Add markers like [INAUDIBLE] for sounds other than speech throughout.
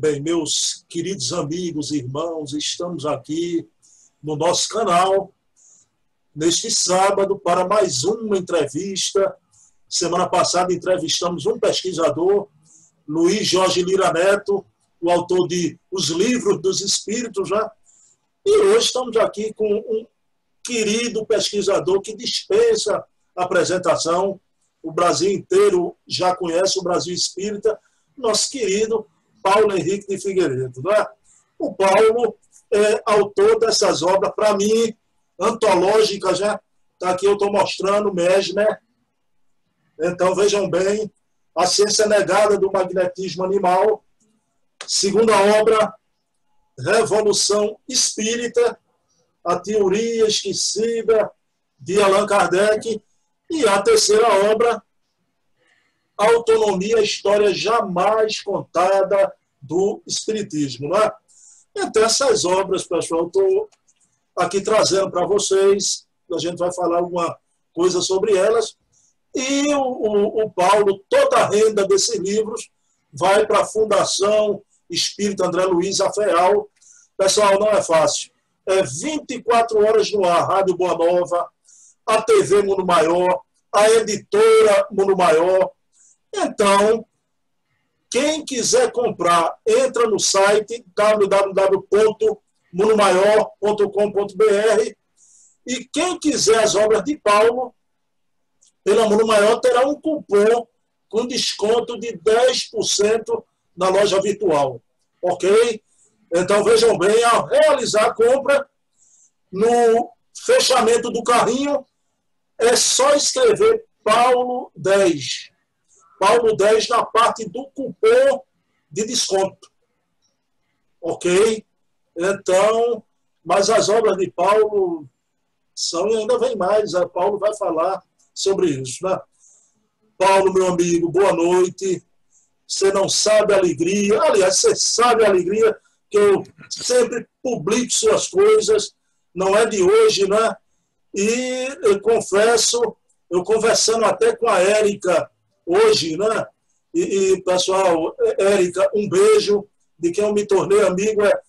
Bem, meus queridos amigos, irmãos, estamos aqui no nosso canal neste sábado para mais uma entrevista. Semana passada entrevistamos um pesquisador, Luiz Jorge Lira Neto, o autor de Os Livros dos Espíritos, né? E hoje estamos aqui com um querido pesquisador que dispensa apresentação. O Brasil inteiro já conhece o Brasil Espírita, nosso querido Paulo Henrique de Figueiredo. Né? O Paulo é autor dessas obras, para mim, antológicas. Né? Tá aqui eu estou mostrando Mesmer. Então, vejam bem, A Ciência Negada do Magnetismo Animal. Segunda obra, Revolução Espírita, a Teoria Esquecida, de Allan Kardec. E a terceira obra, Autonomia, História Jamais Contada do Espiritismo. Né? Então, essas obras, pessoal, estou aqui trazendo para vocês, a gente vai falar alguma coisa sobre elas. E o, o, o Paulo, toda a renda desses livros vai para a Fundação Espírito André Luiz Afeal. Pessoal, não é fácil. É 24 horas no ar, Rádio Boa Nova, a TV Mundo Maior, a editora Mundo Maior. Então, quem quiser comprar, entra no site www.munomaior.com.br e quem quiser as obras de Paulo, pela Mundo Maior, terá um cupom com desconto de 10% na loja virtual. Ok? Então vejam bem, ao realizar a compra, no fechamento do carrinho, é só escrever Paulo 10 Paulo 10 na parte do cupom de desconto. Ok? Então, mas as obras de Paulo são e ainda vem mais. A Paulo vai falar sobre isso. Né? Paulo, meu amigo, boa noite. Você não sabe a alegria. Aliás, você sabe a alegria que eu sempre publico suas coisas. Não é de hoje, né? E eu confesso, eu conversando até com a Érica hoje, né? E, e, pessoal, Érica, um beijo de quem eu me tornei amigo. É,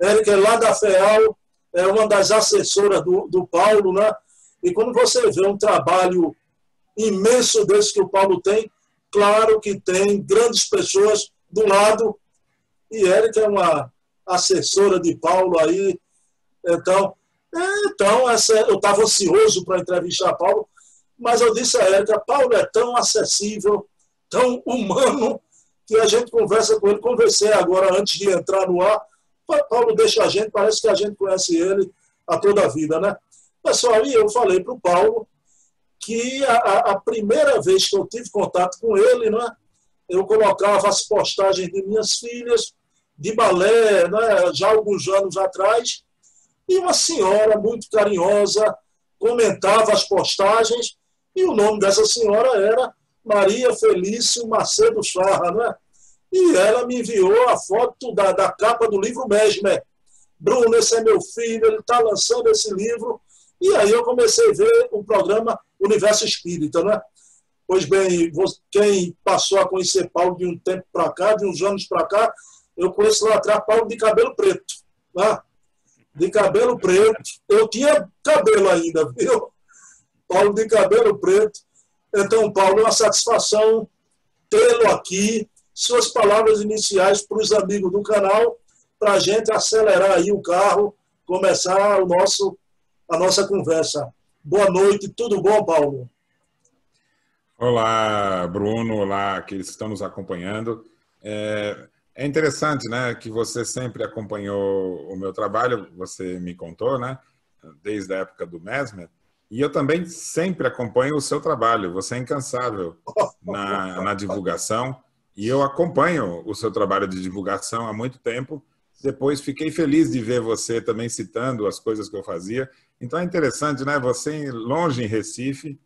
Érica é lá da FEAL, é uma das assessoras do, do Paulo, né? E quando você vê um trabalho imenso desse que o Paulo tem, claro que tem grandes pessoas do lado, e Érica é uma assessora de Paulo aí. Então, então essa, eu estava ansioso para entrevistar Paulo, mas eu disse a Érica, Paulo é tão acessível, tão humano, que a gente conversa com ele. Conversei agora antes de entrar no ar. Paulo deixa a gente, parece que a gente conhece ele a toda a vida, né? Pessoal, e eu falei para o Paulo que a, a, primeira vez que eu tive contato com ele, né, eu colocava as postagens de minhas filhas, de balé, né, já alguns anos atrás, e uma senhora muito carinhosa comentava as postagens e o nome dessa senhora era Maria Felício Macedo Charra, né? E ela me enviou a foto da, da capa do livro Mesmer. Bruno, esse é meu filho, ele está lançando esse livro. E aí eu comecei a ver o programa Universo Espírita, né? Pois bem, quem passou a conhecer Paulo de um tempo para cá, de uns anos para cá, eu conheço lá atrás Paulo de cabelo preto, né? De cabelo preto. Eu tinha cabelo ainda, viu? Paulo de cabelo preto. Então, Paulo, é uma satisfação tê-lo aqui. Suas palavras iniciais para os amigos do canal, para a gente acelerar aí o carro, começar o nosso, a nossa conversa. Boa noite, tudo bom, Paulo? Olá, Bruno, olá, aqueles que estão nos acompanhando. É, é interessante, né, que você sempre acompanhou o meu trabalho, você me contou, né, desde a época do Mesmer, e eu também sempre acompanho o seu trabalho. Você é incansável na, na divulgação. E eu acompanho o seu trabalho de divulgação há muito tempo. Depois fiquei feliz de ver você também citando as coisas que eu fazia. Então é interessante, né? Você longe em Recife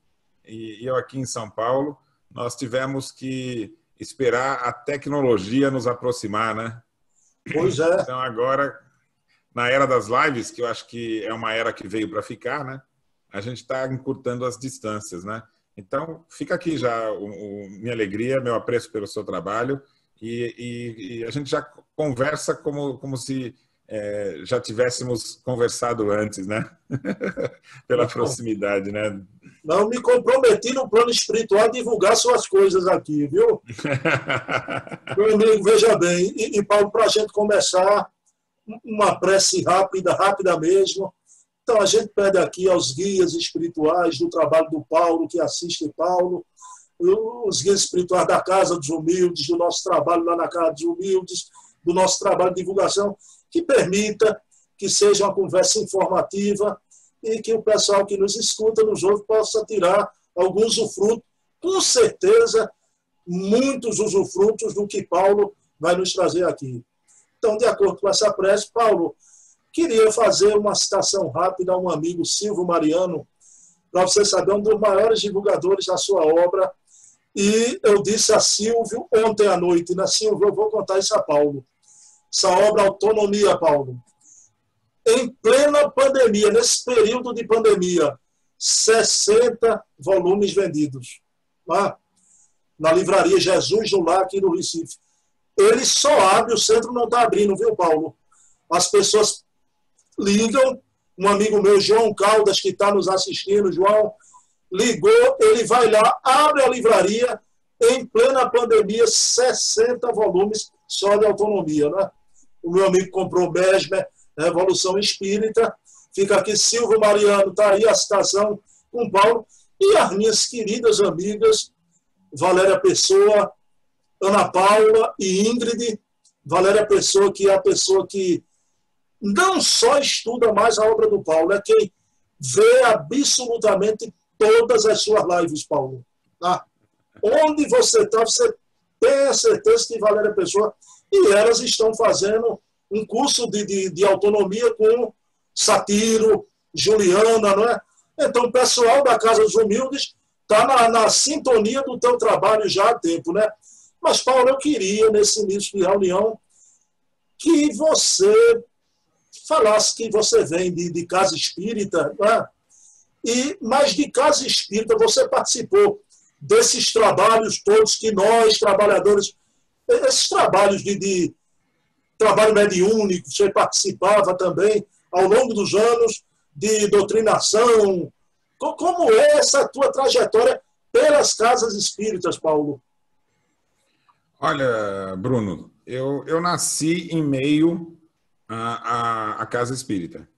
e eu aqui em São Paulo, nós tivemos que esperar a tecnologia nos aproximar, né? Pois é. Então agora, na era das lives, que eu acho que é uma era que veio para ficar, né? A gente está encurtando as distâncias, né? Então, fica aqui já o, o, minha alegria, meu apreço pelo seu trabalho e, e, e, a gente já conversa como, como se é, já tivéssemos conversado antes, né? [LAUGHS] Pela proximidade, né? Não me comprometi no plano espiritual a divulgar suas coisas aqui, viu? [LAUGHS] Meu amigo, veja bem, e, e Paulo, para a gente começar, uma prece rápida, rápida mesmo. Então, a gente pede aqui aos guias espirituais do trabalho do Paulo, que assiste Paulo, os guias espirituais da Casa dos Humildes, do nosso trabalho lá na Casa dos Humildes, do nosso trabalho de divulgação, que permita que seja uma conversa informativa e que o pessoal que nos escuta, nos ouve, possa tirar alguns usufrutos, com certeza, muitos usufrutos do que Paulo vai nos trazer aqui. Então, de acordo com essa prece, Paulo, queria fazer uma citação rápida a um amigo, Silvio Mariano, para você saber, um dos maiores divulgadores da sua obra. E eu disse a Silvio ontem à noite, né, Silvio, eu vou contar isso a Paulo essa obra Autonomia, Paulo. Em plena pandemia, nesse período de pandemia, 60 volumes vendidos. Lá, na livraria Jesus do Lar, aqui no Recife. Ele só abre, o centro não está abrindo, viu, Paulo? As pessoas ligam, um amigo meu, João Caldas, que está nos assistindo, João, ligou, ele vai lá, abre a livraria, em plena pandemia, 60 volumes só de autonomia, né? o meu amigo comprou Mesmer, Revolução Espírita. Fica aqui Silvio Mariano, está aí a citação com Paulo. E as minhas queridas amigas, Valéria Pessoa, Ana Paula e Ingrid. Valéria Pessoa, que é a pessoa que não só estuda mais a obra do Paulo, é quem vê absolutamente todas as suas lives, Paulo. Tá? Onde você está, você tem a certeza que Valéria Pessoa e elas estão fazendo um curso de, de, de autonomia com Satiro, Juliana, não é? Então, o pessoal da Casa dos Humildes está na, na, sintonia do teu trabalho já há tempo, né? Mas, Paulo, eu queria, nesse início de reunião, que você falasse que você vem de, de casa espírita, né? e, mas de casa espírita você participou desses trabalhos todos que nós, trabalhadores esses trabalhos de, de trabalho mediúnico, você participava também ao longo dos anos de doutrinação. Como é essa tua trajetória pelas casas espíritas, Paulo? Olha, Bruno, eu, eu nasci em meio à, à, casa espírita.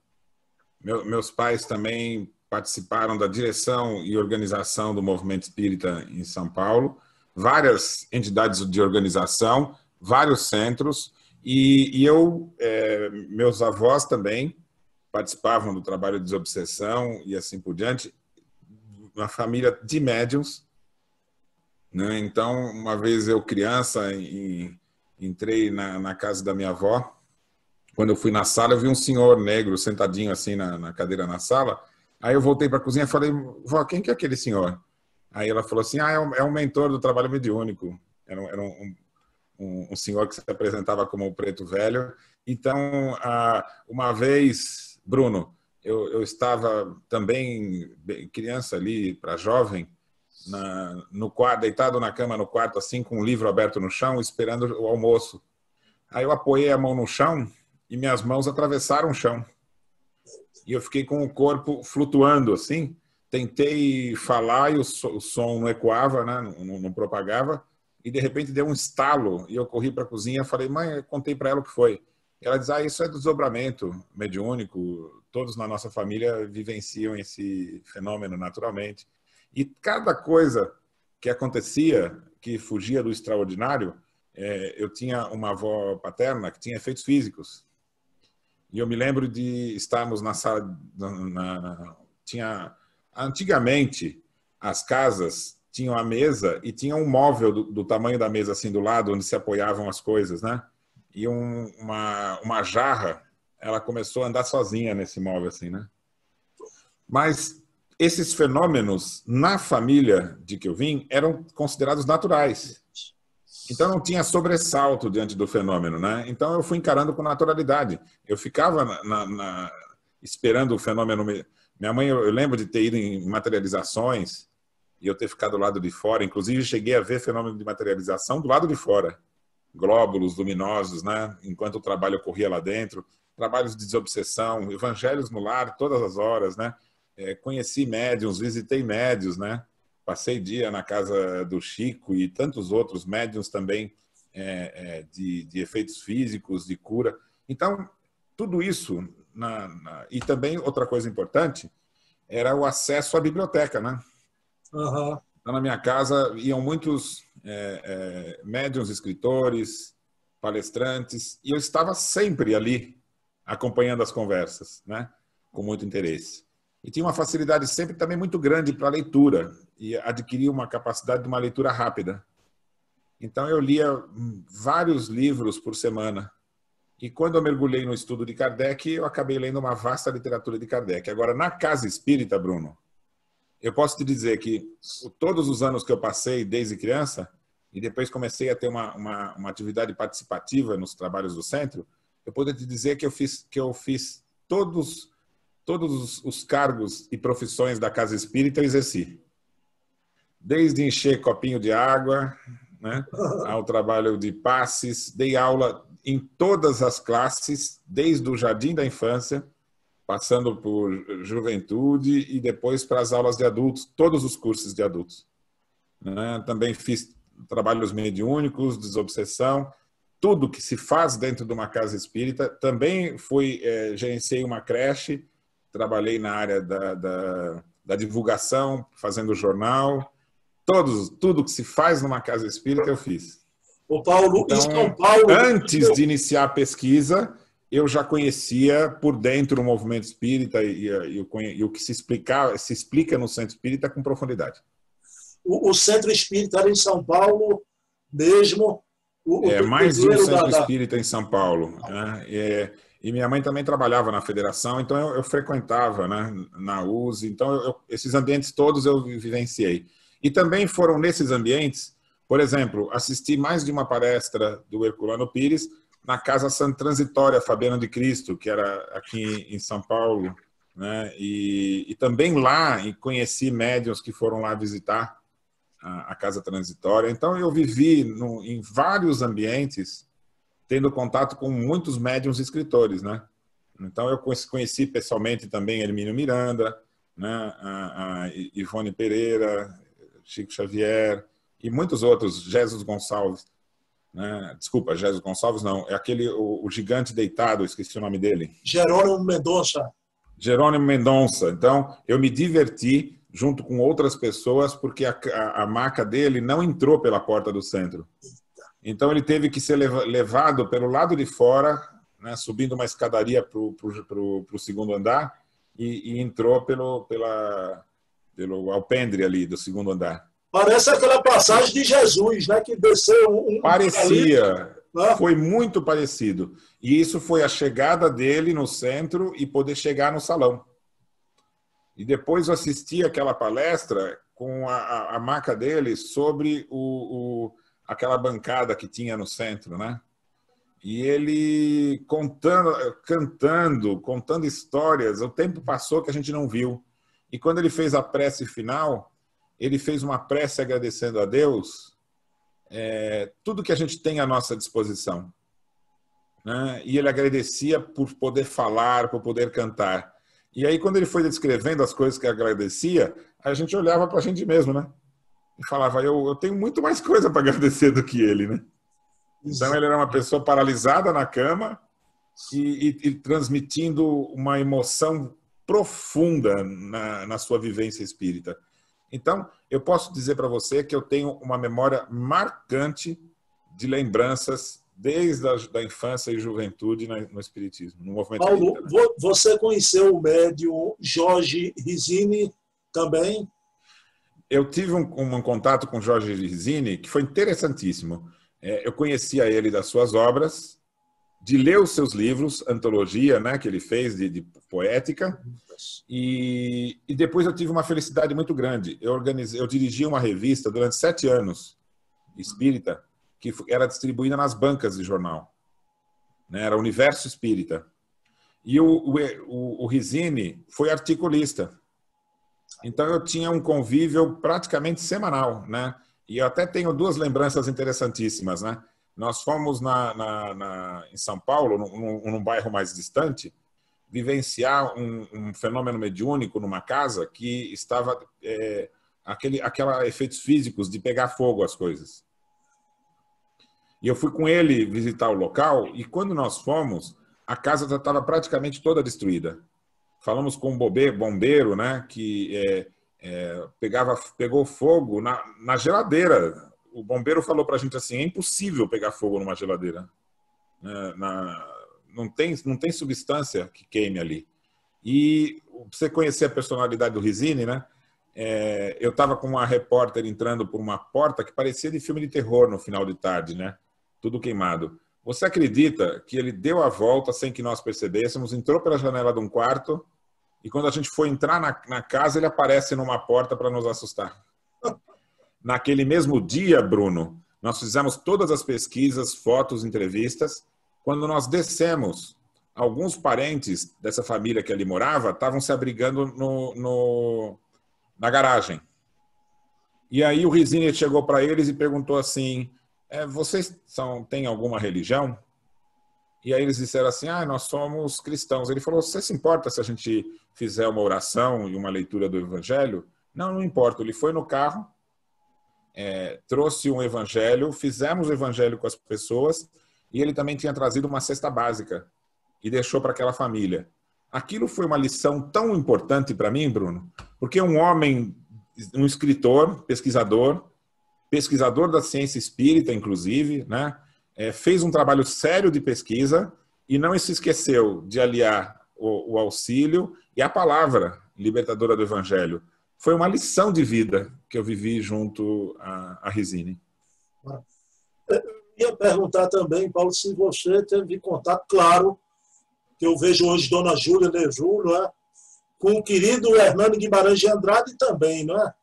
Meu, meus pais também participaram da direção e organização do movimento espírita em São Paulo várias entidades de organização, vários centros, e, e eu, é, meus avós também participavam do trabalho de desobsessão e assim por diante, uma família de médiums. Né? Então, uma vez eu criança, entrei na, na, casa da minha avó, quando eu fui na sala, eu vi um senhor negro sentadinho assim na, na cadeira na sala, aí eu voltei para a cozinha e falei, vó, quem que é aquele senhor? Aí ela falou assim: ah, é um, é um mentor do trabalho mediúnico. Era, era um, um, um, senhor que se apresentava como o preto velho. Então, uma vez, Bruno, eu, eu estava também criança ali, para jovem, na, no quarto, deitado na cama no quarto, assim, com um livro aberto no chão, esperando o almoço. Aí eu apoiei a mão no chão e minhas mãos atravessaram o chão. E eu fiquei com o corpo flutuando, assim, tentei falar e o, som não ecoava, né? não, não, propagava, e de repente deu um estalo e eu corri para a cozinha falei, mãe, contei para ela o que foi. Ela diz, ah, isso é desdobramento mediúnico, todos na nossa família vivenciam esse fenômeno naturalmente. E cada coisa que acontecia, que fugia do extraordinário, é, eu tinha uma avó paterna que tinha efeitos físicos. E eu me lembro de estarmos na sala, na, na, tinha Antigamente, as casas tinham a mesa e tinha um móvel do, do, tamanho da mesa assim do lado onde se apoiavam as coisas, né? E um, uma, uma jarra, ela começou a andar sozinha nesse móvel assim, né? Mas esses fenômenos na família de que eu vim eram considerados naturais. Então não tinha sobressalto diante do fenômeno, né? Então eu fui encarando com naturalidade. Eu ficava na, na, esperando o fenômeno minha mãe, eu lembro de ter ido em materializações e eu ter ficado do lado de fora. Inclusive, cheguei a ver fenômeno de materialização do lado de fora. glóbulos luminosos, né? Enquanto o trabalho ocorria lá dentro, trabalhos de desobsessão, evangelhos no lar, todas as horas, né? É, conheci médiums, visitei médios, né? Passei dia na casa do Chico e tantos outros médiums também é, é, de, de, efeitos físicos, de cura. Então, tudo isso, na, na, e também outra coisa importante, era o acesso à biblioteca, né? Uhum. Então, na minha casa iam muitos é, é, médiums, escritores, palestrantes, e eu estava sempre ali acompanhando as conversas, né? Com muito interesse. E tinha uma facilidade sempre também muito grande para leitura e adquirir uma capacidade de uma leitura rápida. Então eu lia vários livros por semana. E quando eu mergulhei no estudo de Kardec, eu acabei lendo uma vasta literatura de Kardec. Agora, na casa espírita, Bruno, eu posso te dizer que todos os anos que eu passei desde criança, e depois comecei a ter uma, uma, uma atividade participativa nos trabalhos do centro, eu posso te dizer que eu fiz, que eu fiz todos, todos os cargos e profissões da casa espírita, eu exerci. Desde encher copinho de água, né, [LAUGHS] ao trabalho de passes, dei aula em todas as classes, desde o jardim da infância, passando por juventude e depois para as aulas de adultos, todos os cursos de adultos. Né? Também fiz trabalhos mediúnicos, desobsessão, tudo que se faz dentro de uma casa espírita. Também fui, é, gerenciei uma creche, trabalhei na área da, da, da divulgação, fazendo jornal, Todos, tudo que se faz numa casa espírita eu fiz. O Paulo, então, São Paulo. Antes de iniciar a pesquisa, eu já conhecia por dentro o movimento espírita e, e, e, o que se, explica, se explica no centro espírita com profundidade. O, o centro espírita era em São Paulo mesmo. O, é, mais um centro da... espírita em São Paulo. Né? É, e minha mãe também trabalhava na federação, então eu, eu frequentava né, na USE. Então, eu, esses ambientes todos eu vivenciei. E também foram nesses ambientes, por exemplo, assisti mais de uma palestra do Herculano Pires na Casa Transitória Fabiana de Cristo, que era aqui em São Paulo, né? E, e também lá conheci médiuns que foram lá visitar a, a Casa Transitória. Então eu vivi no, em vários ambientes, tendo contato com muitos médiuns escritores, né? Então eu conheci pessoalmente também Hermínio Miranda, né? a, a Ivone Pereira, Chico Xavier e muitos outros, Jesus Gonçalves. Né? Desculpa, Jesus Gonçalves não, é aquele, o, o gigante deitado, esqueci o nome dele. Jerônimo Mendonça. Jerônimo Mendonça. Então, eu me diverti junto com outras pessoas porque a, a, a maca dele não entrou pela porta do centro. Então, ele teve que ser levado pelo lado de fora, né, subindo uma escadaria para o segundo andar e, e entrou pelo, pela, pelo alpendre ali do segundo andar. Parece aquela passagem de Jesus, né? Que desceu um. Parecia. Né? Foi muito parecido. E isso foi a chegada dele no centro e poder chegar no salão. E depois eu assisti aquela palestra com a, a, a maca dele sobre o, o, aquela bancada que tinha no centro, né? E ele contando, cantando, contando histórias. O tempo passou que a gente não viu. E quando ele fez a prece final, ele fez uma prece agradecendo a Deus é, tudo que a gente tem à nossa disposição. Né? E ele agradecia por poder falar, por poder cantar. E aí, quando ele foi descrevendo as coisas que agradecia, a gente olhava para a gente mesmo, né? E falava, eu, eu tenho muito mais coisa para agradecer do que ele, né? Então, ele era uma pessoa paralisada na cama e, e, e transmitindo uma emoção profunda na, na sua vivência espírita. Então, eu posso dizer para você que eu tenho uma memória marcante de lembranças desde a da infância e juventude no Espiritismo, no movimento Paulo, espírita. você conheceu o médium Jorge Rizini também? Eu tive um, um contato com Jorge Rizini que foi interessantíssimo. É, eu conhecia ele das suas obras, de ler os seus livros, antologia, né, que ele fez de, de poética, e, e, depois eu tive uma felicidade muito grande. Eu organizei, eu dirigi uma revista durante sete anos, espírita, que era distribuída nas bancas de jornal, né, era Universo Espírita. E o, o, o, o Rizini foi articulista. Então eu tinha um convívio praticamente semanal, né? E eu até tenho duas lembranças interessantíssimas, né? Nós fomos na, na, na em São Paulo, num, num, bairro mais distante, vivenciar um, um, fenômeno mediúnico numa casa que estava é, aquele aquela efeitos físicos de pegar fogo as coisas. E eu fui com ele visitar o local e quando nós fomos, a casa já estava praticamente toda destruída. Falamos com um bombeiro, né, que é, é, pegava, pegou fogo na, na geladeira. O bombeiro falou para a gente assim: é impossível pegar fogo numa geladeira. É, na, não, tem, não tem substância que queime ali. E você conhecer a personalidade do Rizini, né? É, eu estava com uma repórter entrando por uma porta que parecia de filme de terror no final de tarde, né? Tudo queimado. Você acredita que ele deu a volta sem que nós percebêssemos, entrou pela janela de um quarto e quando a gente foi entrar na, na casa, ele aparece numa porta para nos assustar. [LAUGHS] Naquele mesmo dia, Bruno, nós fizemos todas as pesquisas, fotos, entrevistas. Quando nós descemos, alguns parentes dessa família que ali morava estavam se abrigando no, no na garagem. E aí o Rizini chegou para eles e perguntou assim: é, vocês são, têm alguma religião? E aí eles disseram assim: ah, nós somos cristãos. Ele falou: você se importa se a gente fizer uma oração e uma leitura do Evangelho? Não, não importa. Ele foi no carro, é, trouxe um Evangelho, fizemos o Evangelho com as pessoas e ele também tinha trazido uma cesta básica e deixou para aquela família. Aquilo foi uma lição tão importante para mim, Bruno, porque um homem, um escritor, pesquisador, pesquisador da ciência espírita, inclusive, né? é, fez um trabalho sério de pesquisa e não se esqueceu de aliar o, o auxílio e a palavra libertadora do Evangelho. Foi uma lição de vida que eu vivi junto a, a Risine. Eu ia perguntar também, Paulo, se você teve contato, claro, que eu vejo hoje Dona Júlia Leju, não é? com o querido Hernani Guimarães de Andrade também, não é?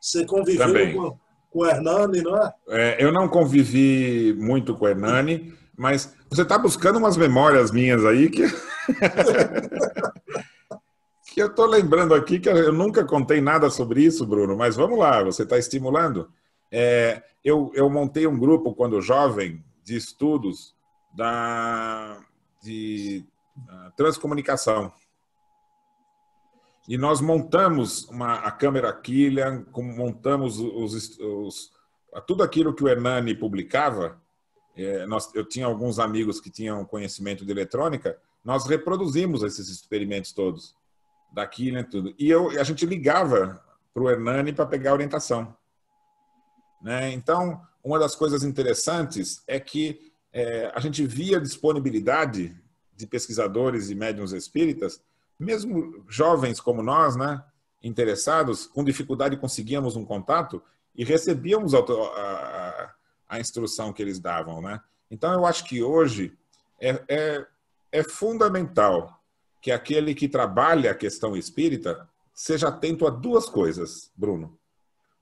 Você conviveu também. com com o Hernani, não é? é? Eu não convivi muito com o Hernani, mas você está buscando umas memórias minhas aí que. [LAUGHS] que eu estou lembrando aqui que eu nunca contei nada sobre isso, Bruno, mas vamos lá, você está estimulando. É, eu, eu montei um grupo quando jovem de estudos da, de uh, transcomunicação. E nós montamos uma, a câmera Killian, montamos os, os, tudo aquilo que o Hernani publicava. É, nós, eu tinha alguns amigos que tinham conhecimento de eletrônica, nós reproduzimos esses experimentos todos da Killian tudo. E eu, a gente ligava para o Hernani para pegar orientação. Né? Então, uma das coisas interessantes é que é, a gente via disponibilidade de pesquisadores e médiums espíritas mesmo jovens como nós, né, interessados, com dificuldade conseguíamos um contato e recebíamos a, a, a instrução que eles davam, né? Então eu acho que hoje é, é, é fundamental que aquele que trabalha a questão espírita seja atento a duas coisas, Bruno.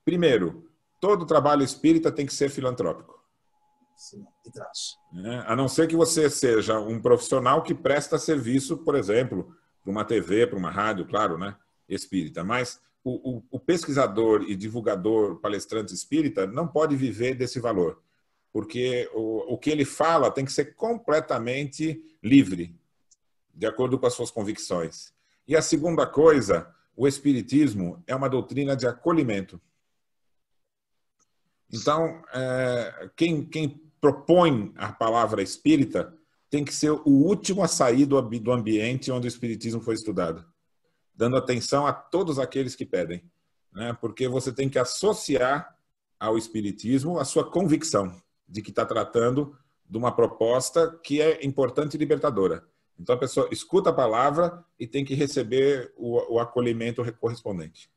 Primeiro, todo trabalho espírita tem que ser filantrópico. Sim, de graça. É, a não ser que você seja um profissional que presta serviço, por exemplo, para uma TV, para uma rádio, claro, né? Espírita. Mas o, o, o pesquisador e divulgador palestrante espírita não pode viver desse valor, porque o, o que ele fala tem que ser completamente livre, de acordo com as suas convicções. E a segunda coisa, o espiritismo é uma doutrina de acolhimento. Então, é, quem, quem propõe a palavra espírita tem que ser o último a sair do, do ambiente onde o Espiritismo foi estudado, dando atenção a todos aqueles que pedem, né? porque você tem que associar ao Espiritismo a sua convicção de que está tratando de uma proposta que é importante e libertadora. Então a pessoa escuta a palavra e tem que receber o, o acolhimento correspondente.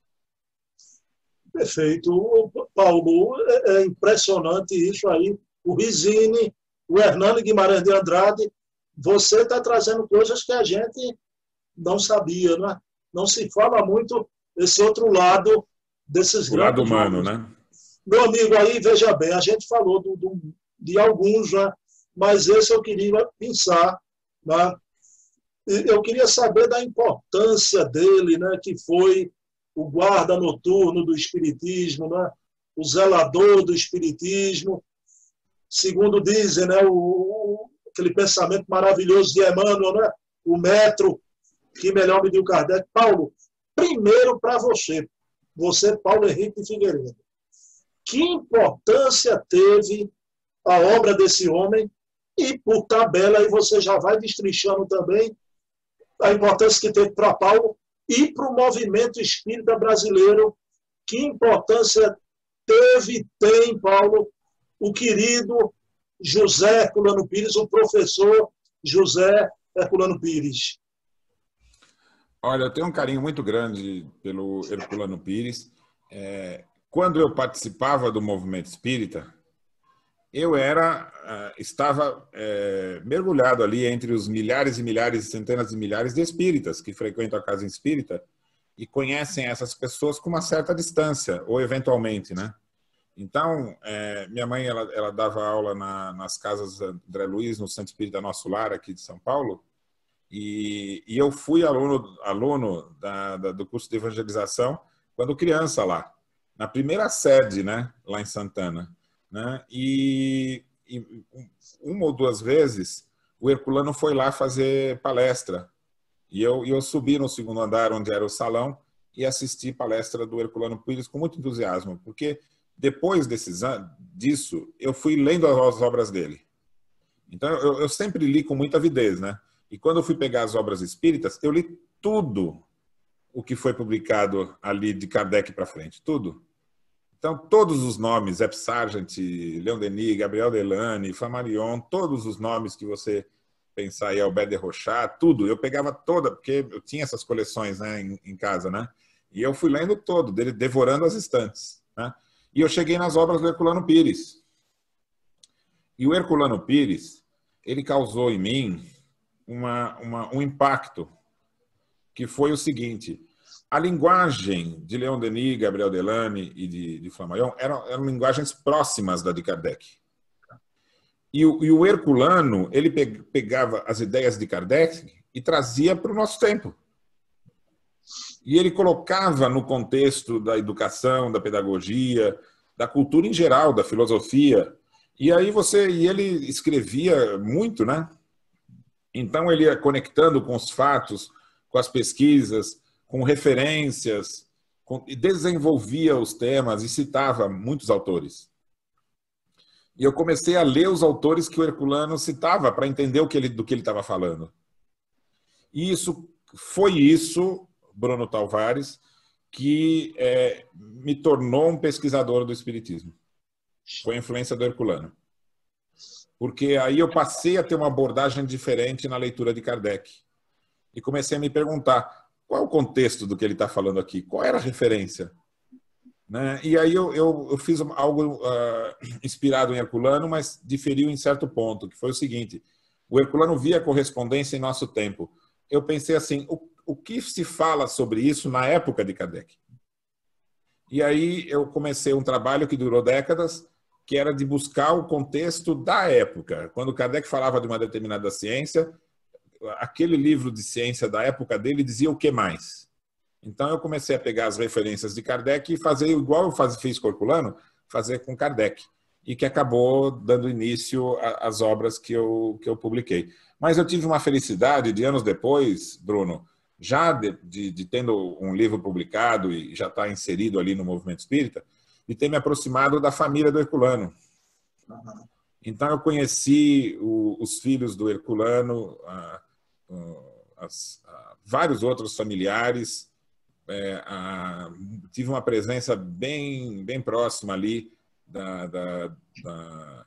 Perfeito. Paulo, é, é impressionante isso aí. O Rizini o Hernando Guimarães de Andrade, você está trazendo coisas que a gente não sabia, não é? Não se fala muito esse outro lado desses o lado humano, né? Meu amigo, aí veja bem, a gente falou do, do, de alguns, né? mas esse eu queria pensar, né? Eu queria saber da importância dele, né? Que foi o guarda noturno do espiritismo, né? O zelador do espiritismo segundo dizem, né, o, aquele pensamento maravilhoso de Emmanuel, né, o metro que melhor mediu Kardec. Paulo, primeiro para você, você, Paulo Henrique de Figueiredo, que importância teve a obra desse homem e, por tabela, aí você já vai destrinchando também a importância que teve para Paulo e para o movimento espírita brasileiro. Que importância teve, tem, Paulo, o querido José Herculano Pires, o professor José Herculano Pires. Olha, eu tenho um carinho muito grande pelo Herculano Pires. É, quando eu participava do movimento espírita, eu era ah, estava é, mergulhado ali entre os milhares e milhares centenas de milhares de espíritas que frequentam a casa espírita e conhecem essas pessoas com uma certa distância ou eventualmente, né? Então, é, minha mãe ela, ela dava aula na, nas casas André Luiz no Centro Espírita Nosso Lar aqui de São Paulo e, e eu fui aluno aluno da, da, do curso de evangelização quando criança lá na primeira sede, né? Lá em Santana. Né? E, e uma ou duas vezes o Herculano foi lá fazer palestra. E eu, eu subi no segundo andar, onde era o salão, e assisti palestra do Herculano Pires com muito entusiasmo, porque depois desses, disso, eu fui lendo as obras dele. Então, eu, eu sempre li com muita avidez, né? E quando eu fui pegar as obras espíritas, eu li tudo o que foi publicado ali de Kardec para frente, tudo. Então, todos os nomes, Ep Sargent, Leon Denis, Gabriel Delane, Flammarion, todos os nomes que você pensar aí, Albert de Rochat, tudo, eu pegava toda, porque eu tinha essas coleções né, em, em casa, né? E eu fui lendo todo, dele, devorando as estantes. Né? E eu cheguei nas obras do Herculano Pires. E o Herculano Pires, ele causou em mim uma, uma, um impacto, que foi o seguinte: a linguagem de Leon Denis, Gabriel Delane e de, de Flammarion eram, eram, linguagens próximas da de Kardec. E o, e o Herculano, ele pegava as ideias de Kardec e trazia para o nosso tempo. E ele colocava no contexto da educação, da pedagogia, da cultura em geral, da filosofia. E aí você, e ele escrevia muito, né? Então ele ia conectando com os fatos, com as pesquisas, com referências, com, e desenvolvia os temas e citava muitos autores. E eu comecei a ler os autores que o Herculano citava para entender o que ele, do que ele estava falando. E isso foi isso, Bruno Tavares, que é, me tornou um pesquisador do Espiritismo. Foi a influência do Herculano. Porque aí eu passei a ter uma abordagem diferente na leitura de Kardec. E comecei a me perguntar: qual é o contexto do que ele está falando aqui? Qual era a referência? Né? E aí eu, eu, eu fiz algo uh, inspirado em Herculano, mas diferiu em certo ponto, que foi o seguinte: o Herculano via correspondência em nosso tempo. Eu pensei assim, o, o que se fala sobre isso na época de Kardec? E aí eu comecei um trabalho que durou décadas, que era de buscar o contexto da época. Quando Kardec falava de uma determinada ciência, aquele livro de ciência da época dele dizia o que mais? Então eu comecei a pegar as referências de Kardec e fazer igual eu faz, fiz com Herculano, fazer com Kardec. E que acabou dando início às obras que eu, que eu publiquei. Mas eu tive uma felicidade de anos depois, Bruno, já de, de, de tendo um livro publicado e já está inserido ali no movimento espírita, de ter me aproximado da família do Herculano. Então eu conheci o, os filhos do Herculano, as, vários outros familiares. É, a, tive uma presença bem, bem próxima ali da, da, da,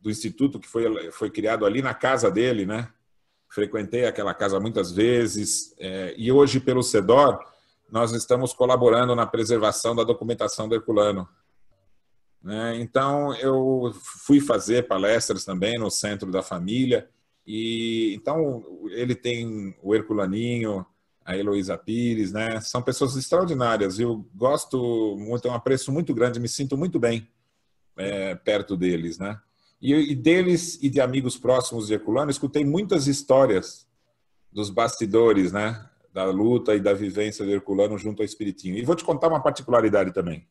do instituto que foi, foi criado ali na casa dele, né? Frequentei aquela casa muitas vezes é, e hoje pelo CEDOR nós estamos colaborando na preservação da documentação do Herculano. Né? Então eu fui fazer palestras também no Centro da Família e então ele tem o Herculaninho, a Heloísa Pires, né? São pessoas extraordinárias. Eu gosto muito, tenho um apreço muito grande, me sinto muito bem é, perto deles, né? E, e, deles e de amigos próximos de Herculano, escutei muitas histórias dos bastidores, né? Da luta e da vivência de Herculano junto ao Espiritinho. E vou te contar uma particularidade também.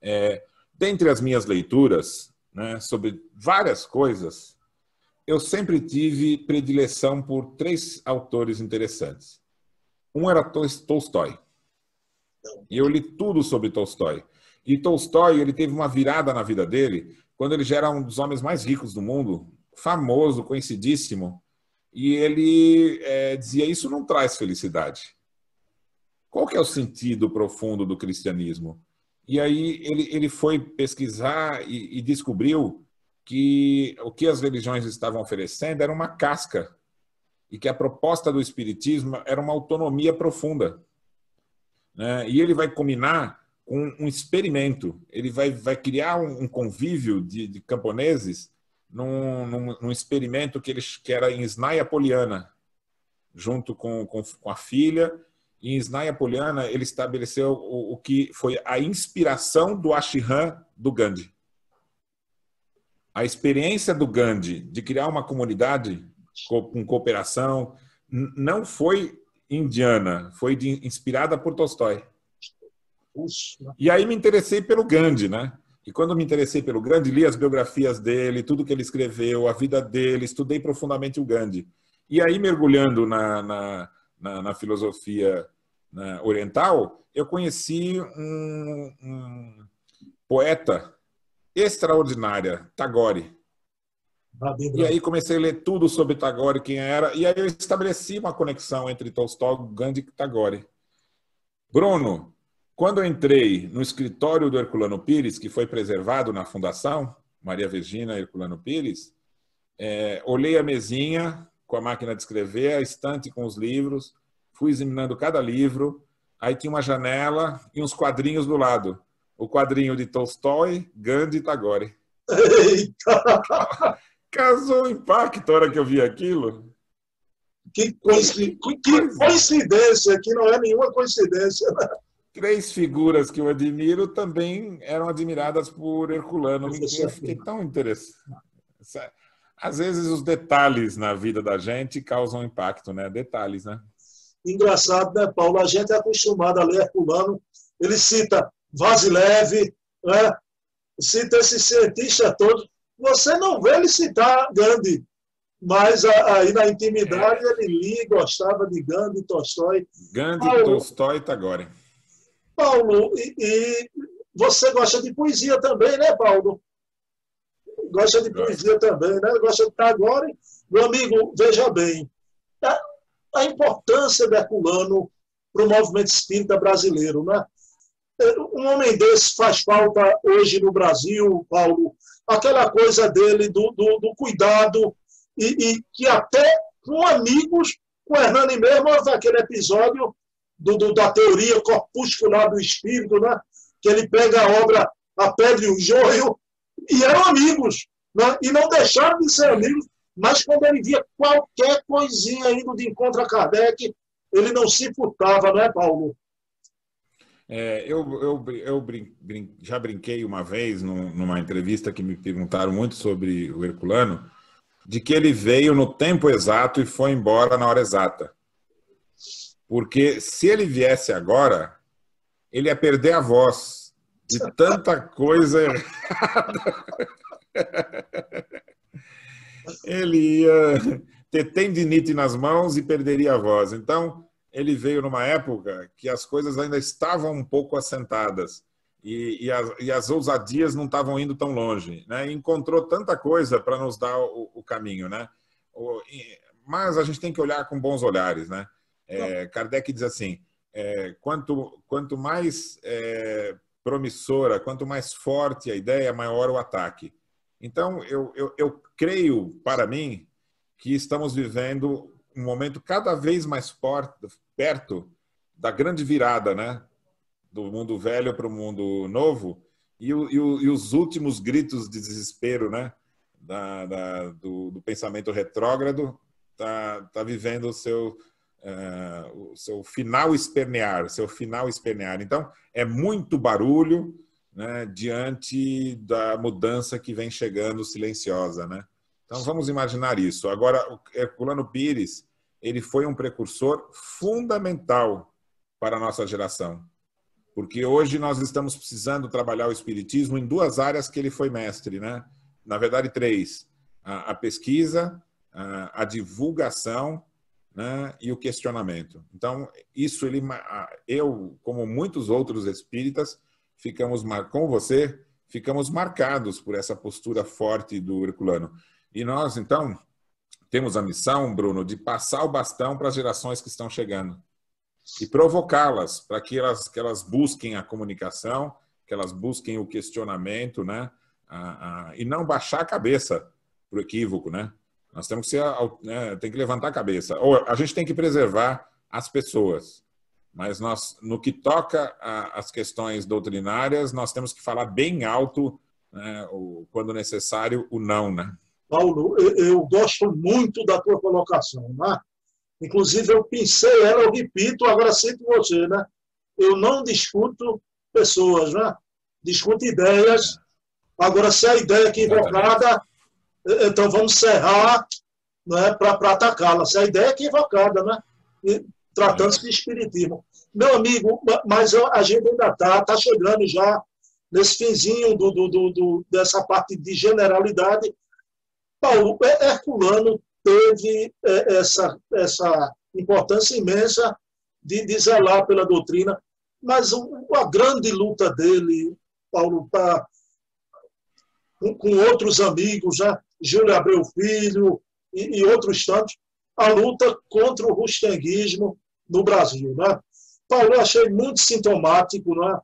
É, dentre as minhas leituras, né, sobre várias coisas, eu sempre tive predileção por três autores interessantes. Um era Tolstói. E eu li tudo sobre Tolstói. E Tolstói, ele teve uma virada na vida dele quando ele já era um dos homens mais ricos do mundo, famoso, conhecidíssimo, e ele é, dizia isso não traz felicidade. Qual que é o sentido profundo do cristianismo? E aí ele, ele foi pesquisar e, e descobriu que o que as religiões estavam oferecendo era uma casca e que a proposta do espiritismo era uma autonomia profunda. Né? E ele vai combinar com um experimento. Ele vai, vai criar um, convívio de, de camponeses num, num, num, experimento que, ele, que era em Snaia Poliana, junto com, com, com a filha. E em Snaia Poliana, ele estabeleceu o, o que foi a inspiração do Ashram do Gandhi. A experiência do Gandhi de criar uma comunidade com cooperação não foi indiana, foi de, inspirada por Tolstói. E aí me interessei pelo Gandhi, né? E quando me interessei pelo Gandhi, li as biografias dele, tudo que ele escreveu, a vida dele, estudei profundamente o Gandhi. E aí, mergulhando na, na, na, na filosofia na, oriental, eu conheci um, um poeta extraordinária, Tagore. E aí comecei a ler tudo sobre Tagore, quem era, e aí eu estabeleci uma conexão entre Tolstói, Gandhi e Tagore. Bruno, quando eu entrei no escritório do Herculano Pires, que foi preservado na fundação, Maria Virgínia Herculano Pires, é, olhei a mesinha com a máquina de escrever, a estante com os livros, fui examinando cada livro, aí tinha uma janela e uns quadrinhos do lado. O quadrinho de Tolstói, Gandhi e Tagore. Eita! [LAUGHS] Casou o impacto a hora que eu vi aquilo. Que coincidência, que coincidência, que não é nenhuma coincidência. Né? Três figuras que eu admiro também eram admiradas por Herculano. Eu fiquei tão interessado. Às vezes os detalhes na vida da gente causam impacto, né? Detalhes, né? Engraçado, né, Paulo? A gente é acostumado a ler Herculano. Ele cita Vasilev, né? cita esses cientistas todos. Você não vê ele citar Gandhi, mas aí na intimidade é. ele lia, gostava de Gandhi, Tolstói. Gandhi, Paulo, Tolstói e Tagore. Paulo, e, e, você gosta de poesia também, né, Paulo? Gosta de poesia também, né? Gosta de agora. Meu amigo, veja bem, a, a importância de Herculano para o movimento espírita brasileiro, né? Um homem desse faz falta hoje no Brasil, Paulo. Aquela coisa dele do, do, do cuidado e, e, que até com amigos, com o Hernani mesmo, aquele episódio do, do, da teoria corpuscular do espírito, né? que ele pega a obra A Pedra e o Joio, e eram amigos, né? e não deixaram de ser amigos, mas quando ele via qualquer coisinha indo de encontro a Kardec, ele não se furtava, né, Paulo? É, eu, eu, eu brin, brin, já brinquei uma vez num, numa entrevista que me perguntaram muito sobre o Herculano, de que ele veio no tempo exato e foi embora na hora exata. Porque se ele viesse agora, ele ia perder a voz de tanta coisa errada. [LAUGHS] Ele ia ter tendinite nas mãos e perderia a voz. Então, ele veio numa época que as coisas ainda estavam um pouco assentadas e, e, as, e as, ousadias não estavam indo tão longe. Né? E encontrou tanta coisa para nos dar o, o caminho. Né? O, mas a gente tem que olhar com bons olhares. Né? É, Kardec diz assim: é, quanto, quanto mais é, promissora, quanto mais forte a ideia, maior o ataque. Então, eu, eu, eu creio, para mim, que estamos vivendo um momento cada vez mais perto da grande virada, né? Do mundo velho para o mundo novo e, o, e, o, e, os últimos gritos de desespero, né? Da, da do, do, pensamento retrógrado tá, tá vivendo o seu uh, o seu final espernear, seu final espernear. Então, é muito barulho né, diante da mudança que vem chegando silenciosa, né? Então, vamos imaginar isso. Agora, o Herculano Pires, ele foi um precursor fundamental para a nossa geração. Porque hoje nós estamos precisando trabalhar o espiritismo em duas áreas que ele foi mestre, né? na verdade, três: a, pesquisa, a divulgação né, e o questionamento. Então, isso ele, eu, como muitos outros espíritas, ficamos com você, ficamos marcados por essa postura forte do Herculano. E nós, então, temos a missão, Bruno, de passar o bastão para as gerações que estão chegando e provocá-las para que elas, que elas busquem a comunicação, que elas busquem o questionamento, né? e não baixar a cabeça para o equívoco, né? Nós temos que ser, né, tem que levantar a cabeça. Ou a gente tem que preservar as pessoas, mas nós, no que toca às questões doutrinárias, nós temos que falar bem alto, né, o, quando necessário, o não, né? Paulo, eu, eu gosto muito da tua colocação, né? Inclusive, eu pensei ela, eu repito, agora sinto você, né? Eu não discuto pessoas, né? Discuto ideias. Agora, se a ideia é equivocada, então vamos serrar né, para atacá-la. Se a ideia é equivocada, né? Tratando-se de espiritismo. Meu amigo, mas a gente ainda está tá chegando já nesse finzinho do, do, do, dessa parte de generalidade. Paulo, Herculano teve é, essa, essa importância imensa de, de zelar pela doutrina, mas a grande luta dele, Paulo, tá, com outros amigos, né? Júlio Abreu Filho e, e, outros tantos, a luta contra o rustenguismo no Brasil. Né? Paulo, eu achei muito sintomático né?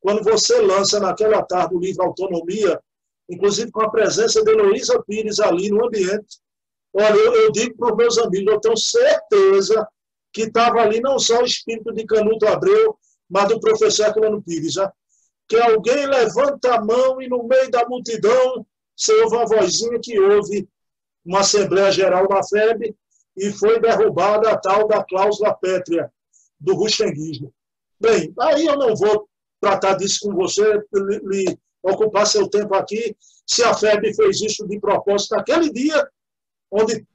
quando você lança naquela tarde o livro Autonomia, inclusive com a presença de Heloísa Pires ali no ambiente, Olha, eu, eu digo para os meus amigos, eu tenho certeza que estava ali não só o espírito de Canuto Abreu, mas do professor Herculano Pires, já. que alguém levanta a mão e no meio da multidão você ouve uma vozinha que houve uma Assembleia Geral na FEB e foi derrubada a tal da cláusula pétrea do rustenguismo. Bem, aí eu não vou tratar disso com você, lhe, ocupar seu tempo aqui, se a FEB fez isso de propósito naquele dia, onde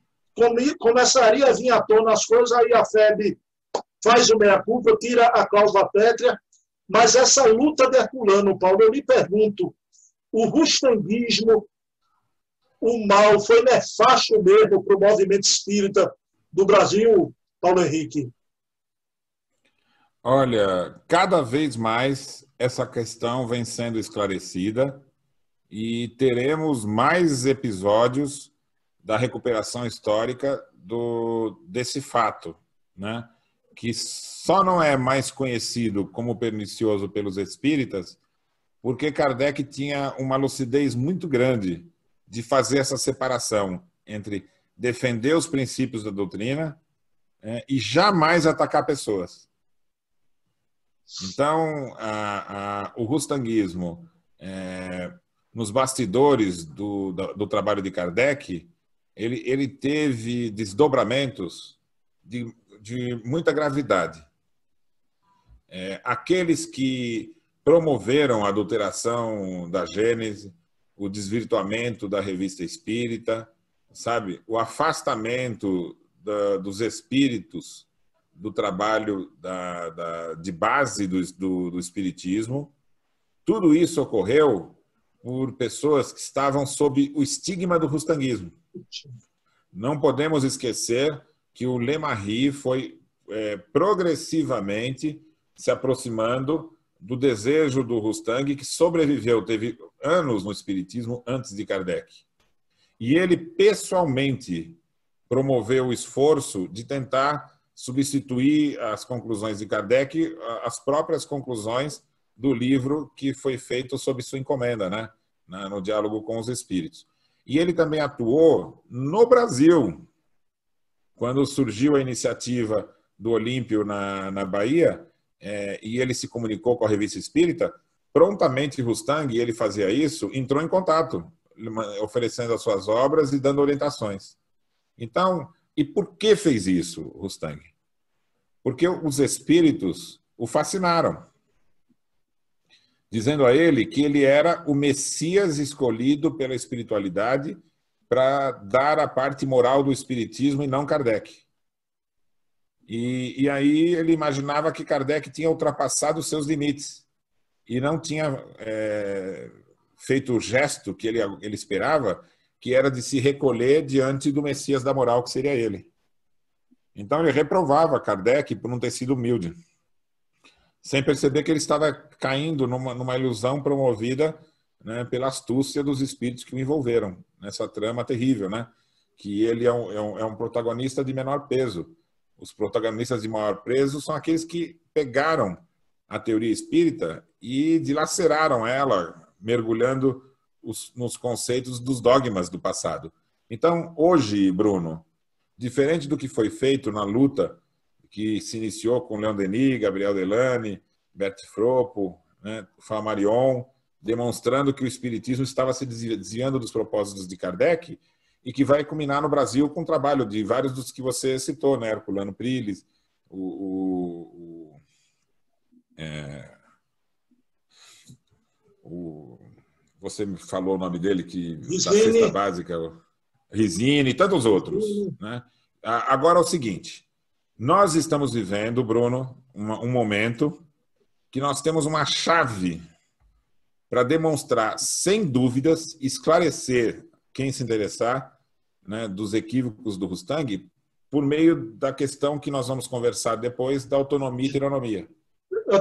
começaria a vir à tona as coisas, aí a FEB faz o meia-culpa, tira a cláusula pétrea, mas essa luta de Herculano, Paulo, eu lhe pergunto, o rustanguismo, o mal, foi nefasto mesmo para o movimento espírita do Brasil, Paulo Henrique? Olha, cada vez mais essa questão vem sendo esclarecida e teremos mais episódios da recuperação histórica do, desse fato, né? que só não é mais conhecido como pernicioso pelos espíritas, porque Kardec tinha uma lucidez muito grande de fazer essa separação entre defender os princípios da doutrina é, e jamais atacar pessoas. Então, a, a, o rustanguismo, é, nos bastidores do, do, do trabalho de Kardec, ele, ele teve desdobramentos de, de muita gravidade. É, aqueles que promoveram a adulteração da Gênese, o desvirtuamento da revista espírita, sabe, o afastamento da, dos espíritos do trabalho da, da, de base do, do, do espiritismo, tudo isso ocorreu por pessoas que estavam sob o estigma do rustanguismo. Não podemos esquecer que o Lemarri foi é, progressivamente se aproximando do desejo do Rustang, que sobreviveu, teve anos no Espiritismo antes de Kardec. E ele pessoalmente promoveu o esforço de tentar substituir as conclusões de Kardec, as próprias conclusões do livro que foi feito sob sua encomenda, né? no diálogo com os espíritos. E ele também atuou no Brasil. Quando surgiu a iniciativa do Olímpio na, na Bahia, é, e ele se comunicou com a revista Espírita, prontamente Rustang, e ele fazia isso, entrou em contato, oferecendo as suas obras e dando orientações. Então, e por que fez isso, Rustang? Porque os espíritos o fascinaram dizendo a ele que ele era o Messias escolhido pela espiritualidade para dar a parte moral do espiritismo e não Kardec. E, e aí ele imaginava que Kardec tinha ultrapassado os seus limites e não tinha é, feito o gesto que ele, ele esperava, que era de se recolher diante do Messias da moral, que seria ele. Então ele reprovava Kardec por não ter sido humilde, sem perceber que ele estava caindo numa, numa ilusão promovida né, pela astúcia dos espíritos que o envolveram nessa trama terrível, né? Que ele é um, é um, é um protagonista de menor peso. Os protagonistas de maior peso são aqueles que pegaram a teoria espírita e dilaceraram ela, mergulhando os, nos conceitos dos dogmas do passado. Então, hoje, Bruno, diferente do que foi feito na luta que se iniciou com Leon Denis, Gabriel Delane, Bert Fropo, né, Flammarion, demonstrando que o espiritismo estava se desviando dos propósitos de Kardec e que vai culminar no Brasil com o trabalho de vários dos que você citou, né? Herculano Priles, o, o, o, é, o, você me falou o nome dele que da cesta básica, Risine e tantos outros, né? Agora é o seguinte, nós estamos vivendo, Bruno, um momento que nós temos uma chave para demonstrar, sem dúvidas, esclarecer quem se interessar né, dos equívocos do Rustang por meio da questão que nós vamos conversar depois da autonomia e heteronomia.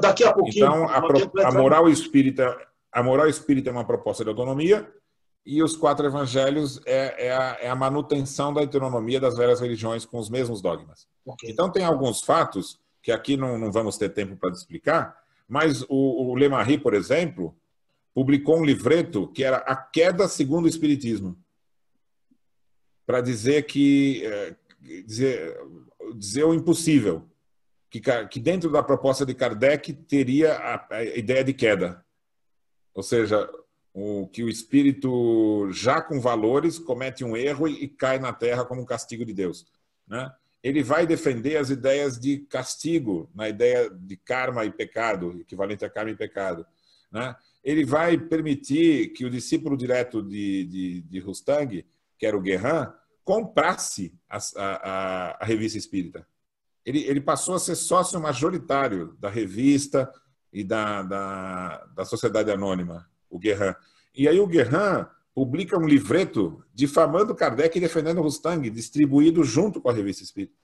Daqui a pouquinho. Então, a, pro, a moral espírita, a moral espírita é uma proposta de autonomia e os quatro evangelhos é, é, a, é a, manutenção da heteronomia das várias religiões com os mesmos dogmas. Okay. Então, tem alguns fatos que aqui não, não vamos ter tempo para explicar, mas o, o Lemarie, por exemplo, publicou um livreto que era A Queda Segundo o Espiritismo, para dizer que é, dizer, dizer o impossível, que, que dentro da proposta de Kardec teria a, a ideia de queda, ou seja, o, que o espírito já com valores comete um erro e, e cai na Terra como castigo de Deus, né? Ele vai defender as ideias de castigo, na ideia de karma e pecado, equivalente a karma e pecado, né? ele vai permitir que o discípulo direto de, de, de Rustang, que era o Guerrin, comprasse a, a, a, revista espírita. Ele, ele passou a ser sócio majoritário da revista e da, da, da Sociedade Anônima, o Guerrin. E aí o Guerrin publica um livreto difamando Kardec e defendendo Rustang, distribuído junto com a revista espírita.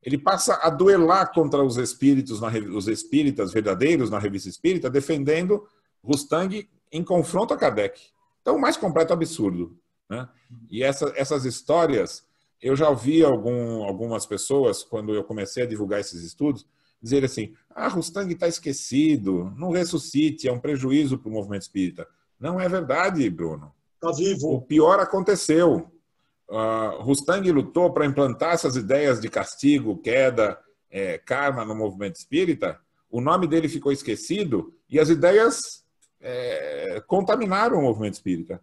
Ele passa a duelar contra os espíritos, na, os espíritas verdadeiros na revista espírita, defendendo Rustang em confronto a Kardec. Então, o mais completo absurdo. Né? E essa, essas histórias, eu já ouvi algum, algumas pessoas, quando eu comecei a divulgar esses estudos, dizer assim: ah, Rustang está esquecido, não ressuscite, é um prejuízo para o movimento espírita. Não é verdade, Bruno. Está vivo. O pior aconteceu. Uh, Rustang lutou para implantar essas ideias de castigo, queda, é, karma no movimento espírita. O nome dele ficou esquecido e as ideias é, contaminaram o movimento espírita.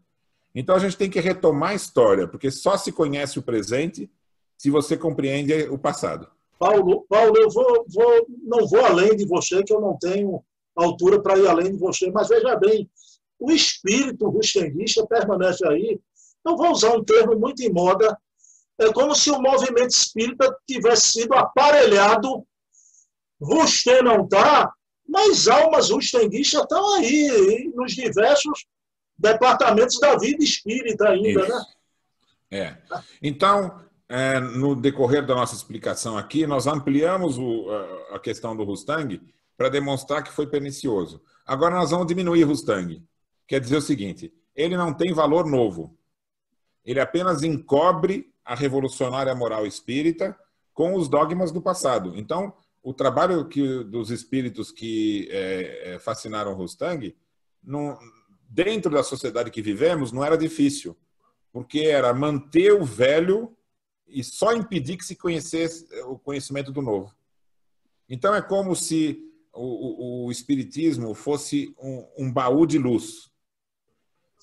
Então a gente tem que retomar a história, porque só se conhece o presente se você compreende o passado. Paulo, Paulo eu vou, vou, não vou além de você, que eu não tenho altura para ir além de você, mas veja bem, o espírito rustenguista permanece aí. Não vou usar um termo muito em moda, é como se o movimento espírita tivesse sido aparelhado. Você não está, mas almas rustenguistas estão aí, nos diversos departamentos da vida espírita ainda, Isso. né? É. Então, é, no decorrer da nossa explicação aqui, nós ampliamos o, a questão do Rustang para demonstrar que foi pernicioso. Agora nós vamos diminuir Rustang. Quer dizer o seguinte: ele não tem valor novo. Ele apenas encobre a revolucionária moral espírita com os dogmas do passado. Então, o trabalho que, dos espíritos que é, é, fascinaram Rustang, não, dentro da sociedade que vivemos, não era difícil, porque era manter o velho e só impedir que se conhecesse o conhecimento do novo. Então é como se o, o, o espiritismo fosse um, um, baú de luz.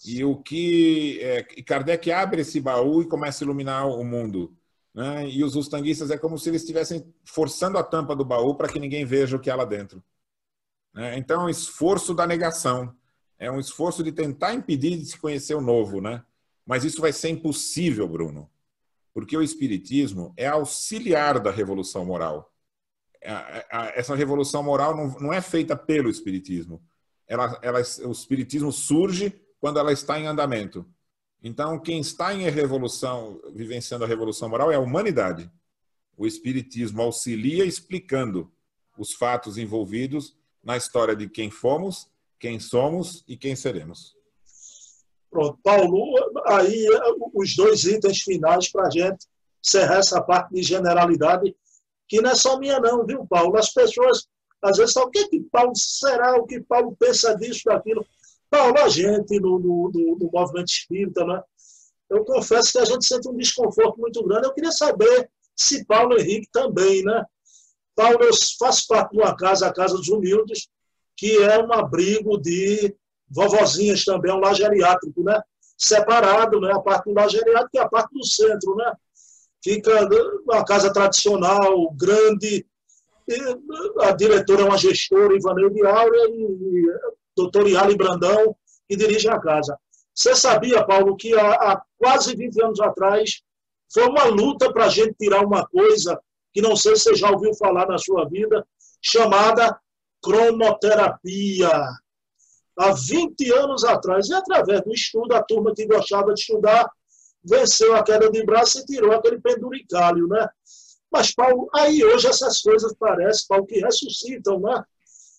E o que é, Kardec abre esse baú e começa a iluminar o mundo né? E os ustanguistas é como se eles estivessem forçando a tampa do baú para que ninguém veja o que há lá dentro. Né? Então, esforço da negação. É um esforço de tentar impedir de se conhecer o novo. Né? Mas isso vai ser impossível, Bruno. Porque o Espiritismo é auxiliar da revolução moral. Essa revolução moral não é feita pelo Espiritismo. Ela, ela, o Espiritismo surge quando ela está em andamento. Então, quem está em revolução, vivenciando a revolução moral, é a humanidade. O Espiritismo auxilia explicando os fatos envolvidos na história de quem fomos, quem somos e quem seremos. Pronto, Paulo, aí os dois itens finais para a gente encerrar essa parte de generalidade, que não é só minha não, viu, Paulo? As pessoas às vezes falam, o que, que Paulo será, o que Paulo pensa disso, daquilo. Paulo, a gente no, no, no, no movimento espírita, né? eu confesso que a gente sente um desconforto muito grande. Eu queria saber se Paulo Henrique também, né? Paulo faz parte de uma casa, a Casa dos Humildes, que é um abrigo de vovozinhas também, um lar geriátrico, né? Separado, né? A parte do lar geriátrico e a parte do centro, né? Fica uma casa tradicional, grande. a diretora é uma gestora, Ivaneide Áurea, e, e doutor Iali Brandão, que dirige a casa. Você sabia, Paulo, que há, há quase 20 anos atrás foi uma luta para a gente tirar uma coisa que não sei se você já ouviu falar na sua vida, chamada cromoterapia. Há 20 anos atrás, e através do estudo, a turma que gostava de estudar venceu a queda de braço e tirou aquele penduricalho, né? Mas, Paulo, aí hoje essas coisas parecem, Paulo, que ressuscitam, né?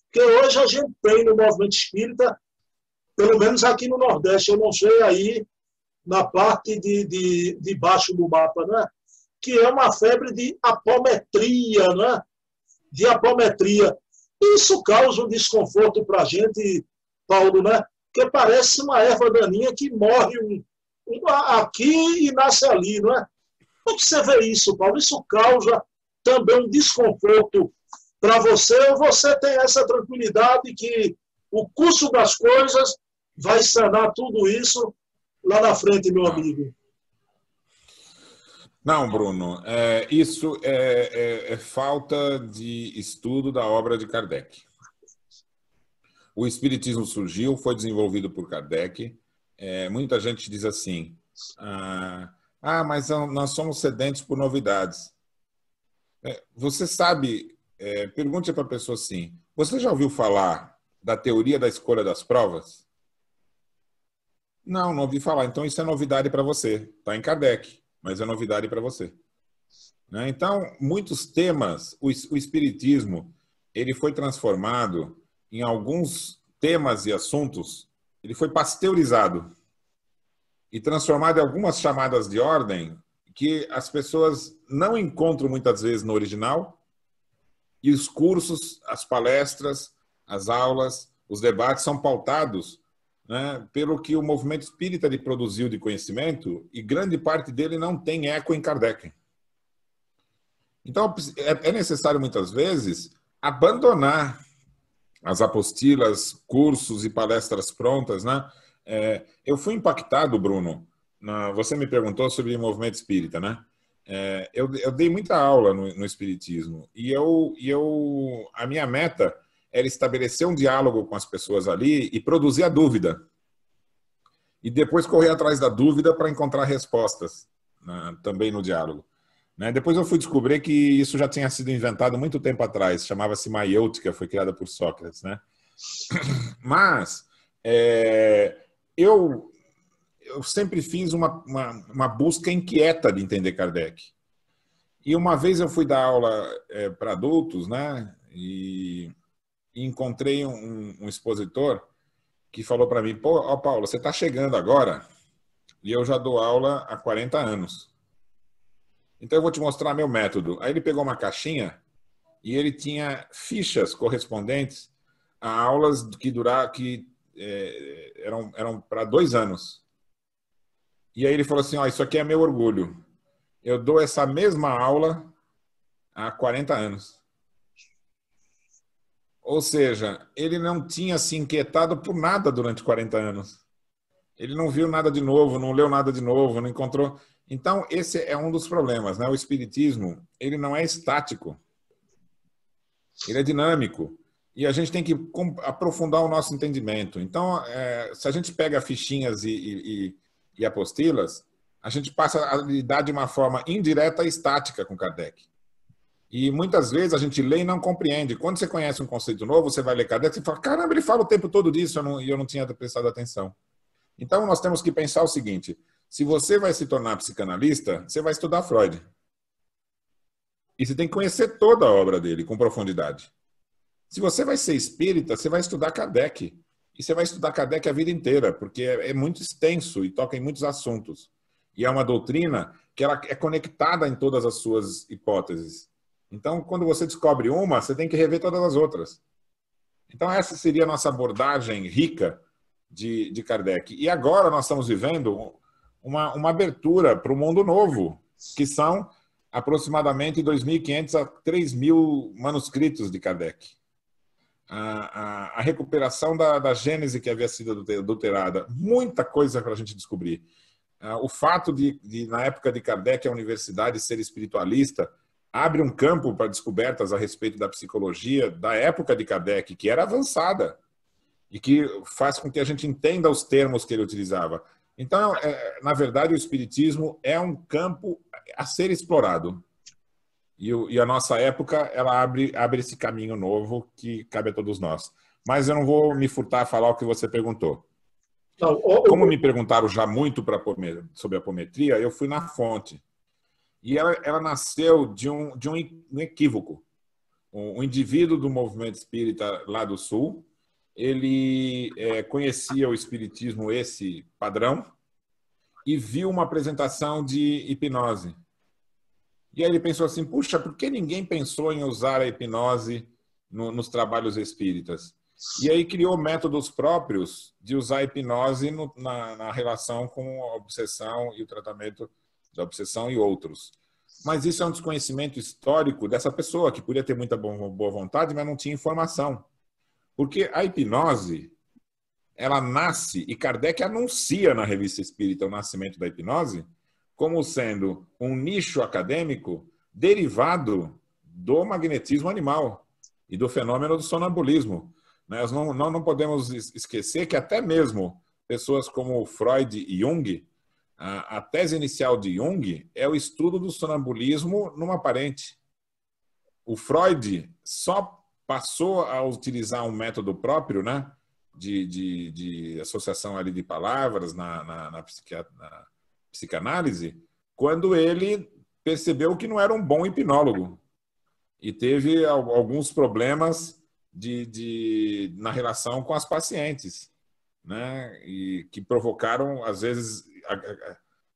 Porque hoje a gente tem no movimento espírita pelo menos aqui no Nordeste, eu não sei aí na parte de, de, de baixo do mapa, né? que é uma febre de apometria, né? de apometria. Isso causa um desconforto para a gente, Paulo, né? porque parece uma erva daninha que morre um, um, aqui e nasce ali. Não é? Como você vê isso, Paulo? Isso causa também um desconforto para você ou você tem essa tranquilidade que o curso das coisas vai sanar tudo isso lá na frente, meu amigo. Não, Bruno, é, isso é, é, é, falta de estudo da obra de Kardec. O Espiritismo surgiu, foi desenvolvido por Kardec. É, muita gente diz assim: ah, ah, mas nós somos sedentes por novidades. É, você sabe, é, pergunte para a pessoa assim: você já ouviu falar da teoria da escolha das provas? Não, não ouvi falar. Então isso é novidade para você. Está em Kardec, mas é novidade para você. Né? Então, muitos temas, o, o Espiritismo, ele foi transformado em alguns temas e assuntos, ele foi pasteurizado e transformado em algumas chamadas de ordem que as pessoas não encontram muitas vezes no original e os cursos, as palestras, as aulas, os debates são pautados né, pelo que o movimento espírita lhe produziu de conhecimento, e grande parte dele não tem eco em Kardec. Então, é, é necessário muitas vezes abandonar as apostilas, cursos e palestras prontas, né? É, eu fui impactado, Bruno. Na, você me perguntou sobre movimento espírita, né? É, eu, eu, dei muita aula no, no espiritismo e eu, e eu, a minha meta era estabelecer um diálogo com as pessoas ali e produzir a dúvida. E depois correr atrás da dúvida para encontrar respostas né, também no diálogo. Né? Depois eu fui descobrir que isso já tinha sido inventado muito tempo atrás, chamava-se maiêutica, foi criada por Sócrates. Né? [CLEARS THROAT] Mas é, eu, eu sempre fiz uma, uma, uma, busca inquieta de entender Kardec. E uma vez eu fui dar aula é, para adultos, né? E encontrei um, um expositor que falou para mim: Pô, ó, Paulo, você está chegando agora e eu já dou aula há 40 anos. Então eu vou te mostrar meu método. Aí ele pegou uma caixinha e ele tinha fichas correspondentes a aulas que durar que é, eram eram para dois anos. E aí ele falou assim: ó, isso aqui é meu orgulho. Eu dou essa mesma aula há 40 anos. Ou seja, ele não tinha se inquietado por nada durante 40 anos. Ele não viu nada de novo, não leu nada de novo, não encontrou. Então, esse é um dos problemas. Né? O espiritismo, ele não é estático. Ele é dinâmico. E a gente tem que aprofundar o nosso entendimento. Então, é, se a gente pega fichinhas e, e, e apostilas, a gente passa a lidar de uma forma indireta e estática com Kardec. E muitas vezes a gente lê e não compreende. Quando você conhece um conceito novo, você vai ler Kardec e fala: caramba, ele fala o tempo todo disso e eu não, eu não tinha prestado atenção. Então, nós temos que pensar o seguinte: se você vai se tornar psicanalista, você vai estudar Freud. E você tem que conhecer toda a obra dele com profundidade. Se você vai ser espírita, você vai estudar Kardec. E você vai estudar Kardec a vida inteira, porque é, é muito extenso e toca em muitos assuntos. E é uma doutrina que ela é conectada em todas as suas hipóteses. Então, quando você descobre uma, você tem que rever todas as outras. Então, essa seria a nossa abordagem rica de, de Kardec. E agora nós estamos vivendo uma, uma abertura para o mundo novo, que são aproximadamente 2.500 a 3.000 manuscritos de Kardec. A, a, a recuperação da, da Gênese que havia sido adulterada, muita coisa para a gente descobrir. Ah, o fato de, de, na época de Kardec, a universidade ser espiritualista, abre um campo para descobertas a respeito da psicologia da época de Kardec, que era avançada e que faz com que a gente entenda os termos que ele utilizava. Então, é, na verdade, o espiritismo é um campo a ser explorado. E, e, a nossa época, ela abre, abre esse caminho novo que cabe a todos nós. Mas eu não vou me furtar a falar o que você perguntou. Não, eu... Como me perguntaram já muito pra, sobre a apometria, eu fui na fonte. E ela, ela nasceu de um, de um, equívoco. Um, um indivíduo do movimento espírita lá do Sul, ele é, conhecia o espiritismo esse padrão e viu uma apresentação de hipnose. E aí ele pensou assim: puxa, por que ninguém pensou em usar a hipnose no, nos trabalhos espíritas? E aí criou métodos próprios de usar a hipnose no, na, na relação com a obsessão e o tratamento da obsessão e outros. Mas isso é um desconhecimento histórico dessa pessoa, que podia ter muita boa vontade, mas não tinha informação. Porque a hipnose, ela nasce, e Kardec anuncia na Revista Espírita o nascimento da hipnose, como sendo um nicho acadêmico derivado do magnetismo animal e do fenômeno do sonambulismo. Nós não, não, não podemos esquecer que até mesmo pessoas como Freud e Jung, a, a tese inicial de Jung é o estudo do sonambulismo numa parente. O Freud só passou a utilizar um método próprio, né? De, de, de associação ali de palavras na, na, na, na psicanálise, quando ele percebeu que não era um bom hipnólogo e teve alguns problemas de, de, na relação com as pacientes, né? E que provocaram, às vezes,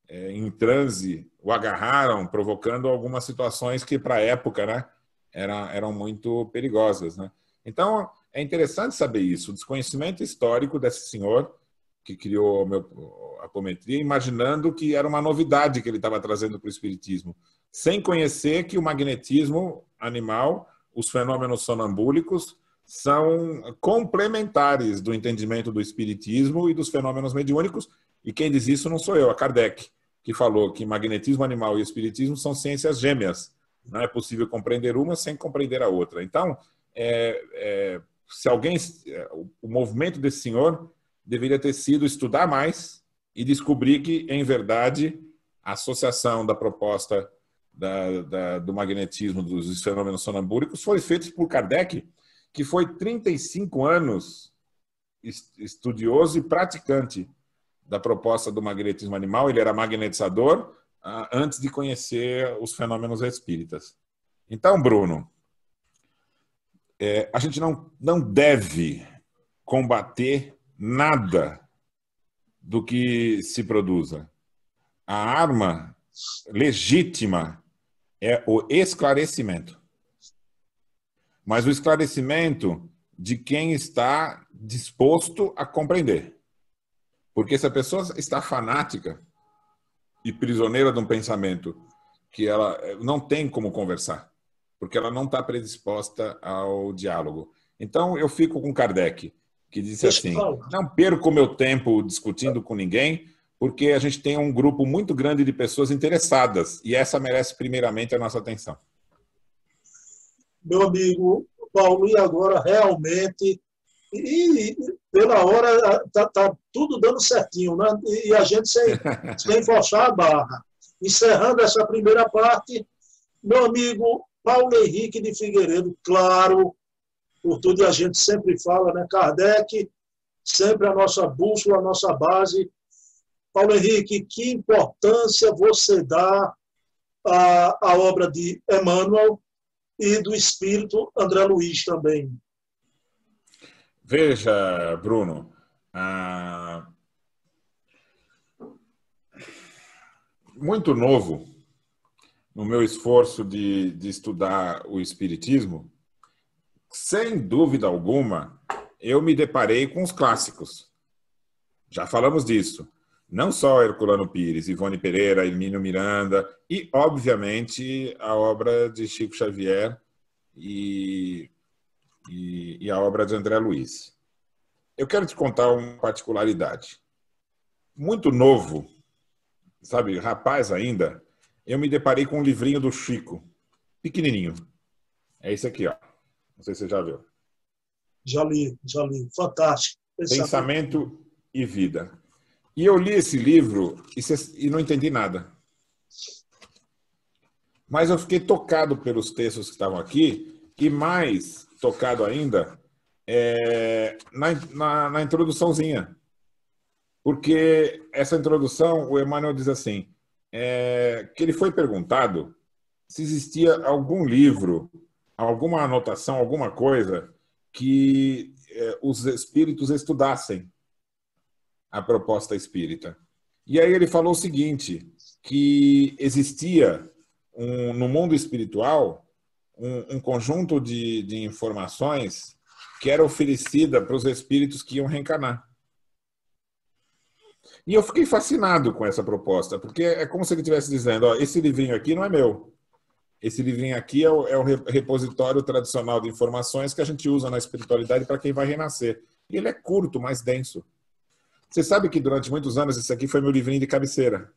em transe, o agarraram, provocando algumas situações que, para a época, né? eram, eram muito perigosas. Né? Então, é interessante saber isso, o desconhecimento histórico desse senhor que criou a apometria, imaginando que era uma novidade que ele estava trazendo para o espiritismo, sem conhecer que o magnetismo animal, os fenômenos sonambúlicos, são complementares do entendimento do espiritismo e dos fenômenos mediúnicos, e quem diz isso não sou eu, é Kardec, que falou que magnetismo animal e espiritismo são ciências gêmeas, não é possível compreender uma sem compreender a outra. Então, é, é, se alguém, é, o movimento desse senhor deveria ter sido estudar mais e descobrir que, em verdade, a associação da proposta da, da, do magnetismo dos fenômenos sonambúricos foi feita por Kardec, que foi 35 anos estudioso e praticante da proposta do magnetismo animal. Ele era magnetizador, ah, antes de conhecer os fenômenos espíritas. Então, Bruno, é, a gente não, não deve combater nada do que se produza. A arma legítima é o esclarecimento. Mas o esclarecimento de quem está disposto a compreender. Porque se a pessoa está fanática, e prisioneira de um pensamento que ela eh, não tem como conversar, porque ela não está predisposta ao diálogo. Então, eu fico com Kardec, que disse assim: não perco meu tempo discutindo com ninguém, porque a gente tem um grupo muito grande de pessoas interessadas e essa merece primeiramente a nossa atenção. Meu amigo Paulo, e agora realmente e, pela hora está tá tudo dando certinho, né? E a gente sem, [LAUGHS] sem forçar a barra. Encerrando essa primeira parte, meu amigo Paulo Henrique de Figueiredo, claro, por tudo a gente sempre fala, né? Kardec sempre a nossa bússola, a nossa base. Paulo Henrique, que importância você dá à, à obra de Emmanuel e do espírito André Luiz também? Veja, Bruno, muito novo no meu esforço de, de estudar o Espiritismo, sem dúvida alguma, eu me deparei com os clássicos. Já falamos disso. Não só Herculano Pires, Ivone Pereira, Hermínio Miranda e, obviamente, a obra de Chico Xavier e, e, e a obra de André Luiz. Eu quero te contar uma particularidade. Muito novo, sabe, rapaz ainda, eu me deparei com um livrinho do Chico, pequenininho. É esse aqui, ó. Não sei se você já viu. Já li, já li. Fantástico. Pensamento, Pensamento e Vida. E eu li esse livro e não entendi nada. Mas eu fiquei tocado pelos textos que estavam aqui e mais tocado ainda é, na, na, na introduçãozinha. Porque essa introdução, o Emmanuel diz assim: é, que ele foi perguntado se existia algum livro, alguma anotação, alguma coisa que é, os espíritos estudassem a proposta espírita. E aí ele falou o seguinte, que existia um, no mundo espiritual um, um conjunto de, de informações que era oferecida para os espíritos que iam reencarnar. E eu fiquei fascinado com essa proposta, porque é como se ele estivesse dizendo: ó, esse livrinho aqui não é meu. Esse livrinho aqui é o, é o repositório tradicional de informações que a gente usa na espiritualidade para quem vai renascer. E ele é curto, mais denso. Você sabe que durante muitos anos esse aqui foi meu livrinho de cabeceira.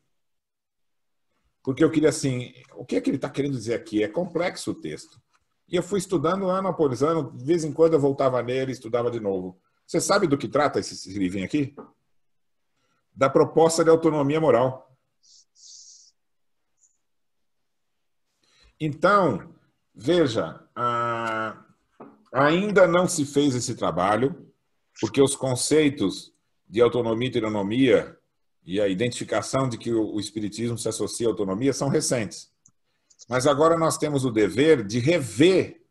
Porque eu queria assim, o que é que ele está querendo dizer aqui? É complexo o texto. E eu fui estudando ano após ano, de vez em quando eu voltava nele e estudava de novo. Você sabe do que trata esse, esse livrinho aqui? da proposta de autonomia moral. Então, veja, ainda não se fez esse trabalho, porque os conceitos de autonomia e teonomia e a identificação de que o Espiritismo se associa à autonomia são recentes. Mas agora nós temos o dever de rever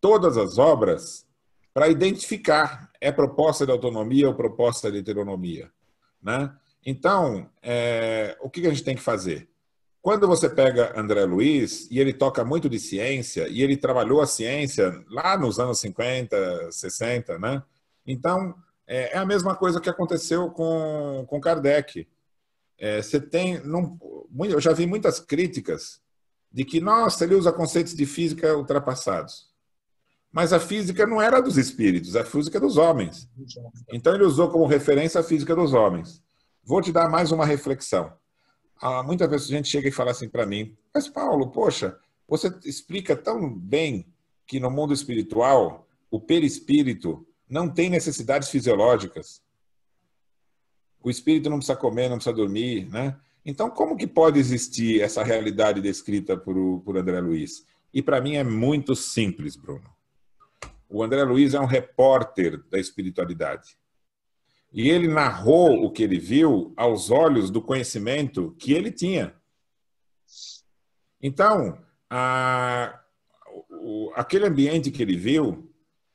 todas as obras para identificar é proposta de autonomia ou proposta de heteronomia. Né? Então, é, o que a gente tem que fazer? Quando você pega André Luiz, e ele toca muito de ciência, e ele trabalhou a ciência lá nos anos 50, 60, né? Então, é, é a mesma coisa que aconteceu com, com Kardec. É, você tem. Eu já vi muitas críticas de que, nossa, ele usa conceitos de física ultrapassados. Mas a física não era dos espíritos, a física é dos homens. Então ele usou como referência a física dos homens. Vou te dar mais uma reflexão. Ah, vezes a gente chega e fala assim para mim, mas Paulo, poxa, você explica tão bem que no mundo espiritual o perispírito não tem necessidades fisiológicas. O espírito não precisa comer, não precisa dormir, né? Então, como que pode existir essa realidade descrita por, por André Luiz? E para mim é muito simples, Bruno. O André Luiz é um repórter da espiritualidade. E ele narrou o que ele viu aos olhos do conhecimento que ele tinha. Então, a, o, aquele ambiente que ele viu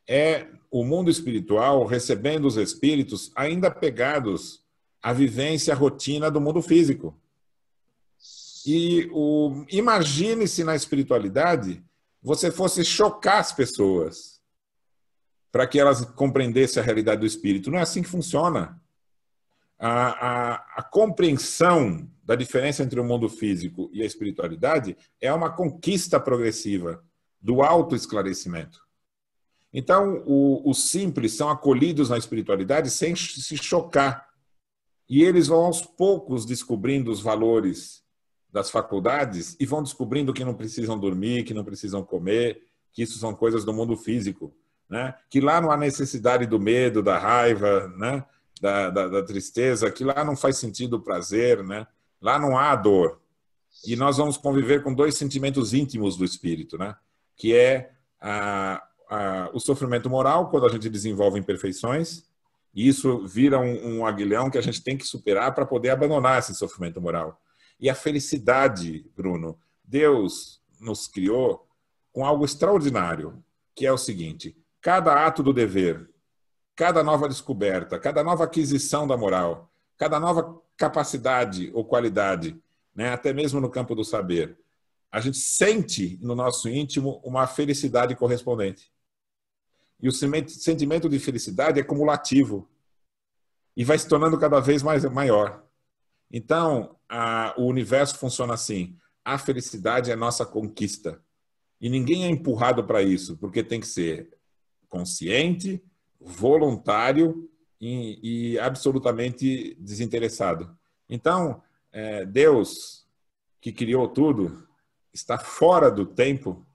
é o mundo espiritual recebendo os espíritos ainda pegados à vivência, à rotina do mundo físico. E imagine se na espiritualidade você fosse chocar as pessoas para que elas compreendessem a realidade do espírito. Não é assim que funciona. A, a, a, compreensão da diferença entre o mundo físico e a espiritualidade é uma conquista progressiva do autoesclarecimento. Então, o, os simples são acolhidos na espiritualidade sem se chocar. E eles vão aos poucos descobrindo os valores das faculdades e vão descobrindo que não precisam dormir, que não precisam comer, que isso são coisas do mundo físico né? que lá não há necessidade do medo, da raiva, né? da, da, da tristeza, que lá não faz sentido o prazer, né? lá não há dor. E nós vamos conviver com dois sentimentos íntimos do espírito, né? que é a, o sofrimento moral, quando a gente desenvolve imperfeições, E isso vira um, um aguilhão que a gente tem que superar para poder abandonar esse sofrimento moral. E a felicidade, Bruno, Deus nos criou com algo extraordinário, que é o seguinte: cada ato do dever, cada nova descoberta, cada nova aquisição da moral, cada nova capacidade ou qualidade, né, até mesmo no campo do saber, a gente sente no nosso íntimo uma felicidade correspondente. E o sentimento de felicidade é cumulativo e vai se tornando cada vez mais maior. Então, a, o universo funciona assim: a felicidade é nossa conquista. E ninguém é empurrado para isso, porque tem que ser consciente, voluntário e, e absolutamente desinteressado. Então, é, Deus, que criou tudo, está fora do tempo,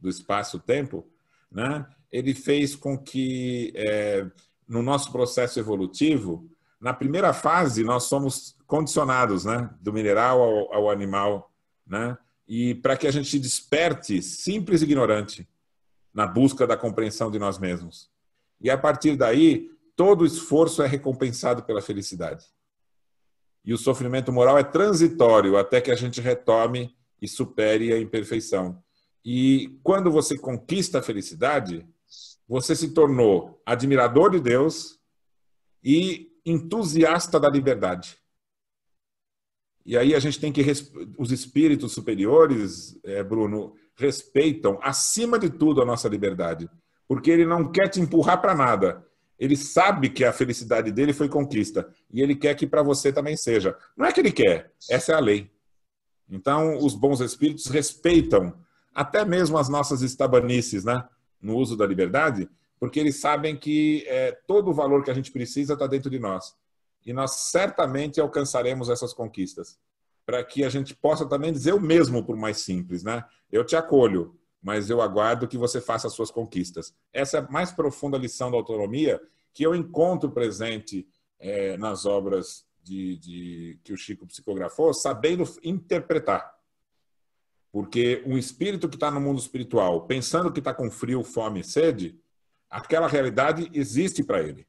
do espaço-tempo, né? Ele fez com que, é, no nosso processo evolutivo, na primeira fase, nós somos condicionados, né? do mineral ao, ao animal, né? e para que a gente desperte simples e ignorante na busca da compreensão de nós mesmos. E a partir daí, todo esforço é recompensado pela felicidade. E o sofrimento moral é transitório até que a gente retome e supere a imperfeição. E quando você conquista a felicidade, você se tornou admirador de Deus e entusiasta da liberdade. E aí a gente tem que os espíritos superiores, é, Bruno, respeitam acima de tudo a nossa liberdade, porque ele não quer te empurrar para nada. Ele sabe que a felicidade dele foi conquista e ele quer que para você também seja. Não é que ele quer, essa é a lei. Então, os bons espíritos respeitam até mesmo as nossas estabanices, né, no uso da liberdade, porque eles sabem que é, todo o valor que a gente precisa está dentro de nós. E nós certamente alcançaremos essas conquistas, para que a gente possa também dizer o mesmo por mais simples, né? Eu te acolho, mas eu aguardo que você faça as suas conquistas. Essa é a mais profunda lição da autonomia que eu encontro presente é, nas obras de, de, que o Chico psicografou, sabendo interpretar. Porque um espírito que está no mundo espiritual, pensando que está com frio, fome e sede, aquela realidade existe para ele.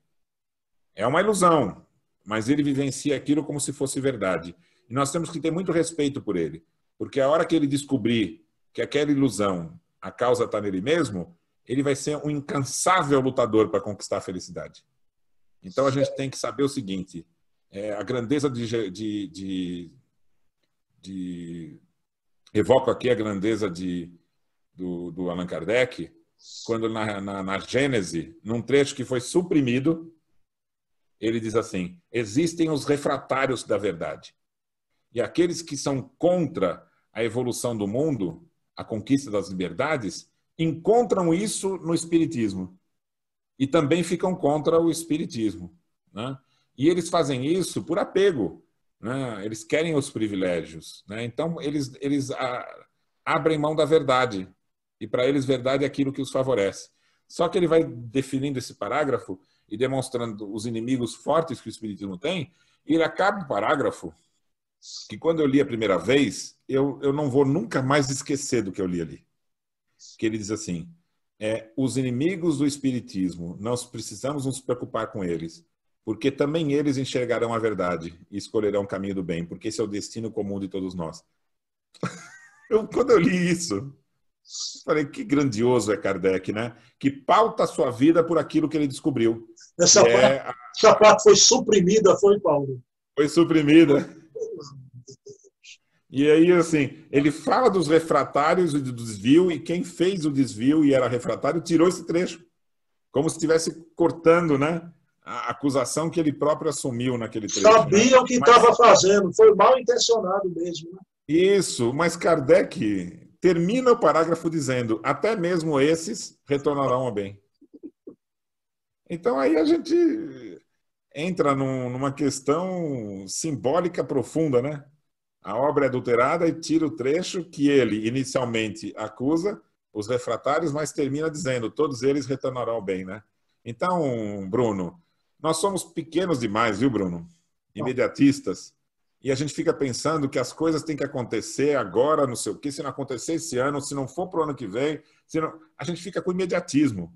É uma ilusão, mas ele vivencia aquilo como se fosse verdade. E nós temos que ter muito respeito por ele, porque a hora que ele descobrir que aquela ilusão a causa está nele mesmo, ele vai ser um incansável lutador para conquistar a felicidade. Então a gente tem que saber o seguinte: é, a grandeza de, de, de, de, evoco aqui a grandeza de do, do Allan Kardec quando na, na, na Gênese, num trecho que foi suprimido, ele diz assim: existem os refratários da verdade e aqueles que são contra a evolução do mundo a conquista das liberdades, encontram isso no Espiritismo. E também ficam contra o Espiritismo. Né? E eles fazem isso por apego. Né? Eles querem os privilégios. Né? Então, eles, eles a, abrem mão da verdade. E para eles, verdade é aquilo que os favorece. Só que ele vai definindo esse parágrafo e demonstrando os inimigos fortes que o Espiritismo tem, e ele acaba o parágrafo que quando eu li a primeira vez, eu, eu não vou nunca mais esquecer do que eu li ali. Que ele diz assim: é, os inimigos do Espiritismo, nós precisamos nos preocupar com eles, porque também eles enxergarão a verdade e escolherão o caminho do bem, porque esse é o destino comum de todos nós. [LAUGHS] eu, quando eu li isso, falei que grandioso é Kardec, né? Que pauta a sua vida por aquilo que ele descobriu. Essa, parte, é... essa parte foi suprimida, foi, Paulo? Foi suprimida. E aí, assim, ele fala dos refratários e do desvio, e quem fez o desvio e era refratário tirou esse trecho. Como se estivesse cortando, né? A acusação que ele próprio assumiu naquele trecho. Sabia né? o que estava mas... fazendo, foi mal intencionado mesmo. Né? Isso, mas Kardec termina o parágrafo dizendo: até mesmo esses retornarão ao bem. Então aí a gente entra num, numa questão simbólica profunda, né? A obra é adulterada e tira o trecho que ele inicialmente acusa os refratários, mas termina dizendo: todos eles retornarão ao bem, né? Então, Bruno, nós somos pequenos demais, viu, Bruno? Imediatistas. E a gente fica pensando que as coisas têm que acontecer agora, não sei o quê, se não acontecer esse ano, se não for para o ano que vem, não... a gente fica com imediatismo.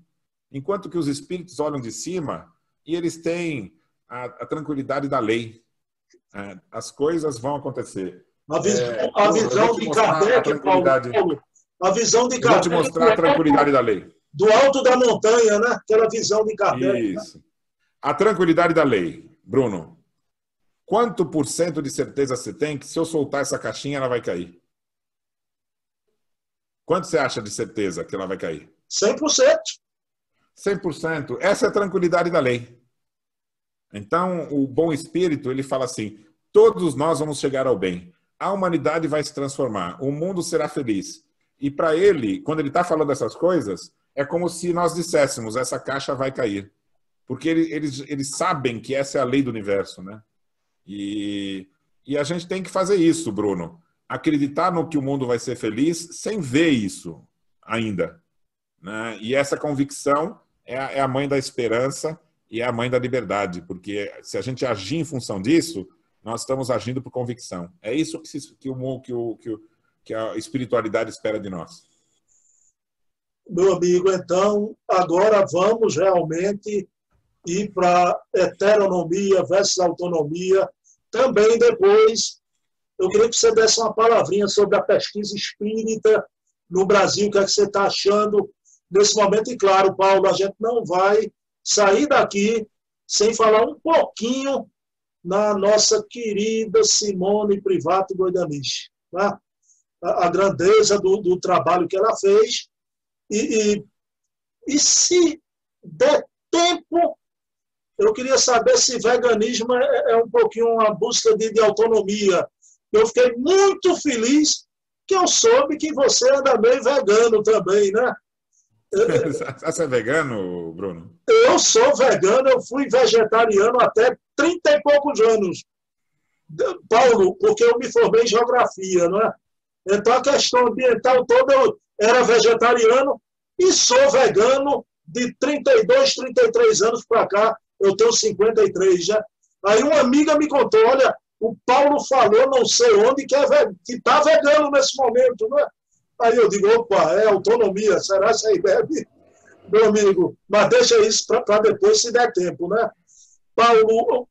Enquanto que os espíritos olham de cima e eles têm a, a tranquilidade da lei. É, as coisas vão acontecer. A, vis é, a visão de Kardec, Paulo, a visão de Kardec. vou te mostrar a tranquilidade da lei. Do alto da montanha, né? Aquela visão de Kardec. Né? Isso. Né? A tranquilidade da lei. Bruno, quanto por cento de certeza você tem que se eu soltar essa caixinha ela vai cair? Quanto você acha de certeza que ela vai cair? 100%. 100%. Essa é a tranquilidade da lei. Então, o bom espírito, ele fala assim: todos nós vamos chegar ao bem. A humanidade vai se transformar, o mundo será feliz. E para ele, quando ele está falando essas coisas, é como se nós disséssemos: essa caixa vai cair. Porque ele, eles, eles sabem que essa é a lei do universo, né? E, e a gente tem que fazer isso, Bruno. Acreditar no que o mundo vai ser feliz sem ver isso ainda. Né? E essa convicção é a, é a mãe da esperança e é a mãe da liberdade, porque se a gente agir em função disso, nós estamos agindo por convicção. É isso que, se, que, o, que, o, que, o, que a espiritualidade espera de nós. Meu amigo, então, agora vamos realmente ir para heteronomia versus autonomia. Também depois, eu queria que você desse uma palavrinha sobre a pesquisa espírita no Brasil, o que, é que você está achando nesse momento. E claro, Paulo, a gente não vai sair daqui sem falar um pouquinho na nossa querida Simone Privato Goidanich. Né? A, a, grandeza do, do, trabalho que ela fez. E, e, e se der tempo, eu queria saber se veganismo é, é um pouquinho uma busca de, de autonomia. Eu fiquei muito feliz que eu soube que você anda meio vegano também, né? [LAUGHS] Você é vegano, Bruno? Eu sou vegano, eu fui vegetariano até 30 e poucos anos. Paulo, porque eu me formei em geografia, não é? Então a questão ambiental toda eu era vegetariano e sou vegano de 32, 33 anos para cá. Eu tenho 53 já. Aí uma amiga me contou: olha, o Paulo falou, não sei onde, que é, está vegano nesse momento, não é? Aí eu digo, opa, é autonomia, será que aí bebe? Meu amigo, mas deixa isso para depois, se der tempo, né? Paulo,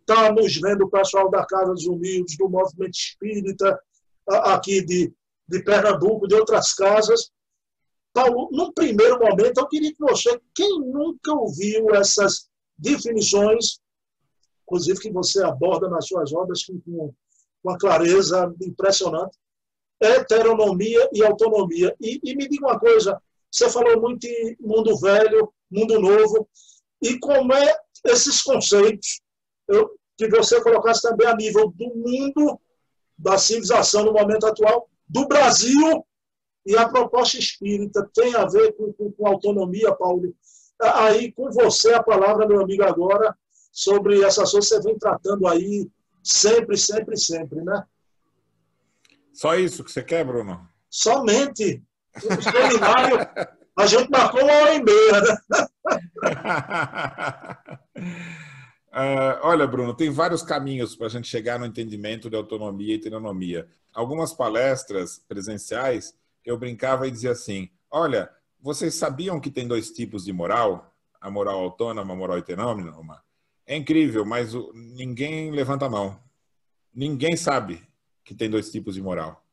estamos vendo o pessoal da Casa dos Unidos, do Movimento Espírita, aqui de, de Pernambuco, de outras casas. Paulo, num primeiro momento, eu queria que você, quem nunca ouviu essas definições, inclusive que você aborda nas suas obras com, com uma clareza impressionante, heteronomia e autonomia. E, e, me diga uma coisa, você falou muito em mundo velho, mundo novo, e como é esses conceitos eu, que você colocasse também a nível do mundo, da civilização no momento atual, do Brasil, e a proposta espírita tem a ver com, com, com autonomia, Paulo. Aí, com você, a palavra, meu amigo, agora, sobre essas coisas que você vem tratando aí sempre, sempre, sempre, né? Só isso que você quer, Bruno? Somente. O seminário, [LAUGHS] a gente marcou uma hora e meia, né? Uh, [LAUGHS] olha, Bruno, tem vários caminhos para a gente chegar no entendimento de autonomia e heteronomia. Algumas palestras presenciais, eu brincava e dizia assim: olha, vocês sabiam que tem dois tipos de moral? A moral autônoma, a moral heterônoma? É incrível, mas ninguém levanta a mão. Ninguém sabe que tem dois tipos de moral.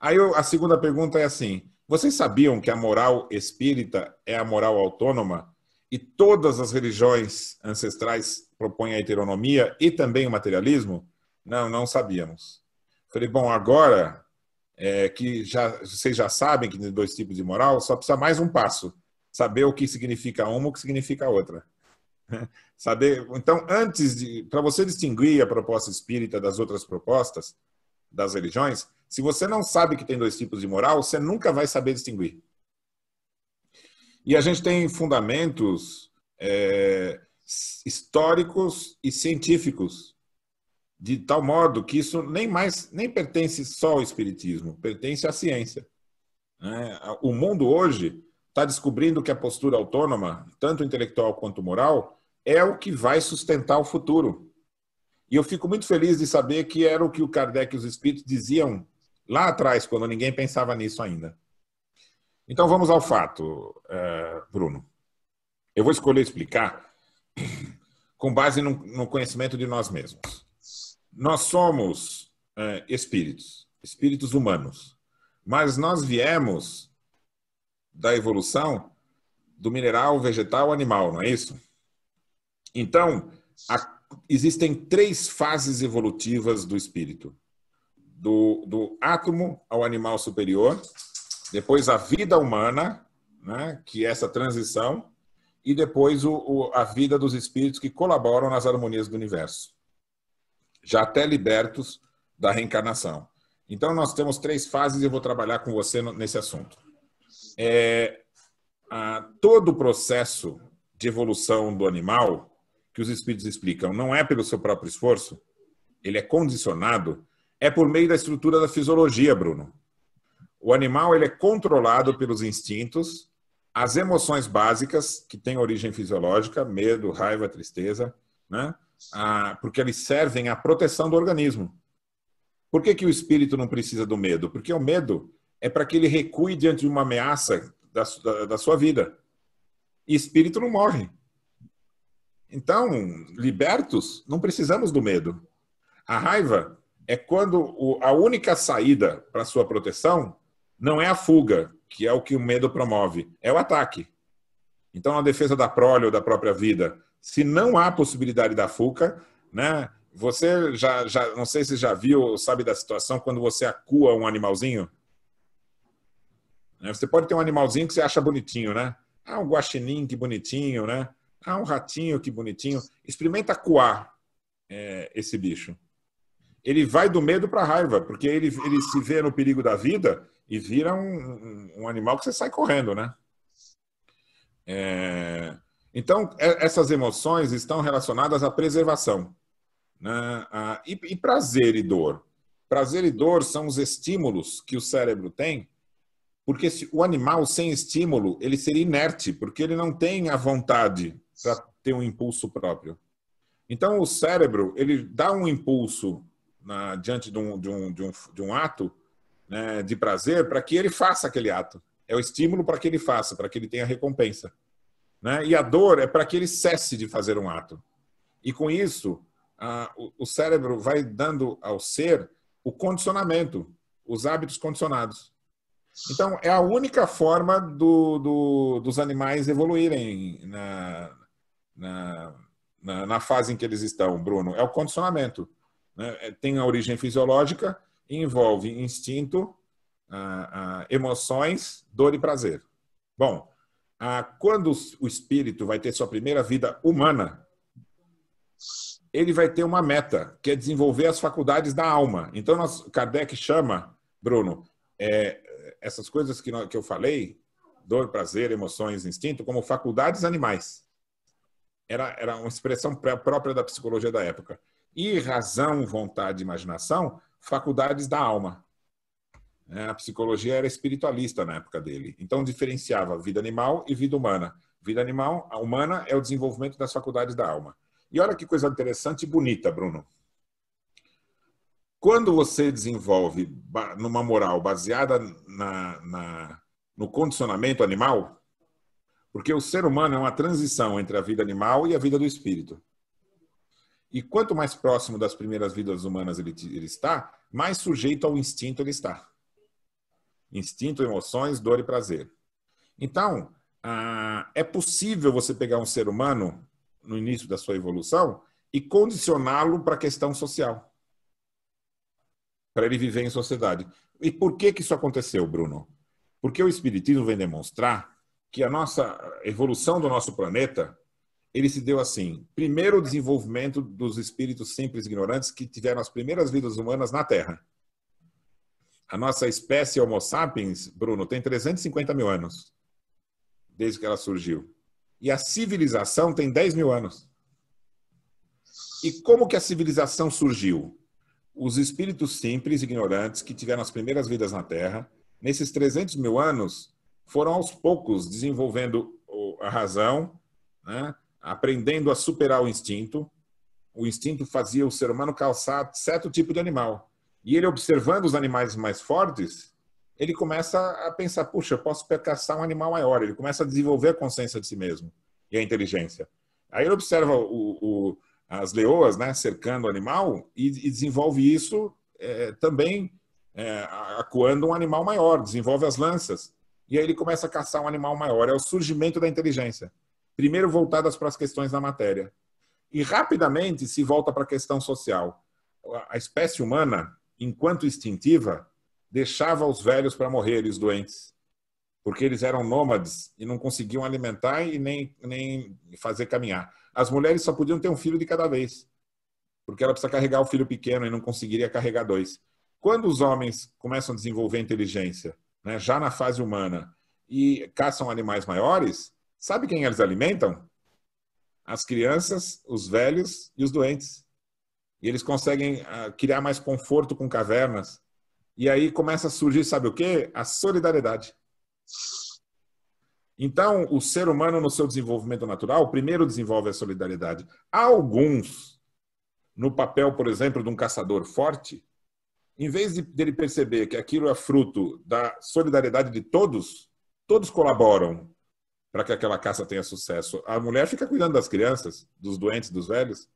Aí eu, a segunda pergunta é assim: vocês sabiam que a moral espírita é a moral autônoma e todas as religiões ancestrais propõem a heteronomia e também o materialismo? Não, não sabíamos. Falei, bom, agora é, que já, vocês já sabem que tem dois tipos de moral, só precisa mais um passo: saber o que significa uma o que significa a outra. [LAUGHS] Saber, então, antes de, para você distinguir a proposta espírita das outras propostas das religiões, se você não sabe que tem dois tipos de moral, você nunca vai saber distinguir. E a gente tem fundamentos é, históricos e científicos de tal modo que isso nem mais nem pertence só ao espiritismo, pertence à ciência. Né? O mundo hoje está descobrindo que a postura autônoma, tanto intelectual quanto moral, é o que vai sustentar o futuro. E eu fico muito feliz de saber que era o que o Kardec e os espíritos diziam lá atrás, quando ninguém pensava nisso ainda. Então vamos ao fato, eh, Bruno. Eu vou escolher explicar com base no, no conhecimento de nós mesmos. Nós somos é, espíritos, espíritos humanos, mas nós viemos da evolução do mineral, vegetal, animal, não é isso? Então, a, existem três fases evolutivas do espírito: do, do átomo ao animal superior, depois a vida humana, né, que é essa transição, e depois o, o, a vida dos espíritos que colaboram nas harmonias do universo, já até libertos da reencarnação. Então, nós temos três fases e eu vou trabalhar com você nesse assunto. É, a, todo o processo de evolução do animal, que os espíritos explicam, não é pelo seu próprio esforço, ele é condicionado, é por meio da estrutura da fisiologia, Bruno. O animal ele é controlado pelos instintos, as emoções básicas, que têm origem fisiológica, medo, raiva, tristeza, né? Ah, porque eles servem à proteção do organismo. Por que, que o espírito não precisa do medo? Porque o medo é para que ele recue diante de uma ameaça da, da, da sua vida. E espírito não morre. Então, libertos, não precisamos do medo. A raiva é quando o, a única saída para sua proteção não é a fuga, que é o que o medo promove, é o ataque. Então, a defesa da prole ou da própria vida, se não há possibilidade da fuga, né? Você já, já, não sei se já viu, sabe da situação quando você acua um animalzinho? Né, você pode ter um animalzinho que você acha bonitinho, né? Ah, um guaxinim, que bonitinho, né? Ah, um ratinho, que bonitinho. Experimenta acuar é, esse bicho. Ele vai do medo para a raiva, porque ele, ele se vê no perigo da vida e vira um, um animal que você sai correndo, né? É... Então, é, essas emoções estão relacionadas à preservação. Né? E, prazer e dor. Prazer e dor são os estímulos que o cérebro tem, porque o animal sem estímulo, ele seria inerte, porque ele não tem a vontade para ter um impulso próprio. Então, o cérebro, ele dá um impulso na, diante de um, de um, de um, de um ato né, de prazer para que ele faça aquele ato. É o estímulo para que ele faça, para que ele tenha recompensa. Né? E a dor é para que ele cesse de fazer um ato. E com isso, a, o, o cérebro vai dando ao ser o condicionamento, os hábitos condicionados. Então, é a única forma do, do, dos animais evoluírem na, na, na, na, fase em que eles estão, Bruno. É o condicionamento. Né? É, tem a origem fisiológica, envolve instinto, emoções, dor e prazer. Bom, ah, quando o espírito vai ter sua primeira vida humana, ele vai ter uma meta, que é desenvolver as faculdades da alma. Então, nós, Kardec chama, Bruno, é, essas coisas que, que eu falei, dor, prazer, emoções, instinto, como faculdades animais. Era, era uma expressão própria da psicologia da época. E razão, vontade, imaginação faculdades da alma. É, a psicologia era espiritualista na época dele, então diferenciava vida animal e vida humana. Vida animal, a humana é o desenvolvimento das faculdades da alma. E olha que coisa interessante e bonita, Bruno. Quando você desenvolve numa moral baseada na, na, no condicionamento animal, porque o ser humano é uma transição entre a vida animal e a vida do espírito. E quanto mais próximo das primeiras vidas humanas ele, ele está, mais sujeito ao instinto ele está. Instinto, emoções, dor e prazer. Então, ah, é possível você pegar um ser humano no início da sua evolução e condicioná-lo para a questão social. Para ele viver em sociedade. E por que, que isso aconteceu, Bruno? Porque o Espiritismo vem demonstrar que a nossa evolução do nosso planeta ele se deu assim: primeiro, o desenvolvimento dos espíritos simples e ignorantes que tiveram as primeiras vidas humanas na Terra. A nossa espécie Homo sapiens, Bruno, tem 350 mil anos, desde que ela surgiu. E a civilização tem 10 mil anos. E como que a civilização surgiu? Os espíritos simples, ignorantes, que tiveram as primeiras vidas na Terra, nesses 300 mil anos, foram aos poucos desenvolvendo a razão, né? aprendendo a superar o instinto. O instinto fazia o ser humano calçar certo tipo de animal. E ele observando os animais mais fortes, ele começa a pensar, puxa, eu posso caçar um animal maior. Ele começa a desenvolver a consciência de si mesmo e a inteligência. Aí ele observa o, o, as leoas né, cercando o animal e, e desenvolve isso é, também é, acuando um animal maior, desenvolve as lanças. E aí ele começa a caçar um animal maior. É o surgimento da inteligência. Primeiro voltadas para as questões da matéria. E rapidamente se volta para a questão social. A espécie humana, enquanto instintiva, deixava os velhos para morrer os doentes. Porque eles eram nômades e não conseguiam alimentar e nem, nem fazer caminhar. As mulheres só podiam ter um filho de cada vez. Porque ela precisa carregar o filho pequeno e não conseguiria carregar dois. Quando os homens começam a desenvolver inteligência, né, já na fase humana, e caçam animais maiores, sabe quem eles alimentam? As crianças, os velhos e os doentes. E eles conseguem uh, criar mais conforto com cavernas. E aí começa a surgir, sabe o quê? A solidariedade. Então, o ser humano, no seu desenvolvimento natural, primeiro desenvolve a solidariedade. Alguns, no papel, por exemplo, de um caçador forte, em vez de dele perceber que aquilo é fruto da solidariedade de todos, todos colaboram para que aquela caça tenha sucesso. A mulher fica cuidando das crianças, dos doentes, dos velhos,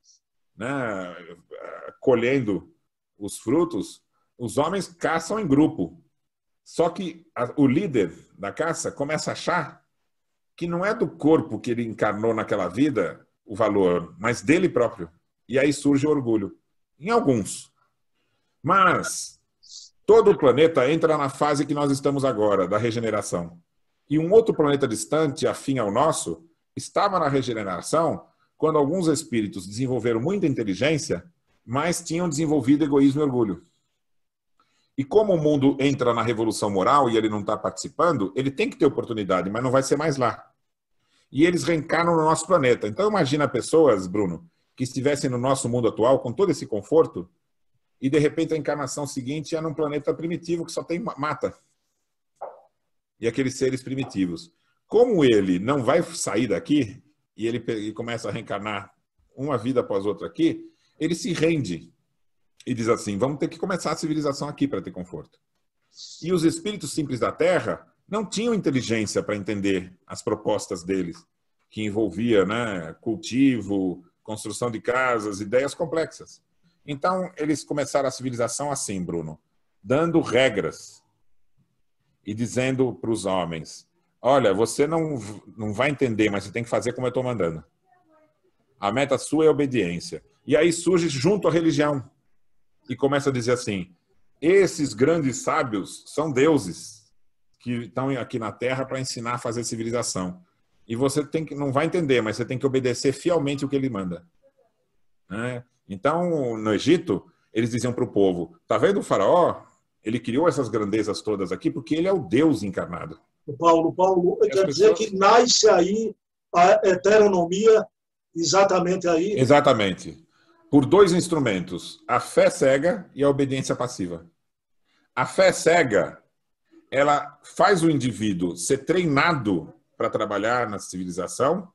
né? colhendo os frutos. Os homens caçam em grupo. Só que a, o líder da caça começa a achar que não é do corpo que ele encarnou naquela vida o valor, mas dele próprio. E aí surge o orgulho. Em alguns. Mas todo o planeta entra na fase que nós estamos agora, da regeneração. E um outro planeta distante, afim ao nosso, estava na regeneração quando alguns espíritos desenvolveram muita inteligência, mas tinham desenvolvido egoísmo e orgulho. E como o mundo entra na revolução moral e ele não está participando, ele tem que ter oportunidade, mas não vai ser mais lá. E eles reencarnam no nosso planeta. Então imagina pessoas, Bruno, que estivessem no nosso mundo atual com todo esse conforto, e de repente a encarnação seguinte é num planeta primitivo que só tem mata. E aqueles seres primitivos. Como ele não vai sair daqui, e ele começa a reencarnar uma vida após outra aqui, ele se rende e diz assim: vamos ter que começar a civilização aqui para ter conforto. E os espíritos simples da Terra não tinham inteligência para entender as propostas deles, que envolvia né, cultivo, construção de casas, ideias complexas. Então, eles começaram a civilização assim, Bruno, dando regras e dizendo para os homens: olha, você não, não vai entender, mas você tem que fazer como eu estou mandando. A meta sua é obediência. E aí surge junto a religião e começa a dizer assim: esses grandes sábios são deuses que estão aqui na Terra para ensinar a fazer civilização. E você tem que não vai entender, mas você tem que obedecer fielmente o que ele manda. Né? Então, no Egito, eles diziam para o povo: tá vendo o faraó? Ele criou essas grandezas todas aqui porque ele é o Deus encarnado. Paulo, Paulo, quer pessoas... dizer que nasce aí a heteronomia exatamente aí? Exatamente. Por dois instrumentos, a fé cega e a obediência passiva. A fé cega, ela faz o indivíduo ser treinado para trabalhar na civilização,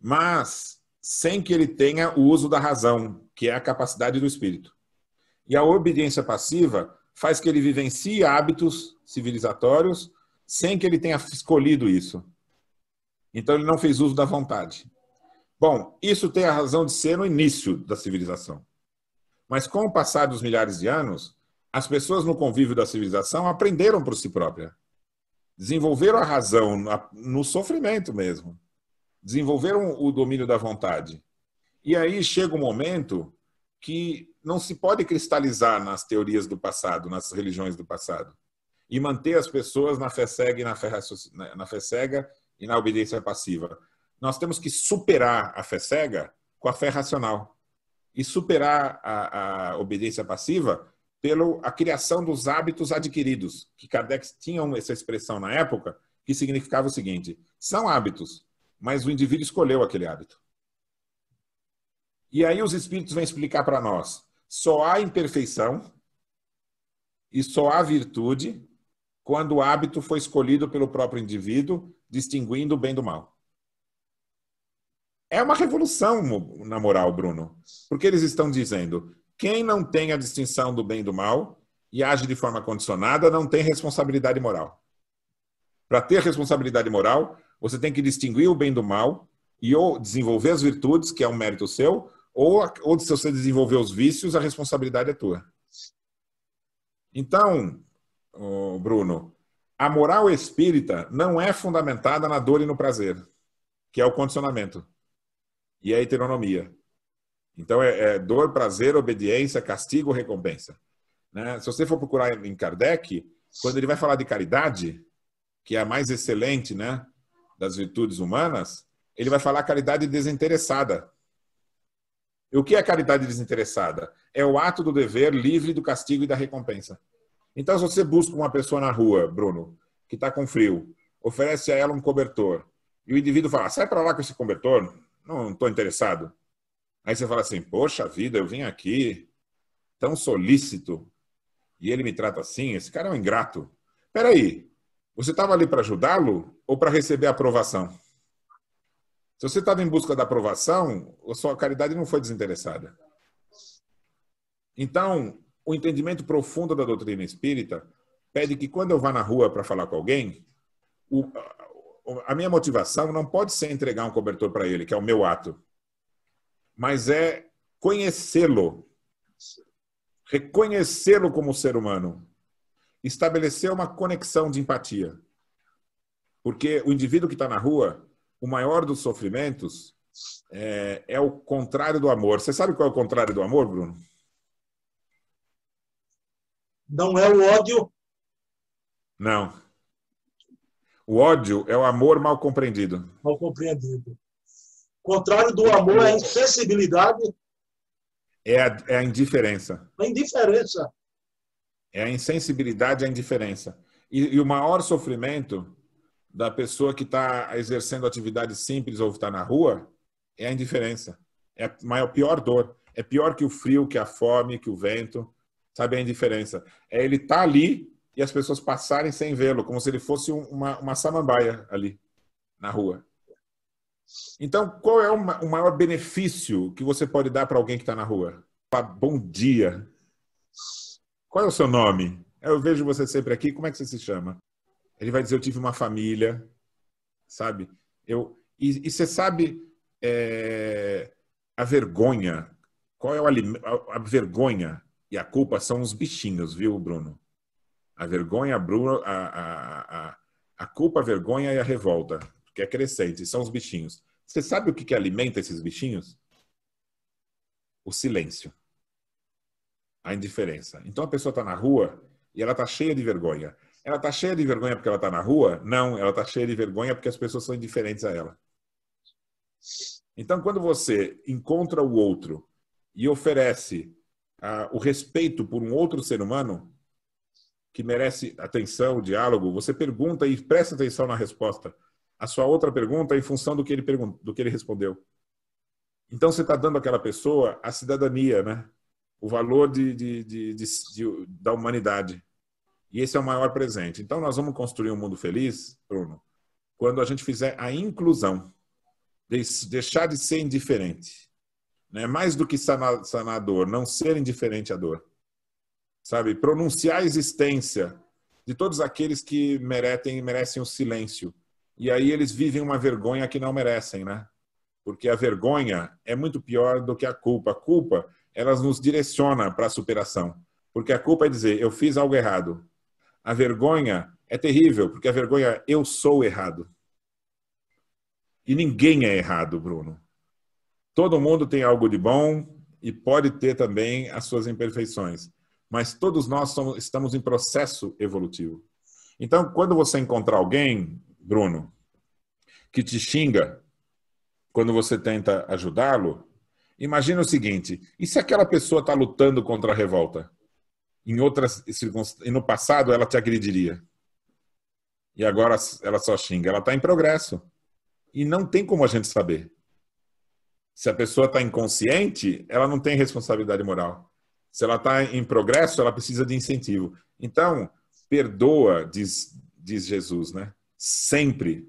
mas sem que ele tenha o uso da razão, que é a capacidade do espírito. E a obediência passiva faz que ele vivencie hábitos civilizatórios sem que ele tenha escolhido isso. Então ele não fez uso da vontade. Bom, isso tem a razão de ser no início da civilização. Mas com o passar dos milhares de anos, as pessoas no convívio da civilização aprenderam por si própria. Desenvolveram a razão no sofrimento mesmo desenvolveram o domínio da vontade. E aí chega um momento que não se pode cristalizar nas teorias do passado, nas religiões do passado, e manter as pessoas na fé cega e na fé, na fé cega e na obediência passiva. Nós temos que superar a fé cega com a fé racional e superar a, a obediência passiva pela a criação dos hábitos adquiridos, que Kardec tinha essa expressão na época, que significava o seguinte: são hábitos, mas o indivíduo escolheu aquele hábito. E aí os espíritos vão explicar para nós: só há imperfeição e só há virtude quando o hábito foi escolhido pelo próprio indivíduo, distinguindo o bem do mal. É uma revolução na moral, Bruno, porque eles estão dizendo: quem não tem a distinção do bem e do mal e age de forma condicionada não tem responsabilidade moral. Para ter responsabilidade moral, você tem que distinguir o bem do mal e ou desenvolver as virtudes, que é um mérito seu, ou, ou se você desenvolver os vícios, a responsabilidade é tua. Então, Bruno, a moral espírita não é fundamentada na dor e no prazer, que é o condicionamento e a heteronomia. Então, é, é dor, prazer, obediência, castigo, recompensa. Né? Se você for procurar em Kardec, quando ele vai falar de caridade, que é a mais excelente né, das virtudes humanas, ele vai falar caridade desinteressada. E o que é caridade desinteressada? É o ato do dever livre do castigo e da recompensa. Então, se você busca uma pessoa na rua, Bruno, que está com frio, oferece a ela um cobertor, e o indivíduo fala, sai para lá com esse cobertor, não estou interessado. Aí você fala assim, poxa vida, eu vim aqui tão solícito, e ele me trata assim, esse cara é um ingrato. Peraí, você estava ali para ajudá-lo ou para receber aprovação? Se você estava em busca da aprovação, a sua caridade não foi desinteressada. Então, o entendimento profundo da doutrina espírita pede que quando eu vá na rua para falar com alguém, o, a minha motivação não pode ser entregar um cobertor para ele, que é o meu ato, mas é conhecê-lo, reconhecê-lo como ser humano, estabelecer uma conexão de empatia. Porque o indivíduo que está na rua, o maior dos sofrimentos é, é o contrário do amor. Você sabe qual é o contrário do amor, Bruno? Não é o ódio? Não. O ódio é o amor mal compreendido. Mal compreendido. O contrário do amor é a insensibilidade. É a, é a indiferença. A indiferença. É a insensibilidade, a indiferença. E, e o maior sofrimento da pessoa que está exercendo atividade simples ou está na rua é a indiferença. É a maior, pior dor. É pior que o frio, que a fome, que o vento. Sabe a indiferença? É ele estar tá ali e as pessoas passarem sem vê-lo, como se ele fosse uma, uma samambaia ali na rua. Então, qual é o, maior benefício que você pode dar para alguém que está na rua? Bom dia. Qual é o seu nome? Eu vejo você sempre aqui. Como é que você se chama? Ele vai dizer: Eu tive uma família, sabe? Eu, e, e você sabe é, a vergonha. Qual é o a, a vergonha e a culpa são os bichinhos, viu, Bruno? A vergonha, Bruno, a, a, a, a culpa, a vergonha e a revolta, que é crescente, são os bichinhos. Você sabe o que, que alimenta esses bichinhos? O silêncio. A indiferença. Então a pessoa está na rua e ela está cheia de vergonha. Ela está cheia de vergonha porque ela está na rua? Não, ela está cheia de vergonha porque as pessoas são indiferentes a ela. Então, quando você encontra o outro e oferece ah, o respeito por um outro ser humano que merece atenção, diálogo, você pergunta e presta atenção na resposta. A sua outra pergunta é em função do que ele, do que ele respondeu. Então, você está dando àquela pessoa a cidadania, né? o valor de, de, de, de, da humanidade. E esse é o maior presente. Então, nós vamos construir um mundo feliz, Bruno, quando a gente fizer a inclusão, deixar de ser indiferente. Né? Mais do que sanar, sanar a dor, não ser indiferente à dor. Sabe? Pronunciar a existência de todos aqueles que merecem, merecem o silêncio. E aí eles vivem uma vergonha que não merecem, né? Porque a vergonha é muito pior do que a culpa. A culpa, elas nos direciona para a superação. Porque a culpa é dizer, eu fiz algo errado. A vergonha é terrível, porque a vergonha é eu sou errado. E ninguém é errado, Bruno. Todo mundo tem algo de bom e pode ter também as suas imperfeições. Mas todos nós somos, estamos em processo evolutivo. Então, quando você encontrar alguém, Bruno, que te xinga quando você tenta ajudá-lo, imagine o seguinte: e se aquela pessoa está lutando contra a revolta? em outras circunstâncias, no passado ela te agrediria. E agora ela só xinga. Ela está em progresso. E não tem como a gente saber. Se a pessoa está inconsciente, ela não tem responsabilidade moral. Se ela está em progresso, ela precisa de incentivo. Então, perdoa, diz, diz Jesus, né? Sempre.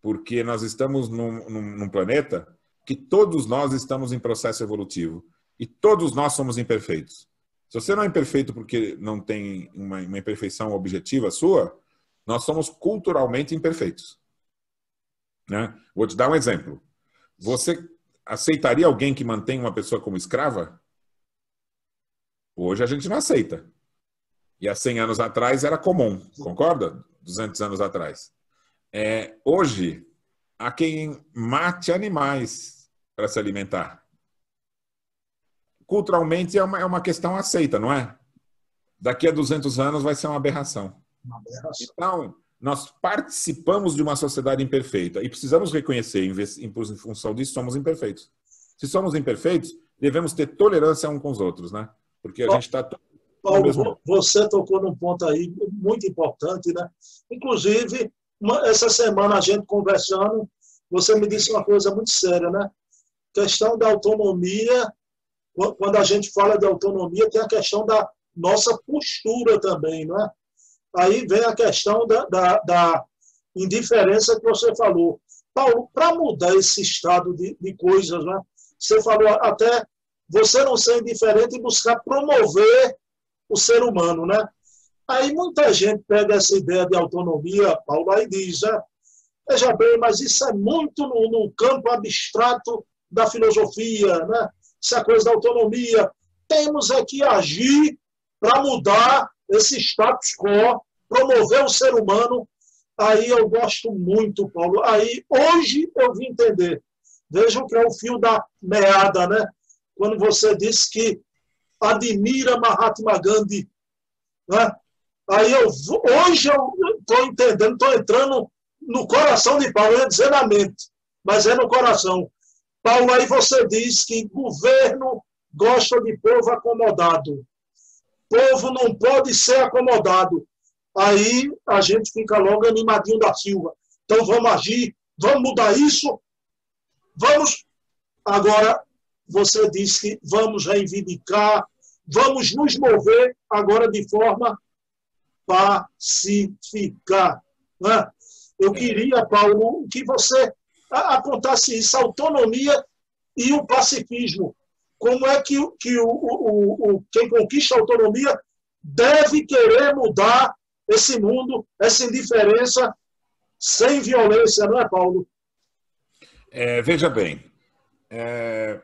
Porque nós estamos num, num, num planeta que todos nós estamos em processo evolutivo. E todos nós somos imperfeitos. Se você não é imperfeito porque não tem uma, uma imperfeição objetiva sua, nós somos culturalmente imperfeitos. Né? Vou te dar um exemplo. Você aceitaria alguém que mantém uma pessoa como escrava? Hoje a gente não aceita. E há 100 anos atrás era comum, concorda? 200 anos atrás. É, hoje, há quem mate animais para se alimentar. Culturalmente é uma, é uma questão aceita, não é? Daqui a 200 anos vai ser uma aberração. Uma aberração. Então, nós participamos de uma sociedade imperfeita e precisamos reconhecer, em função disso, somos imperfeitos. Se somos imperfeitos, devemos ter tolerância um com os outros, né? Porque a Paulo, gente está. Paulo, mesmo... você tocou num ponto aí muito importante, né? Inclusive, uma, essa semana a gente conversando, você me disse uma coisa muito séria, né? Questão da autonomia. Quando a gente fala de autonomia, tem a questão da nossa postura também, não é? Aí vem a questão da, da, da indiferença que você falou. Paulo, para mudar esse estado de, de coisas, né? você falou até você não ser indiferente e buscar promover o ser humano, né? Aí muita gente pega essa ideia de autonomia, Paulo, aí diz, né? veja bem, mas isso é muito no, no campo abstrato da filosofia, né? Essa coisa da autonomia. Temos é que agir para mudar esse status quo, promover o ser humano. Aí eu gosto muito, Paulo. Aí hoje eu vim entender. Vejam que é o fio da meada, né? Quando você diz que admira Mahatma Gandhi, né? Aí eu hoje eu estou entendendo, estou entrando no coração de Paulo, eu ia dizer na mente, mas é no coração. Paulo, aí você diz que governo gosta de povo acomodado povo não pode ser acomodado. Aí a gente fica logo animadinho da Silva. Então vamos agir, vamos mudar isso, vamos. Agora, você disse que vamos reivindicar, vamos nos mover agora de forma pacificar. Né? Eu queria, Paulo, que você apontasse isso, a autonomia e o pacifismo como é que, que o, o, o, quem conquista a autonomia deve querer mudar esse mundo, essa indiferença, sem violência, não é, Paulo? É, veja bem, é,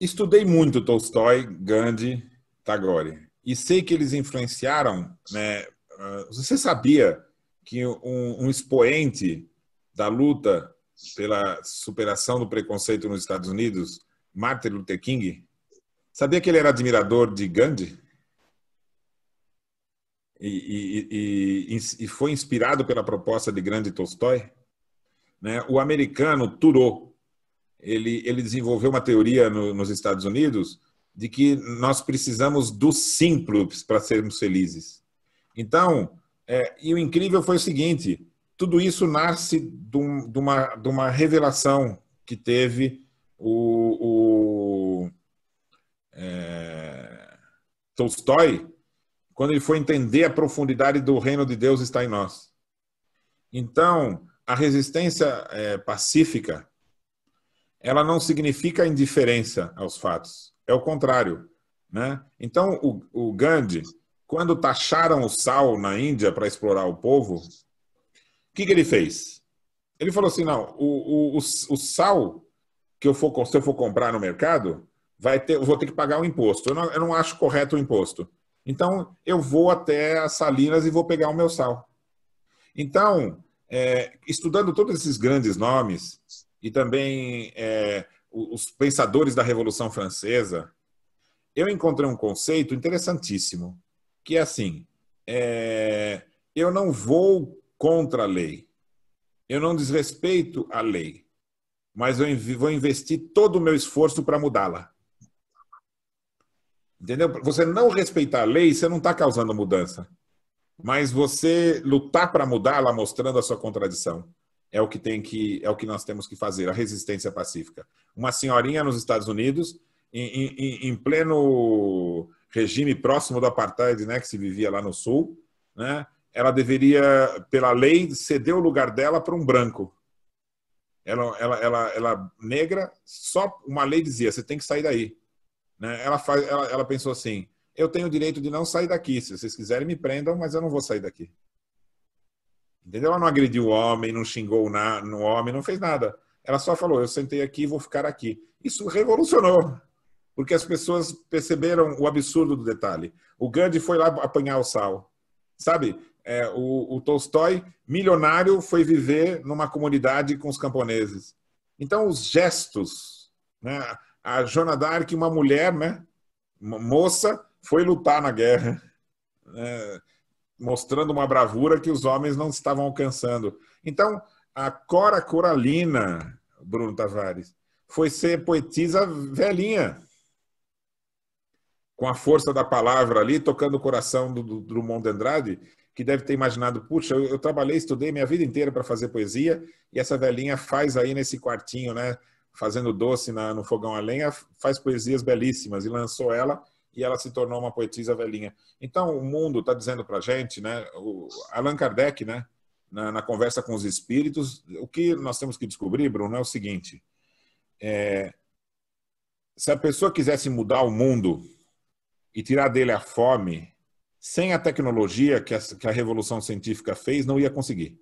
estudei muito Tolstói, Gandhi, Tagore, e sei que eles influenciaram. Né, ah, você sabia que um, um expoente da luta pela superação do preconceito nos Estados Unidos Martin Luther King, sabia que ele era admirador de Gandhi? E, e, e, e foi inspirado pela proposta de Grande Tolstói? Né? O americano Thoreau, ele, ele desenvolveu uma teoria no, nos Estados Unidos de que nós precisamos do simples para sermos felizes. Então, é, e o incrível foi o seguinte: tudo isso nasce de, um, de, uma, de uma revelação que teve o, o é, Tolstói, quando ele foi entender a profundidade do reino de Deus está em nós. Então, a resistência é, pacífica, ela não significa indiferença aos fatos. É o contrário. Né? Então, o, o Gandhi, quando taxaram o sal na Índia para explorar o povo, o que, que ele fez? Ele falou assim: não, o, o, o, o sal que eu for, se eu for comprar no mercado, vai ter, vou ter que pagar um imposto. Eu não, eu não acho correto o imposto. Então, eu vou até as salinas e vou pegar o meu sal. Então, é, estudando todos esses grandes nomes e também é, os pensadores da Revolução Francesa, eu encontrei um conceito interessantíssimo, que é assim: é, eu não vou contra a lei, eu não desrespeito a lei, mas eu vou investir todo o meu esforço para mudá-la. Entendeu? Você não respeitar a lei, você não está causando mudança. Mas você lutar para mudá-la, mostrando a sua contradição, é o que tem que é o que nós temos que fazer, a resistência pacífica. Uma senhorinha nos Estados Unidos, em, em, em pleno regime próximo do apartheid, né, que se vivia lá no sul, né, ela deveria, pela lei, ceder o lugar dela para um branco ela, ela, ela, ela negra, só uma lei dizia, você tem que sair daí. Né? Ela, faz, ela, ela pensou assim, eu tenho o direito de não sair daqui, se vocês quiserem me prendam, mas eu não vou sair daqui. Entendeu? Ela não agrediu o homem, não xingou na, no homem, não fez nada. Ela só falou: eu sentei aqui e vou ficar aqui. Isso revolucionou, porque as pessoas perceberam o absurdo do detalhe. O Gandhi foi lá apanhar o sal, sabe? É, o, o Tolstói, milionário, foi viver numa comunidade com os camponeses. Então, os gestos, né? A Joana d'Arc, uma mulher, né? Moça, foi lutar na guerra, né? mostrando uma bravura que os homens não estavam alcançando. Então, a Cora Coralina, Bruno Tavares, foi ser poetisa velhinha, com a força da palavra ali, tocando o coração do, do Drummond de Andrade, que deve ter imaginado, puxa, eu, eu trabalhei, estudei minha vida inteira para fazer poesia, e essa velhinha faz aí nesse quartinho, né, fazendo doce na, no fogão a lenha, faz poesias belíssimas, e lançou ela, e ela se tornou uma poetisa velhinha. Então, o mundo está dizendo para gente, né, o Allan Kardec, né, na, na, conversa com os espíritos, o que nós temos que descobrir, Bruno, é o seguinte: é, se a pessoa quisesse mudar o mundo e tirar dele a fome, sem a tecnologia que a, que a revolução científica fez, não ia conseguir.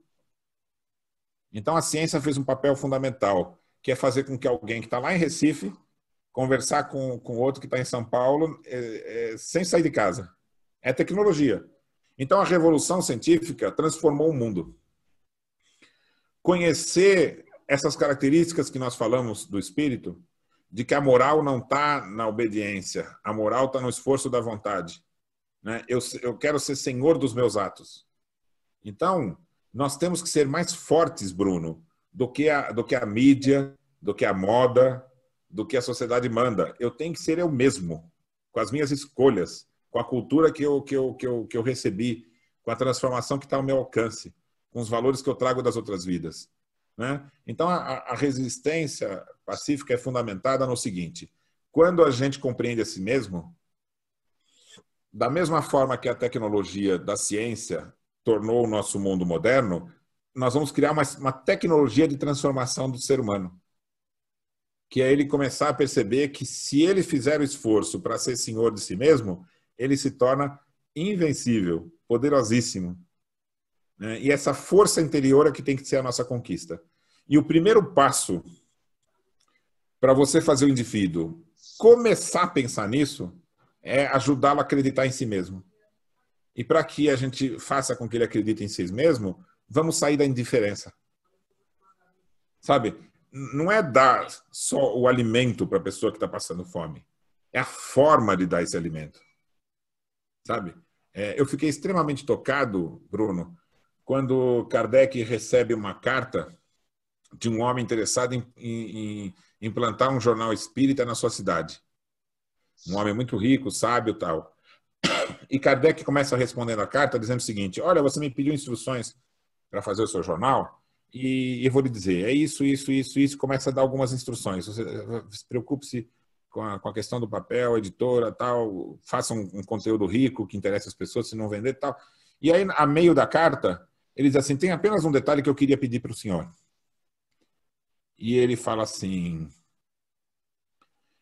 Então a ciência fez um papel fundamental, que é fazer com que alguém que está lá em Recife conversar com, com outro que está em São Paulo é, é, sem sair de casa. É tecnologia. Então, a revolução científica transformou o mundo. Conhecer essas características que nós falamos do espírito, de que a moral não está na obediência, a moral está no esforço da vontade. Né? Eu, eu quero ser senhor dos meus atos. Então, nós temos que ser mais fortes, Bruno, do que a, do que a mídia, do que a moda, do que a sociedade manda. Eu tenho que ser eu mesmo, com as minhas escolhas com a cultura que eu, que eu, que eu, que eu recebi, com a transformação que está ao meu alcance, com os valores que eu trago das outras vidas. Né? Então, a, a resistência pacífica é fundamentada no seguinte: quando a gente compreende a si mesmo, da mesma forma que a tecnologia da ciência tornou o nosso mundo moderno, nós vamos criar uma, uma tecnologia de transformação do ser humano. Que é ele começar a perceber que se ele fizer o esforço para ser senhor de si mesmo, ele se torna invencível, poderosíssimo. Né? E essa força interior é que tem que ser a nossa conquista. E o primeiro passo para você fazer o indivíduo começar a pensar nisso é ajudá-lo a acreditar em si mesmo. E para que a gente faça com que ele acredite em si mesmo, vamos sair da indiferença. Sabe? Não é dar só o alimento para a pessoa que está passando fome. É a forma de dar esse alimento sabe? É, eu fiquei extremamente tocado, Bruno, quando Kardec recebe uma carta de um homem interessado em, em, em implantar um jornal espírita na sua cidade. Um homem muito rico, sábio tal. [COUGHS] E Kardec começa respondendo a carta dizendo o seguinte: Olha, você me pediu instruções para fazer o seu jornal e eu vou lhe dizer, é isso, isso, isso, isso. Começa a dar algumas instruções. Você preocupe-se com a, com a questão do papel, editora, tal, faça um, um, conteúdo rico que interesse as pessoas, se não vender, tal. E aí, a meio da carta, ele diz assim: tem apenas um detalhe que eu queria pedir para o senhor. E ele fala assim: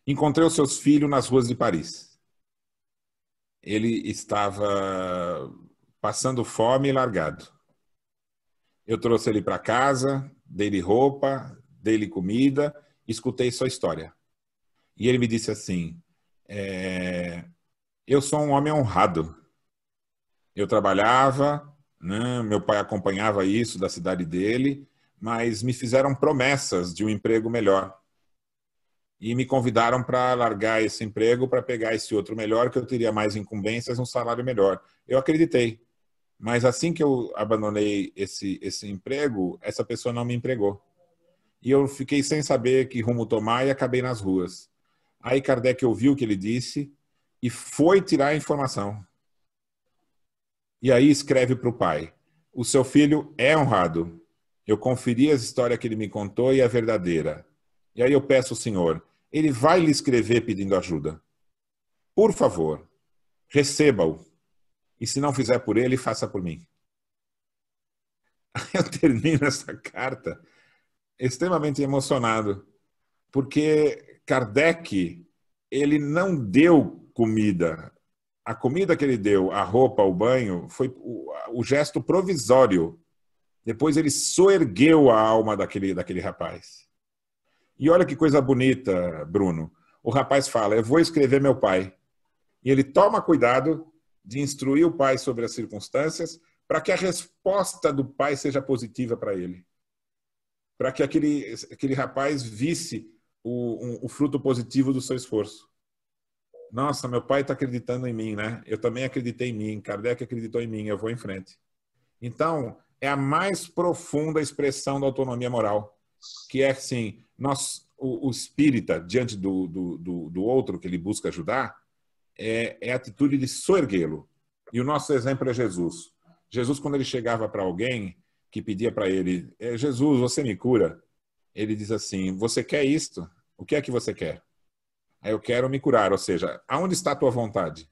encontrei os seus filhos nas ruas de Paris. Ele estava passando fome e largado. Eu trouxe ele para casa, dei-lhe roupa, dei-lhe comida, escutei sua história. E ele me disse assim: é, Eu sou um homem honrado. Eu trabalhava, né, meu pai acompanhava isso da cidade dele, mas me fizeram promessas de um emprego melhor. E me convidaram para largar esse emprego para pegar esse outro melhor, que eu teria mais incumbências, um salário melhor. Eu acreditei. Mas assim que eu abandonei esse, esse emprego, essa pessoa não me empregou. E eu fiquei sem saber que rumo tomar e acabei nas ruas. Aí Kardec ouviu o que ele disse e foi tirar a informação. E aí escreve para o pai: O seu filho é honrado. Eu conferi a história que ele me contou e é verdadeira. E aí eu peço ao senhor: ele vai lhe escrever pedindo ajuda. Por favor, receba-o. E se não fizer por ele, faça por mim. [LAUGHS] Eu termino essa carta extremamente emocionado, porque Kardec, ele não deu comida. A comida que ele deu, a roupa, o banho, foi o gesto provisório. Depois ele soergueu a alma daquele, daquele rapaz. E olha que coisa bonita, Bruno. O rapaz fala: Eu vou escrever meu pai. E ele toma cuidado de instruir o pai sobre as circunstâncias para que a resposta do pai seja positiva para ele. Para que aquele, aquele rapaz visse o, um, o fruto positivo do seu esforço. Nossa, meu pai está acreditando em mim, né? Eu também acreditei em mim. Kardec acreditou em mim. Eu vou em frente. Então, é a mais profunda expressão da autonomia moral, que é assim, nós, o, o espírita diante do, do, do, do, outro que ele busca ajudar, é, é a atitude de soerguê-lo. E o nosso exemplo é Jesus. Jesus, quando ele chegava para alguém que pedia para ele, é, Jesus, você me cura, ele diz assim, você quer isto? O que é que você quer? Eu quero me curar, ou seja, aonde está a tua vontade?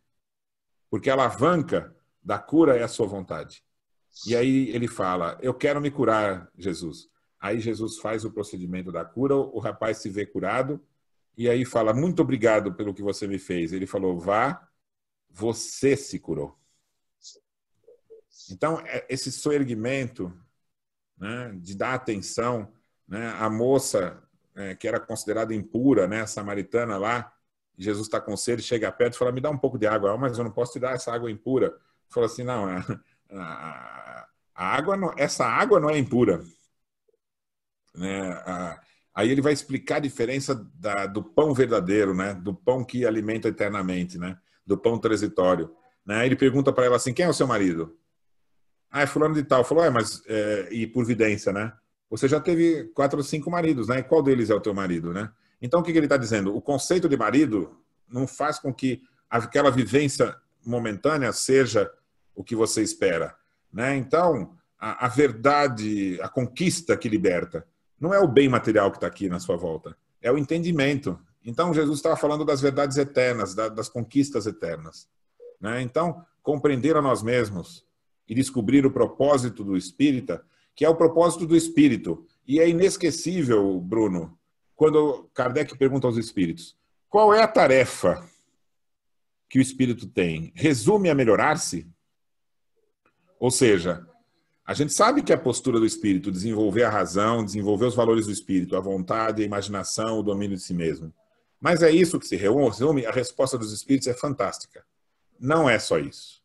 Porque a alavanca da cura é a sua vontade. E aí ele fala: Eu quero me curar, Jesus. Aí Jesus faz o procedimento da cura, o rapaz se vê curado, e aí fala: Muito obrigado pelo que você me fez. Ele falou: Vá, você se curou. Então, é, esse soerguimento né, de dar atenção, né, a moça é, que era considerada impura, né, a samaritana lá, Jesus está com sede, chega perto e fala: Me dá um pouco de água, mas eu não posso te dar essa água impura. Fala assim: Não, é, a, água, não, essa água não é impura. Né? A, aí ele vai explicar a diferença da, do pão verdadeiro, né? Do pão que alimenta eternamente, né? Do pão transitório. Né? Ele pergunta para ela assim: quem é o seu marido? Ah, é fulano de tal. Falou, é, mas é, e por vidência, né? Você já teve quatro ou cinco maridos, né? E qual deles é o teu marido, né? Então o que, que ele está dizendo? O conceito de marido não faz com que aquela vivência momentânea seja o que você espera. Né? Então, a, a verdade, a conquista que liberta, não é o bem material que está aqui na sua volta, é o entendimento. Então, Jesus estava falando das verdades eternas, da, das conquistas eternas. Né? Então, compreender a nós mesmos e descobrir o propósito do espírita, que é o propósito do espírito. E é inesquecível, Bruno, quando Kardec pergunta aos espíritos: qual é a tarefa que o espírito tem? Resume a melhorar-se? Ou seja, a gente sabe que a postura do espírito, desenvolver a razão, desenvolver os valores do espírito, a vontade, a imaginação, o domínio de si mesmo. Mas é isso que se resume, a resposta dos espíritos é fantástica. Não é só isso.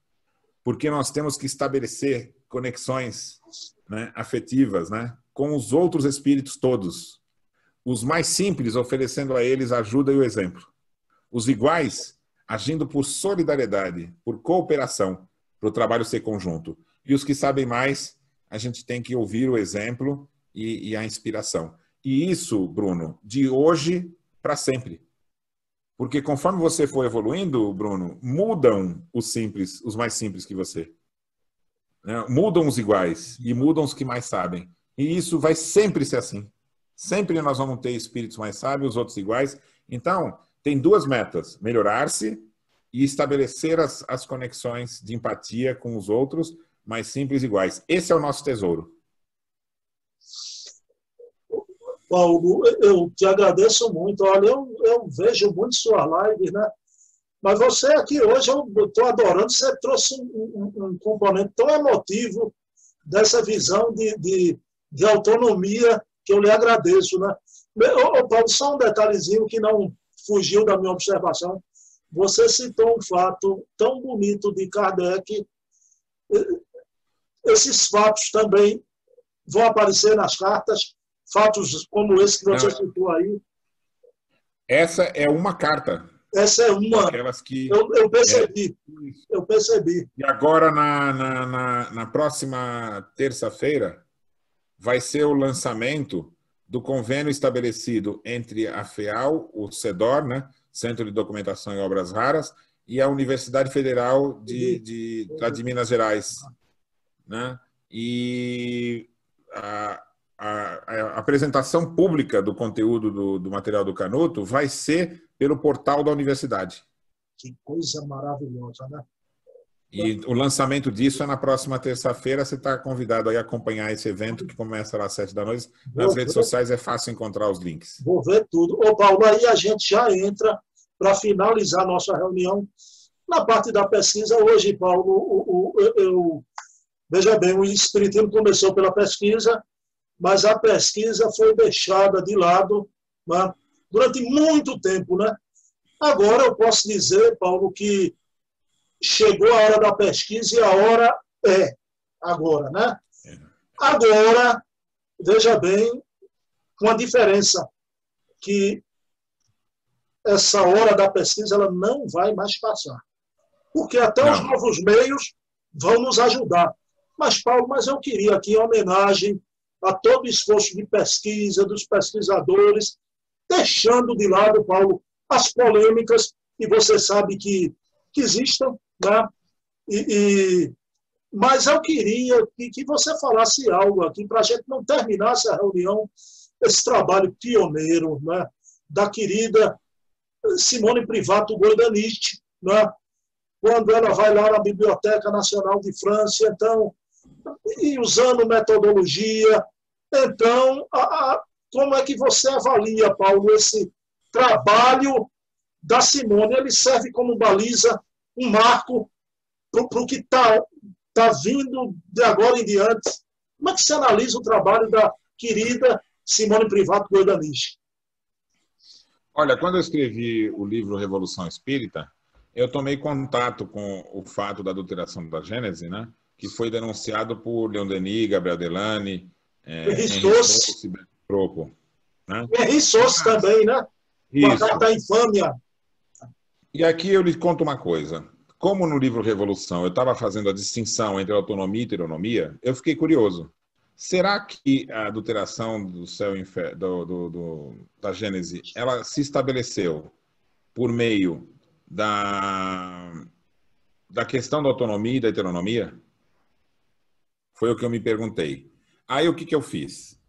Porque nós temos que estabelecer conexões né, afetivas né, com os outros espíritos todos. Os mais simples, oferecendo a eles ajuda e o exemplo. Os iguais, agindo por solidariedade, por cooperação, para o trabalho ser conjunto. E os que sabem mais, a gente tem que ouvir o exemplo e, e a inspiração. E isso, Bruno, de hoje para sempre. Porque conforme você for evoluindo, Bruno, mudam os simples, os mais simples que você. Né? Mudam os iguais e mudam os que mais sabem. E isso vai sempre ser assim. Sempre nós vamos ter espíritos mais sábios, outros iguais. Então, tem duas metas: melhorar-se e estabelecer as, as conexões de empatia com os outros mais simples iguais. Esse é o nosso tesouro. Paulo, eu te agradeço muito. Olha, eu, eu vejo muito suas lives, né? Mas você aqui hoje, eu estou adorando, você trouxe um, um, um, componente tão emotivo dessa visão de, de, de, autonomia que eu lhe agradeço, né? Ô, Paulo, só um detalhezinho que não fugiu da minha observação. Você citou um fato tão bonito de Kardec esses fatos também vão aparecer nas cartas, fatos como esse que você Não. citou aí. Essa é uma carta. Essa é uma. Aquelas que. Eu, eu percebi. É. Eu percebi. E agora, na, na, na, na próxima terça-feira, vai ser o lançamento do convênio estabelecido entre a FEAL, o CEDOR, né, Centro de Documentação e Obras Raras, e a Universidade Federal de, de, de Minas Gerais, né? E a, a, a, apresentação pública do conteúdo do, do material do Canuto vai ser pelo portal da universidade. Que coisa maravilhosa, né? E o lançamento disso é na próxima terça-feira. Você está convidado a acompanhar esse evento que começa às sete da noite. Nas Vou redes ver. sociais é fácil encontrar os links. Vou ver tudo. Ô, Paulo, aí a gente já entra para finalizar nossa reunião na parte da pesquisa. Hoje, Paulo, o, o, eu Veja bem, o Espiritismo começou pela pesquisa, mas a pesquisa foi deixada de lado né? durante muito tempo. Né? Agora eu posso dizer, Paulo, que chegou a hora da pesquisa e a hora é agora. Né? Agora, veja bem, com a diferença que essa hora da pesquisa ela não vai mais passar. Porque até não. os novos meios vão nos ajudar. Mas, Paulo, mas eu queria aqui, em homenagem a todo o esforço de pesquisa dos pesquisadores, deixando de lado, Paulo, as polêmicas, e você sabe que, que existem, né? E, e, mas eu queria que, que você falasse algo aqui para a gente não terminar essa reunião, esse trabalho pioneiro né? da querida Simone Privato Goidaniste, né? quando ela vai lá na Biblioteca Nacional de França, então, e usando metodologia. Então, a, a, como é que você avalia, Paulo, esse trabalho da Simone? Ele serve como baliza, um marco para o que está tá vindo de agora em diante. Como é que se analisa o trabalho da querida Simone Privato Goidanich? Olha, quando eu escrevi o livro Revolução Espírita, eu tomei contato com o fato da adulteração da Gênese, né? Que foi denunciado por Leon Denis, Gabriel Delane, é, Henri Troco. Né? Henri Souza também, né? Isso. Infâmia. E aqui eu lhe conto uma coisa. Como no livro Revolução eu estava fazendo a distinção entre autonomia e heteronomia, eu fiquei curioso. Será que a adulteração do céu infer... do, do, do, da Gênese ela se estabeleceu por meio da, da questão da autonomia e da heteronomia? Foi o que eu me perguntei. Aí o que, que eu fiz?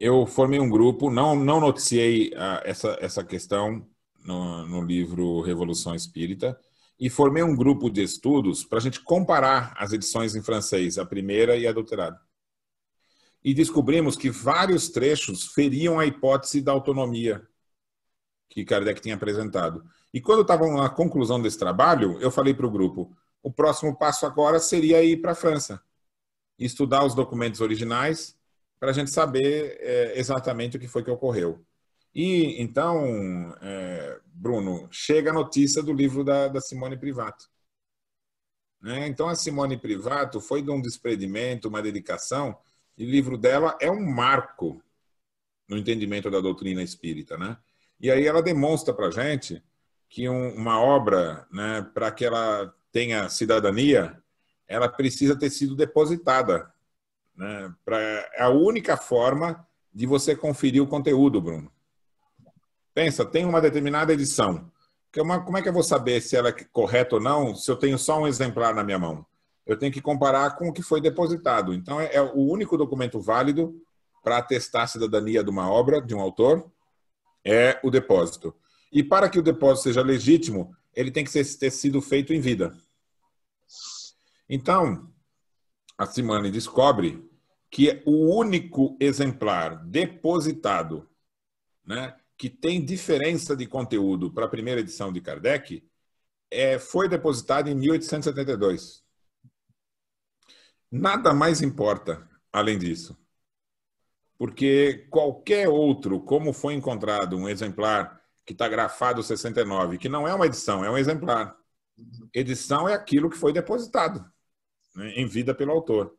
Eu formei um grupo, não, não noticiei uh, essa, essa questão no, no livro Revolução Espírita, e formei um grupo de estudos para a gente comparar as edições em francês, a primeira e a adulterada. E descobrimos que vários trechos feriam a hipótese da autonomia que Kardec tinha apresentado. E quando estavam na conclusão desse trabalho, eu falei para o grupo: o próximo passo agora seria ir para a França, estudar os documentos originais para a gente saber é, exatamente o que foi que ocorreu. E então, é, Bruno, chega a notícia do livro da, da Simone Privato. Né? Então, a Simone Privato foi de um desprendimento, uma dedicação, e o livro dela é um marco no entendimento da doutrina espírita. Né? E aí ela demonstra para a gente que um, uma obra, né, para que ela tenha cidadania, ela precisa ter sido depositada. Né? Pra, é a única forma de você conferir o conteúdo, Bruno. Pensa, tem uma determinada edição. Como é que eu vou saber se ela é correta ou não se eu tenho só um exemplar na minha mão? Eu tenho que comparar com o que foi depositado. Então, é, é o único documento válido para atestar a cidadania de uma obra, de um autor, é o depósito. E para que o depósito seja legítimo, ele tem que ter sido feito em vida. Então, a Simone descobre que o único exemplar depositado né, que tem diferença de conteúdo para a primeira edição de Kardec, é, foi depositado em 1872. Nada mais importa além disso. Porque qualquer outro, como foi encontrado um exemplar que está grafado 69, que não é uma edição, é um exemplar. Edição é aquilo que foi depositado né, em vida pelo autor.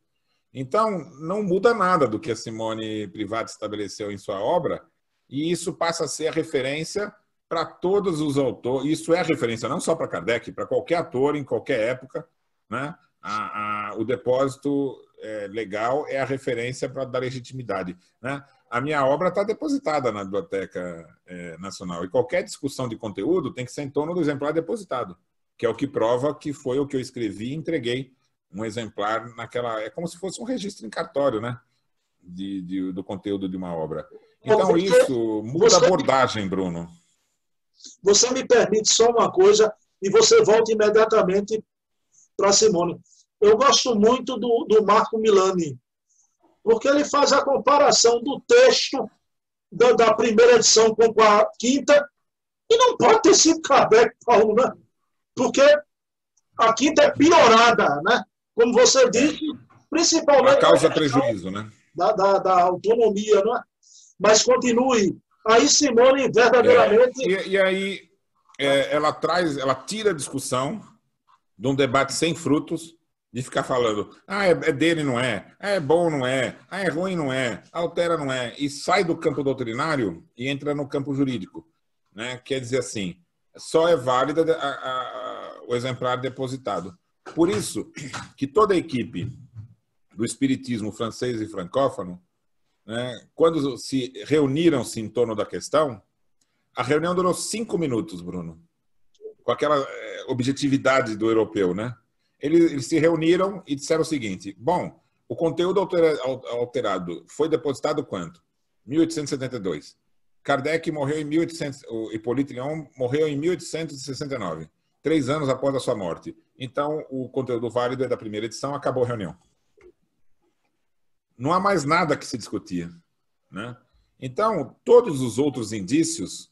Então, não muda nada do que a Simone Privato estabeleceu em sua obra, e isso passa a ser a referência para todos os autores. Isso é referência não só para Kardec, para qualquer ator em qualquer época. Né? A, a, o depósito é, legal é a referência para dar legitimidade. Né? A minha obra está depositada na Biblioteca é, Nacional e qualquer discussão de conteúdo tem que ser em torno do exemplar depositado, que é o que prova que foi o que eu escrevi e entreguei um exemplar naquela. É como se fosse um registro em cartório, né? De, de, do conteúdo de uma obra. Então, você, isso muda a abordagem, Bruno. Você me permite só uma coisa e você volta imediatamente para Simone. Eu gosto muito do, do Marco Milani, porque ele faz a comparação do texto da, da primeira edição com a quinta, e não pode ter sido Kardec, Paulo, né? Porque a quinta é piorada, né? Como você disse, principalmente. A causa prejuízo, né? Da, da, da autonomia, não é? Mas continue. Aí Simone verdadeiramente. É, e, e, aí é, ela traz, ela tira a discussão de um debate sem frutos, de ficar falando, ah, é, é dele, não é, ah, é bom, não é, ah, é ruim, não é, altera, não é, e sai do campo doutrinário e entra no campo jurídico. Né? Quer dizer assim, só é válida a, a, o exemplar depositado. Por isso que toda a equipe do espiritismo francês e francófono, né, quando se reuniram-se em torno da questão, a reunião durou cinco minutos, Bruno, com aquela eh, objetividade do europeu, né? Eles, eles se reuniram e disseram o seguinte: bom, o conteúdo alterado foi depositado quanto? 1872. Kardec morreu em 1800, o Hippolyte Leon morreu em 1869, três anos após a sua morte. Então, o conteúdo válido é da primeira edição, acabou a reunião não há mais nada que se discutir. Né? Então, todos os outros indícios,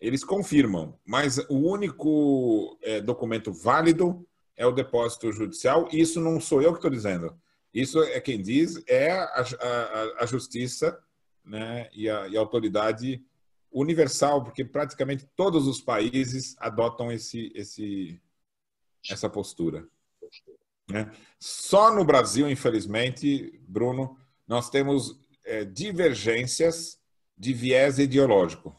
eles confirmam, mas o único é, documento válido é o depósito judicial, isso não sou eu que estou dizendo. Isso é quem diz, é a, a, a justiça né, e, a, e a autoridade universal, porque praticamente todos os países adotam esse, esse, essa postura. Né? Só no Brasil, infelizmente, Bruno, nós temos é, divergências de viés ideológico,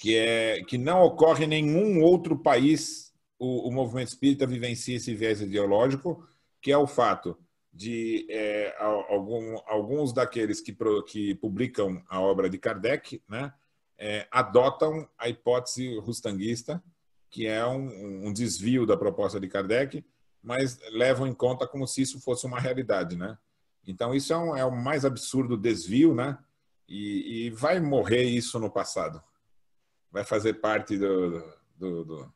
que, é, que não ocorre em nenhum outro país o, o movimento espírita vivencia esse viés ideológico, que é o fato de é, algum, alguns daqueles que, que publicam a obra de Kardec né, é, adotam a hipótese rustanguista, que é um, um, desvio da proposta de Kardec, mas levam em conta como se isso fosse uma realidade, né? Então, isso é, um, é o mais absurdo desvio, né? E, e, vai morrer isso no passado. Vai fazer parte do. do, do,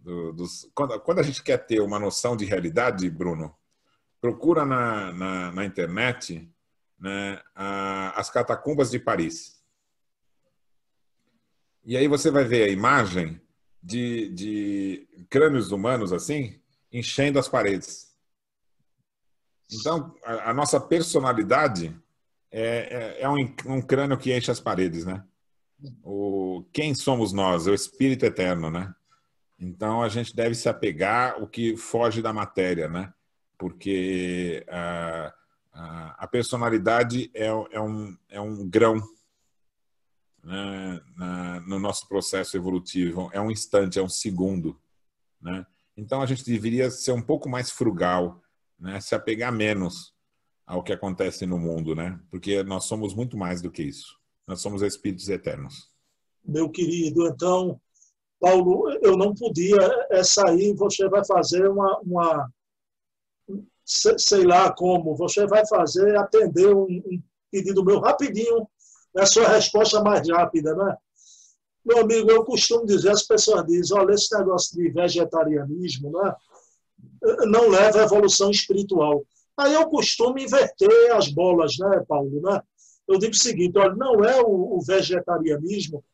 do dos, quando, quando, a gente quer ter uma noção de realidade, Bruno, procura na, na, na internet né, a, as catacumbas de Paris. E aí você vai ver a imagem de, de crânios humanos assim, enchendo as paredes. Então, a, a nossa personalidade é, é, é um, um, crânio que enche as paredes, né? O, quem somos nós? É o Espírito Eterno, né? Então, a gente deve se apegar ao que foge da matéria, né? Porque a, a, a personalidade é, é, um, é um grão né? Na, no nosso processo evolutivo. É um instante, é um segundo, né? Então, a gente deveria ser um pouco mais frugal, né, se apegar menos ao que acontece no mundo, né? Porque nós somos muito mais do que isso. Nós somos espíritos eternos. Meu querido, então, Paulo, eu não podia é, sair, você vai fazer uma, uma sei lá como, você vai fazer, atender um, um pedido meu rapidinho, a sua resposta mais rápida, né? Meu amigo, eu costumo dizer, as pessoas dizem, olha, esse negócio de vegetarianismo, né? não leva à evolução espiritual. Aí eu costumo inverter as bolas, né, Paulo? Né? Eu digo o seguinte: olha, não é o, vegetarianismo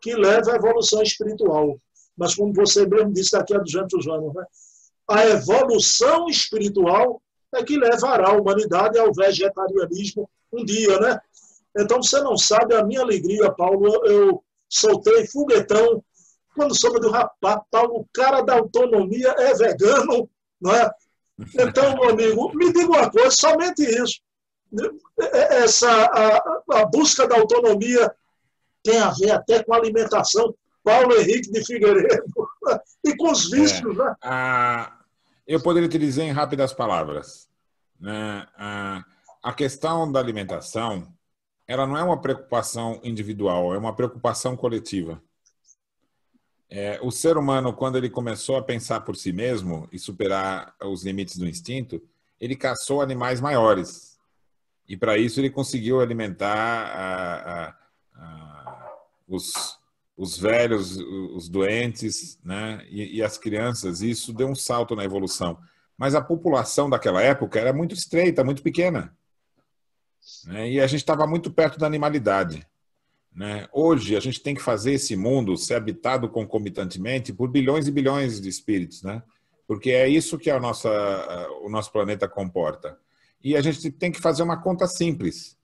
que leva à evolução espiritual, mas como você mesmo disse daqui a 200 anos, né? a evolução espiritual é que levará a humanidade ao vegetarianismo um dia, né? Então você não sabe a minha alegria, Paulo. Eu soltei foguetão quando soube do rapaz, Paulo, o cara da autonomia é vegano, não é? Então, meu amigo, me diga uma coisa, somente isso. Essa, a, a busca da autonomia tem a ver até com a alimentação. Paulo Henrique de Figueiredo [LAUGHS] e com os vícios, é, né? A, eu poderia te dizer em rápidas palavras. Né? A, a questão da alimentação, ela não é uma preocupação individual, é uma preocupação coletiva. É, o ser humano, quando ele começou a pensar por si mesmo e superar os limites do instinto, ele caçou animais maiores. E para isso ele conseguiu alimentar a, a, a, os, os velhos, os doentes né? E, e, as crianças. E isso deu um salto na evolução. Mas a população daquela época era muito estreita, muito pequena. Né? E a gente estava muito perto da animalidade. Né? Hoje, a gente tem que fazer esse mundo ser habitado concomitantemente por bilhões e bilhões de espíritos, né? porque é isso que a nossa, o nosso planeta comporta. E a gente tem que fazer uma conta simples.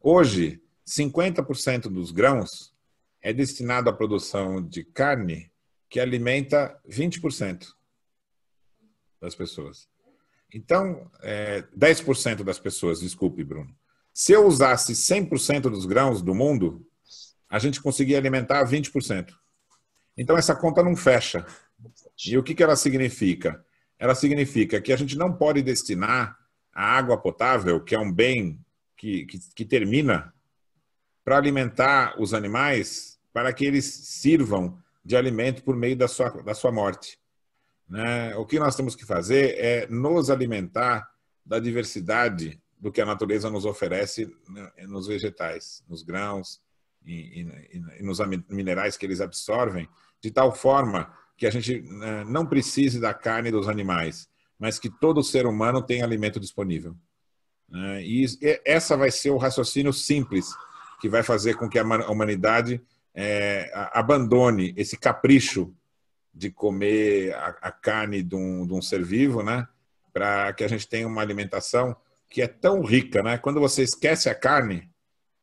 Hoje, 50% dos grãos é destinado à produção de carne que alimenta 20% das pessoas. Então, é, 10% das pessoas, desculpe, Bruno. Se eu usasse 100% dos grãos do mundo, a gente conseguia alimentar 20%. Então, essa conta não fecha. E o que, ela significa? Ela significa que a gente não pode destinar a água potável, que é um bem que, que, que termina, para alimentar os animais, para que eles sirvam de alimento por meio da sua, da sua morte. Né? O que nós temos que fazer é nos alimentar da diversidade do que a natureza nos oferece né, nos vegetais, nos grãos e, e, e nos minerais que eles absorvem, de tal forma que a gente né, não precise da carne dos animais, mas que todo ser humano tenha alimento disponível. Né? E essa vai ser o raciocínio simples que vai fazer com que a humanidade é, abandone esse capricho de comer a, a carne de um, de um, ser vivo, né? Para que a gente tenha uma alimentação que é tão rica, né? Quando você esquece a carne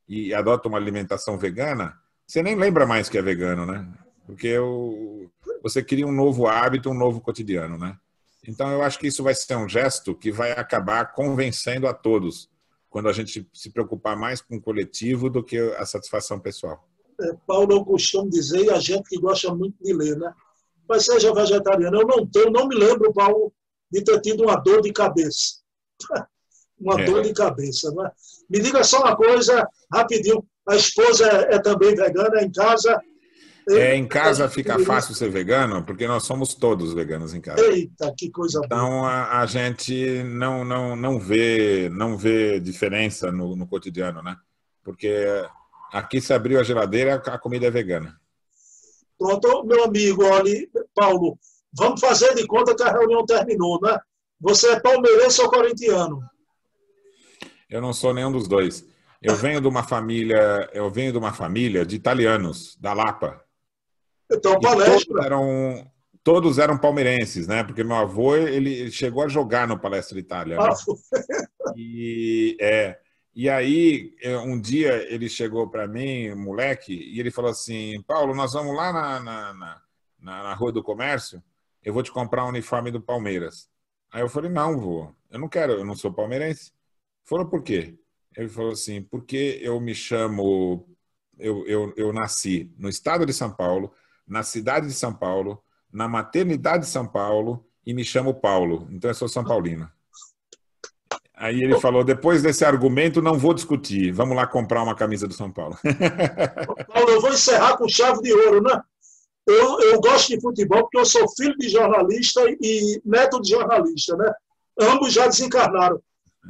e adota uma alimentação vegana, você nem lembra mais que é vegano, né? Porque o, você cria um novo hábito, um novo cotidiano, né? Então eu acho que isso vai ser um gesto que vai acabar convencendo a todos quando a gente se preocupar mais com o coletivo do que a satisfação pessoal. É, Paulo, eu costumo dizer, e a gente que gosta muito de ler, né? Mas seja vegetariano. Eu não tenho, não me lembro, Paulo, de ter tido uma dor de cabeça. [LAUGHS] uma é. dor de cabeça. Né? Me diga só uma coisa, rapidinho. A esposa é, é também vegana em casa. É, em casa fica fácil ser vegano, porque nós somos todos veganos em casa. Eita, que coisa então, boa. Então a, a, gente não, não, não, vê, não vê diferença no, no cotidiano, né? Porque aqui se abriu a geladeira, a comida é vegana. Pronto, meu amigo, olha, Paulo, vamos fazer de conta que a reunião terminou, né? Você é palmeirense ou corintiano? Eu não sou nenhum dos dois. Eu venho de uma família, eu venho de uma família de italianos, da Lapa. Então, palestra. Todos eram, todos eram palmeirenses, né? Porque meu avô ele chegou a jogar no Palestra Itália. Né? E é, e aí, um dia ele chegou para mim, moleque, e ele falou assim: Paulo, nós vamos lá na, na, na, na, Rua do Comércio, eu vou te comprar um uniforme do Palmeiras. Aí eu falei: Não, vô, eu não quero, eu não sou palmeirense. Falou: Por quê? Ele falou assim: Porque eu me chamo, eu, eu, eu nasci no estado de São Paulo, na cidade de São Paulo, na maternidade de São Paulo, e me chamo Paulo, então eu sou São Paulino. Aí ele falou: depois desse argumento, não vou discutir. Vamos lá comprar uma camisa do São Paulo. [LAUGHS] Paulo, eu vou encerrar com chave de ouro, né? Eu, eu gosto de futebol porque eu sou filho de jornalista e neto de jornalista, né? Ambos já desencarnaram.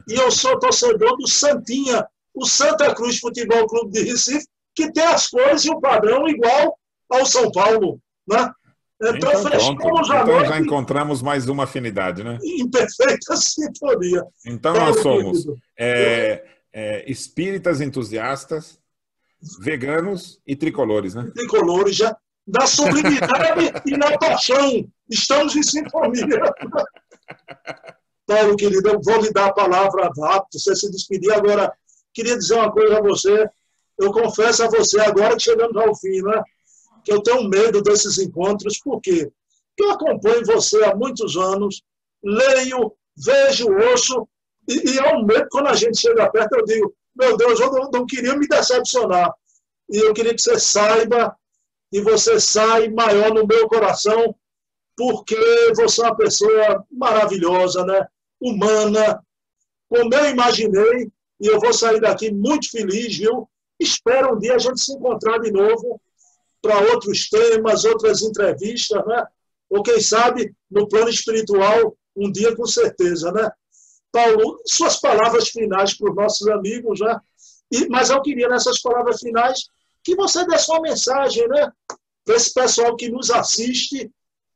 E eu sou torcedor do Santinha, o Santa Cruz Futebol Clube de Recife, que tem as cores e o padrão igual ao São Paulo, né? Então, então fechamos a então já encontramos mais uma afinidade, né? Em perfeita [LAUGHS] sintonia. Então nós somos é, é, espíritas entusiastas, veganos e tricolores, né? Tricolores, já da sublimidade e na paixão. Estamos em sintonia. [LAUGHS] Paulo, querido, eu vou lhe dar a palavra rápido, você se despedir. Agora, queria dizer uma coisa a você. Eu confesso a você, agora que chegamos ao fim, né? que eu tenho medo desses encontros, por quê? Porque eu acompanho você há muitos anos, leio, vejo, ouço, e, e é um medo quando a gente chega perto, eu digo, meu Deus, eu não, não queria me decepcionar. E eu queria que você saiba, e você sai maior no meu coração, porque você é uma pessoa maravilhosa, né? Humana, como eu imaginei, e eu vou sair daqui muito feliz, viu? Espero um dia a gente se encontrar de novo para outros temas, outras entrevistas, né? Ou quem sabe, no plano espiritual, um dia com certeza, né? Paulo, suas palavras finais para os nossos amigos, né? E, mas eu queria, nessas palavras finais, que você desse uma mensagem, né? Para esse pessoal que nos assiste,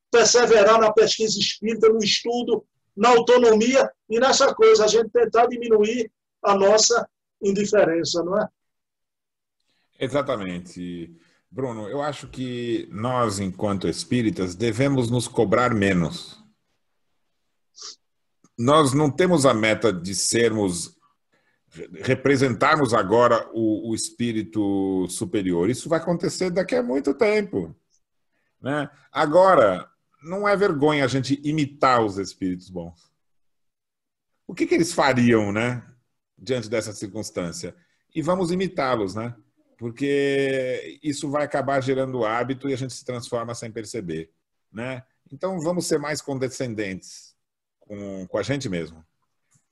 perseverar na pesquisa espírita, no estudo, na autonomia e nessa coisa, a gente tentar diminuir a nossa indiferença, não é? Exatamente. Bruno, eu acho que nós, enquanto espíritas, devemos nos cobrar menos. Nós não temos a meta de sermos representarmos agora o, o, espírito superior. Isso vai acontecer daqui a muito tempo. Né? Agora, não é vergonha a gente imitar os espíritos bons. O que, que eles fariam, né? Diante dessa circunstância? E vamos imitá-los, né? Porque isso vai acabar gerando hábito e a gente se transforma sem perceber, né? Então vamos ser mais condescendentes com, com a gente mesmo.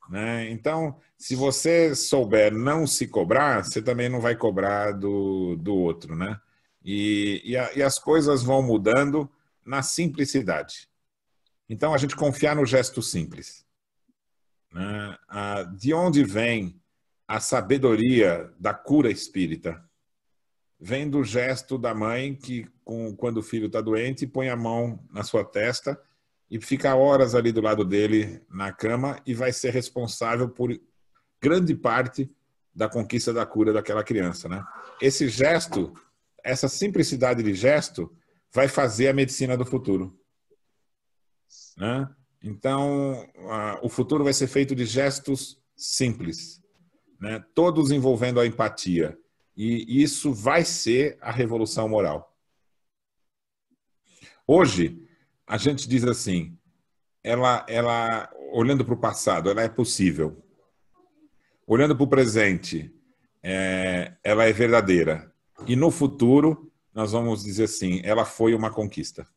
Né? Então, se você souber não se cobrar, você também não vai cobrar do, do outro. Né? E, e, a, e as coisas vão mudando na simplicidade. Então, a gente confiar no gesto simples. Né? de onde vem a sabedoria da cura espírita? Vem do gesto da mãe que, quando o filho está doente, põe a mão na sua testa e fica horas ali do lado dele na cama e vai ser responsável por grande parte da conquista da cura daquela criança, né? Esse gesto, essa simplicidade de gesto, vai fazer a medicina do futuro, né? Então, a, o futuro vai ser feito de gestos simples, né? Todos envolvendo a empatia e isso vai ser a revolução moral. Hoje a gente diz assim, ela, ela olhando para o passado, ela é possível. Olhando para o presente, é, ela é verdadeira. E no futuro, nós vamos dizer assim, ela foi uma conquista.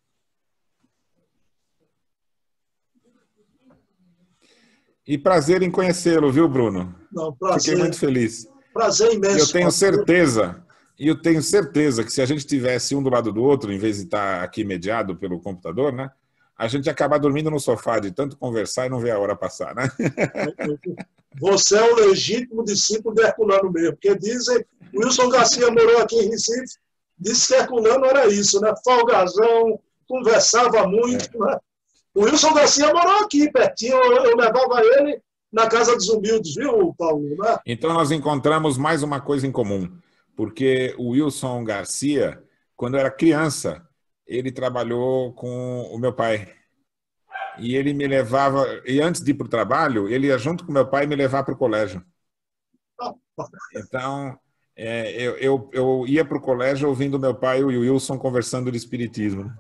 E prazer em conhecê-lo, viu, Bruno? Não, prazer. Fiquei muito feliz. Prazer imenso. Eu tenho certeza e eu tenho certeza que se a gente tivesse um do lado do outro, em vez de estar aqui mediado pelo computador, né? A gente ia acabar dormindo no sofá de tanto conversar e não ver a hora passar, né? [LAUGHS] Você é o legítimo discípulo de Herculano mesmo, porque dizem, Wilson Garcia morou aqui em Recife, disse que Herculano era isso, né? Folgazão, conversava muito, é. né? O Wilson Garcia morou aqui, pertinho, eu, eu levava ele na Casa dos Humildes, viu, Paulo? Né? Então nós encontramos mais uma coisa em comum porque o Wilson Garcia, quando era criança, ele trabalhou com o meu pai. E ele me levava, e antes de ir para o trabalho, ele ia junto com meu pai me levar para o colégio. Então, é, eu, eu, eu, ia para o colégio ouvindo meu pai e o Wilson conversando de espiritismo.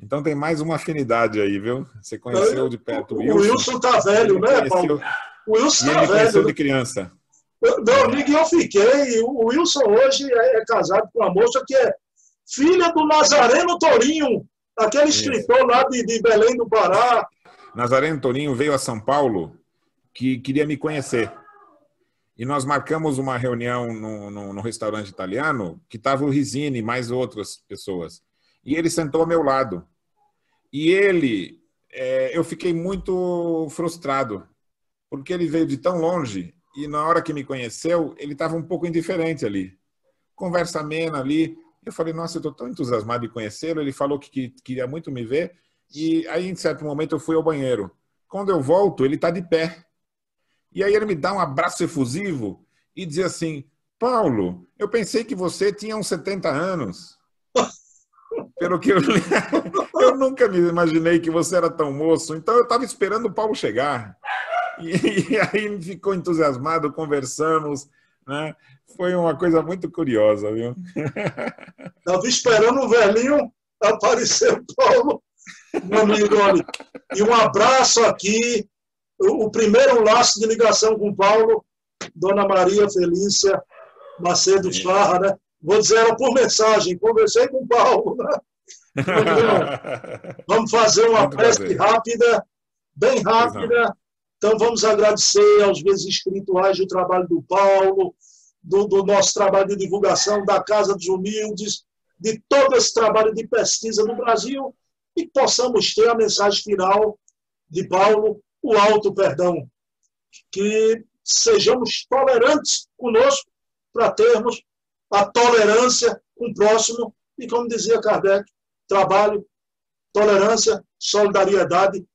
Então tem mais uma afinidade aí, viu? Você conheceu de perto o Wilson. O Wilson tá velho, né, Paulo? O Wilson ele tá conheceu de criança. Meu amigo, eu fiquei. O Wilson hoje é, é casado com uma moça que é filha do Nazareno Torinho, aquele escritor lá de, de Belém do Pará. Nazareno Torinho veio a São Paulo que queria me conhecer. E nós marcamos uma reunião no, restaurante italiano que estava o Risini mais outras pessoas. E ele sentou ao meu lado. E ele, é, eu fiquei muito frustrado, porque ele veio de tão longe e na hora que me conheceu, ele estava um pouco indiferente ali. Conversa amena ali. Eu falei, nossa, eu estou tão entusiasmado de conhecê-lo. Ele falou que queria muito me ver. E aí, em certo momento, eu fui ao banheiro. Quando eu volto, ele está de pé. E aí ele me dá um abraço efusivo e diz assim: Paulo, eu pensei que você tinha uns 70 anos. [LAUGHS] Pelo que eu, [LAUGHS] eu nunca me imaginei que você era tão moço. Então eu estava esperando o Paulo chegar. E, e aí ficou entusiasmado, conversamos, né? Foi uma coisa muito curiosa, viu? [LAUGHS] Estava esperando o velhinho aparecer, Paulo, meu amigo, olha. E um abraço aqui, o, o primeiro laço de ligação com o Paulo, Dona Maria Felícia Macedo Farra, né? Vou dizer ela por mensagem, conversei com o Paulo, né? [LAUGHS] Vamos fazer uma prece rápida, bem rápida, então, vamos agradecer aos vezes espirituais do trabalho do Paulo, do, do, nosso trabalho de divulgação, da Casa dos Humildes, de todo esse trabalho de pesquisa no Brasil, e que possamos ter a mensagem final de Paulo, o alto perdão. Que sejamos tolerantes conosco para termos a tolerância com o próximo, e como dizia Kardec, trabalho, tolerância, solidariedade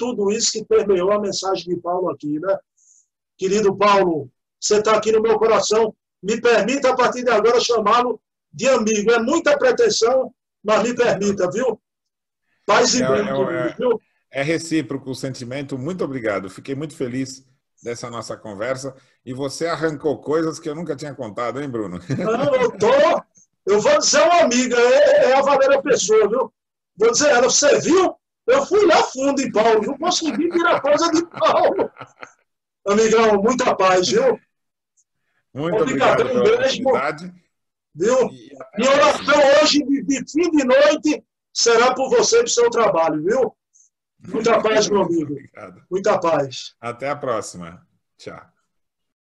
tudo isso que permeou a mensagem de Paulo aqui, né? Querido Paulo, você está aqui no meu coração. Me permita, a partir de agora, chamá-lo de amigo. É muita pretensão, mas me permita, viu? Paz e é, bem, é, é, viu? É recíproco o sentimento. Muito obrigado. Fiquei muito feliz dessa nossa conversa. E você arrancou coisas que eu nunca tinha contado, hein, Bruno? Não, eu tô. Eu vou dizer uma amiga, é, é a Valéria Pessoa, viu? Vou dizer ela, você viu? Eu fui lá fundo em Paulo, não consegui tirar coisa de Paulo. Amigão, muita paz, viu? Muito obrigado, obrigado pela oportunidade. Viu? Minha oração hoje, de, de fim de noite, será por você e pelo seu trabalho, viu? Muita paz, meu amigo. Obrigado. Muita paz. Até a próxima. Tchau.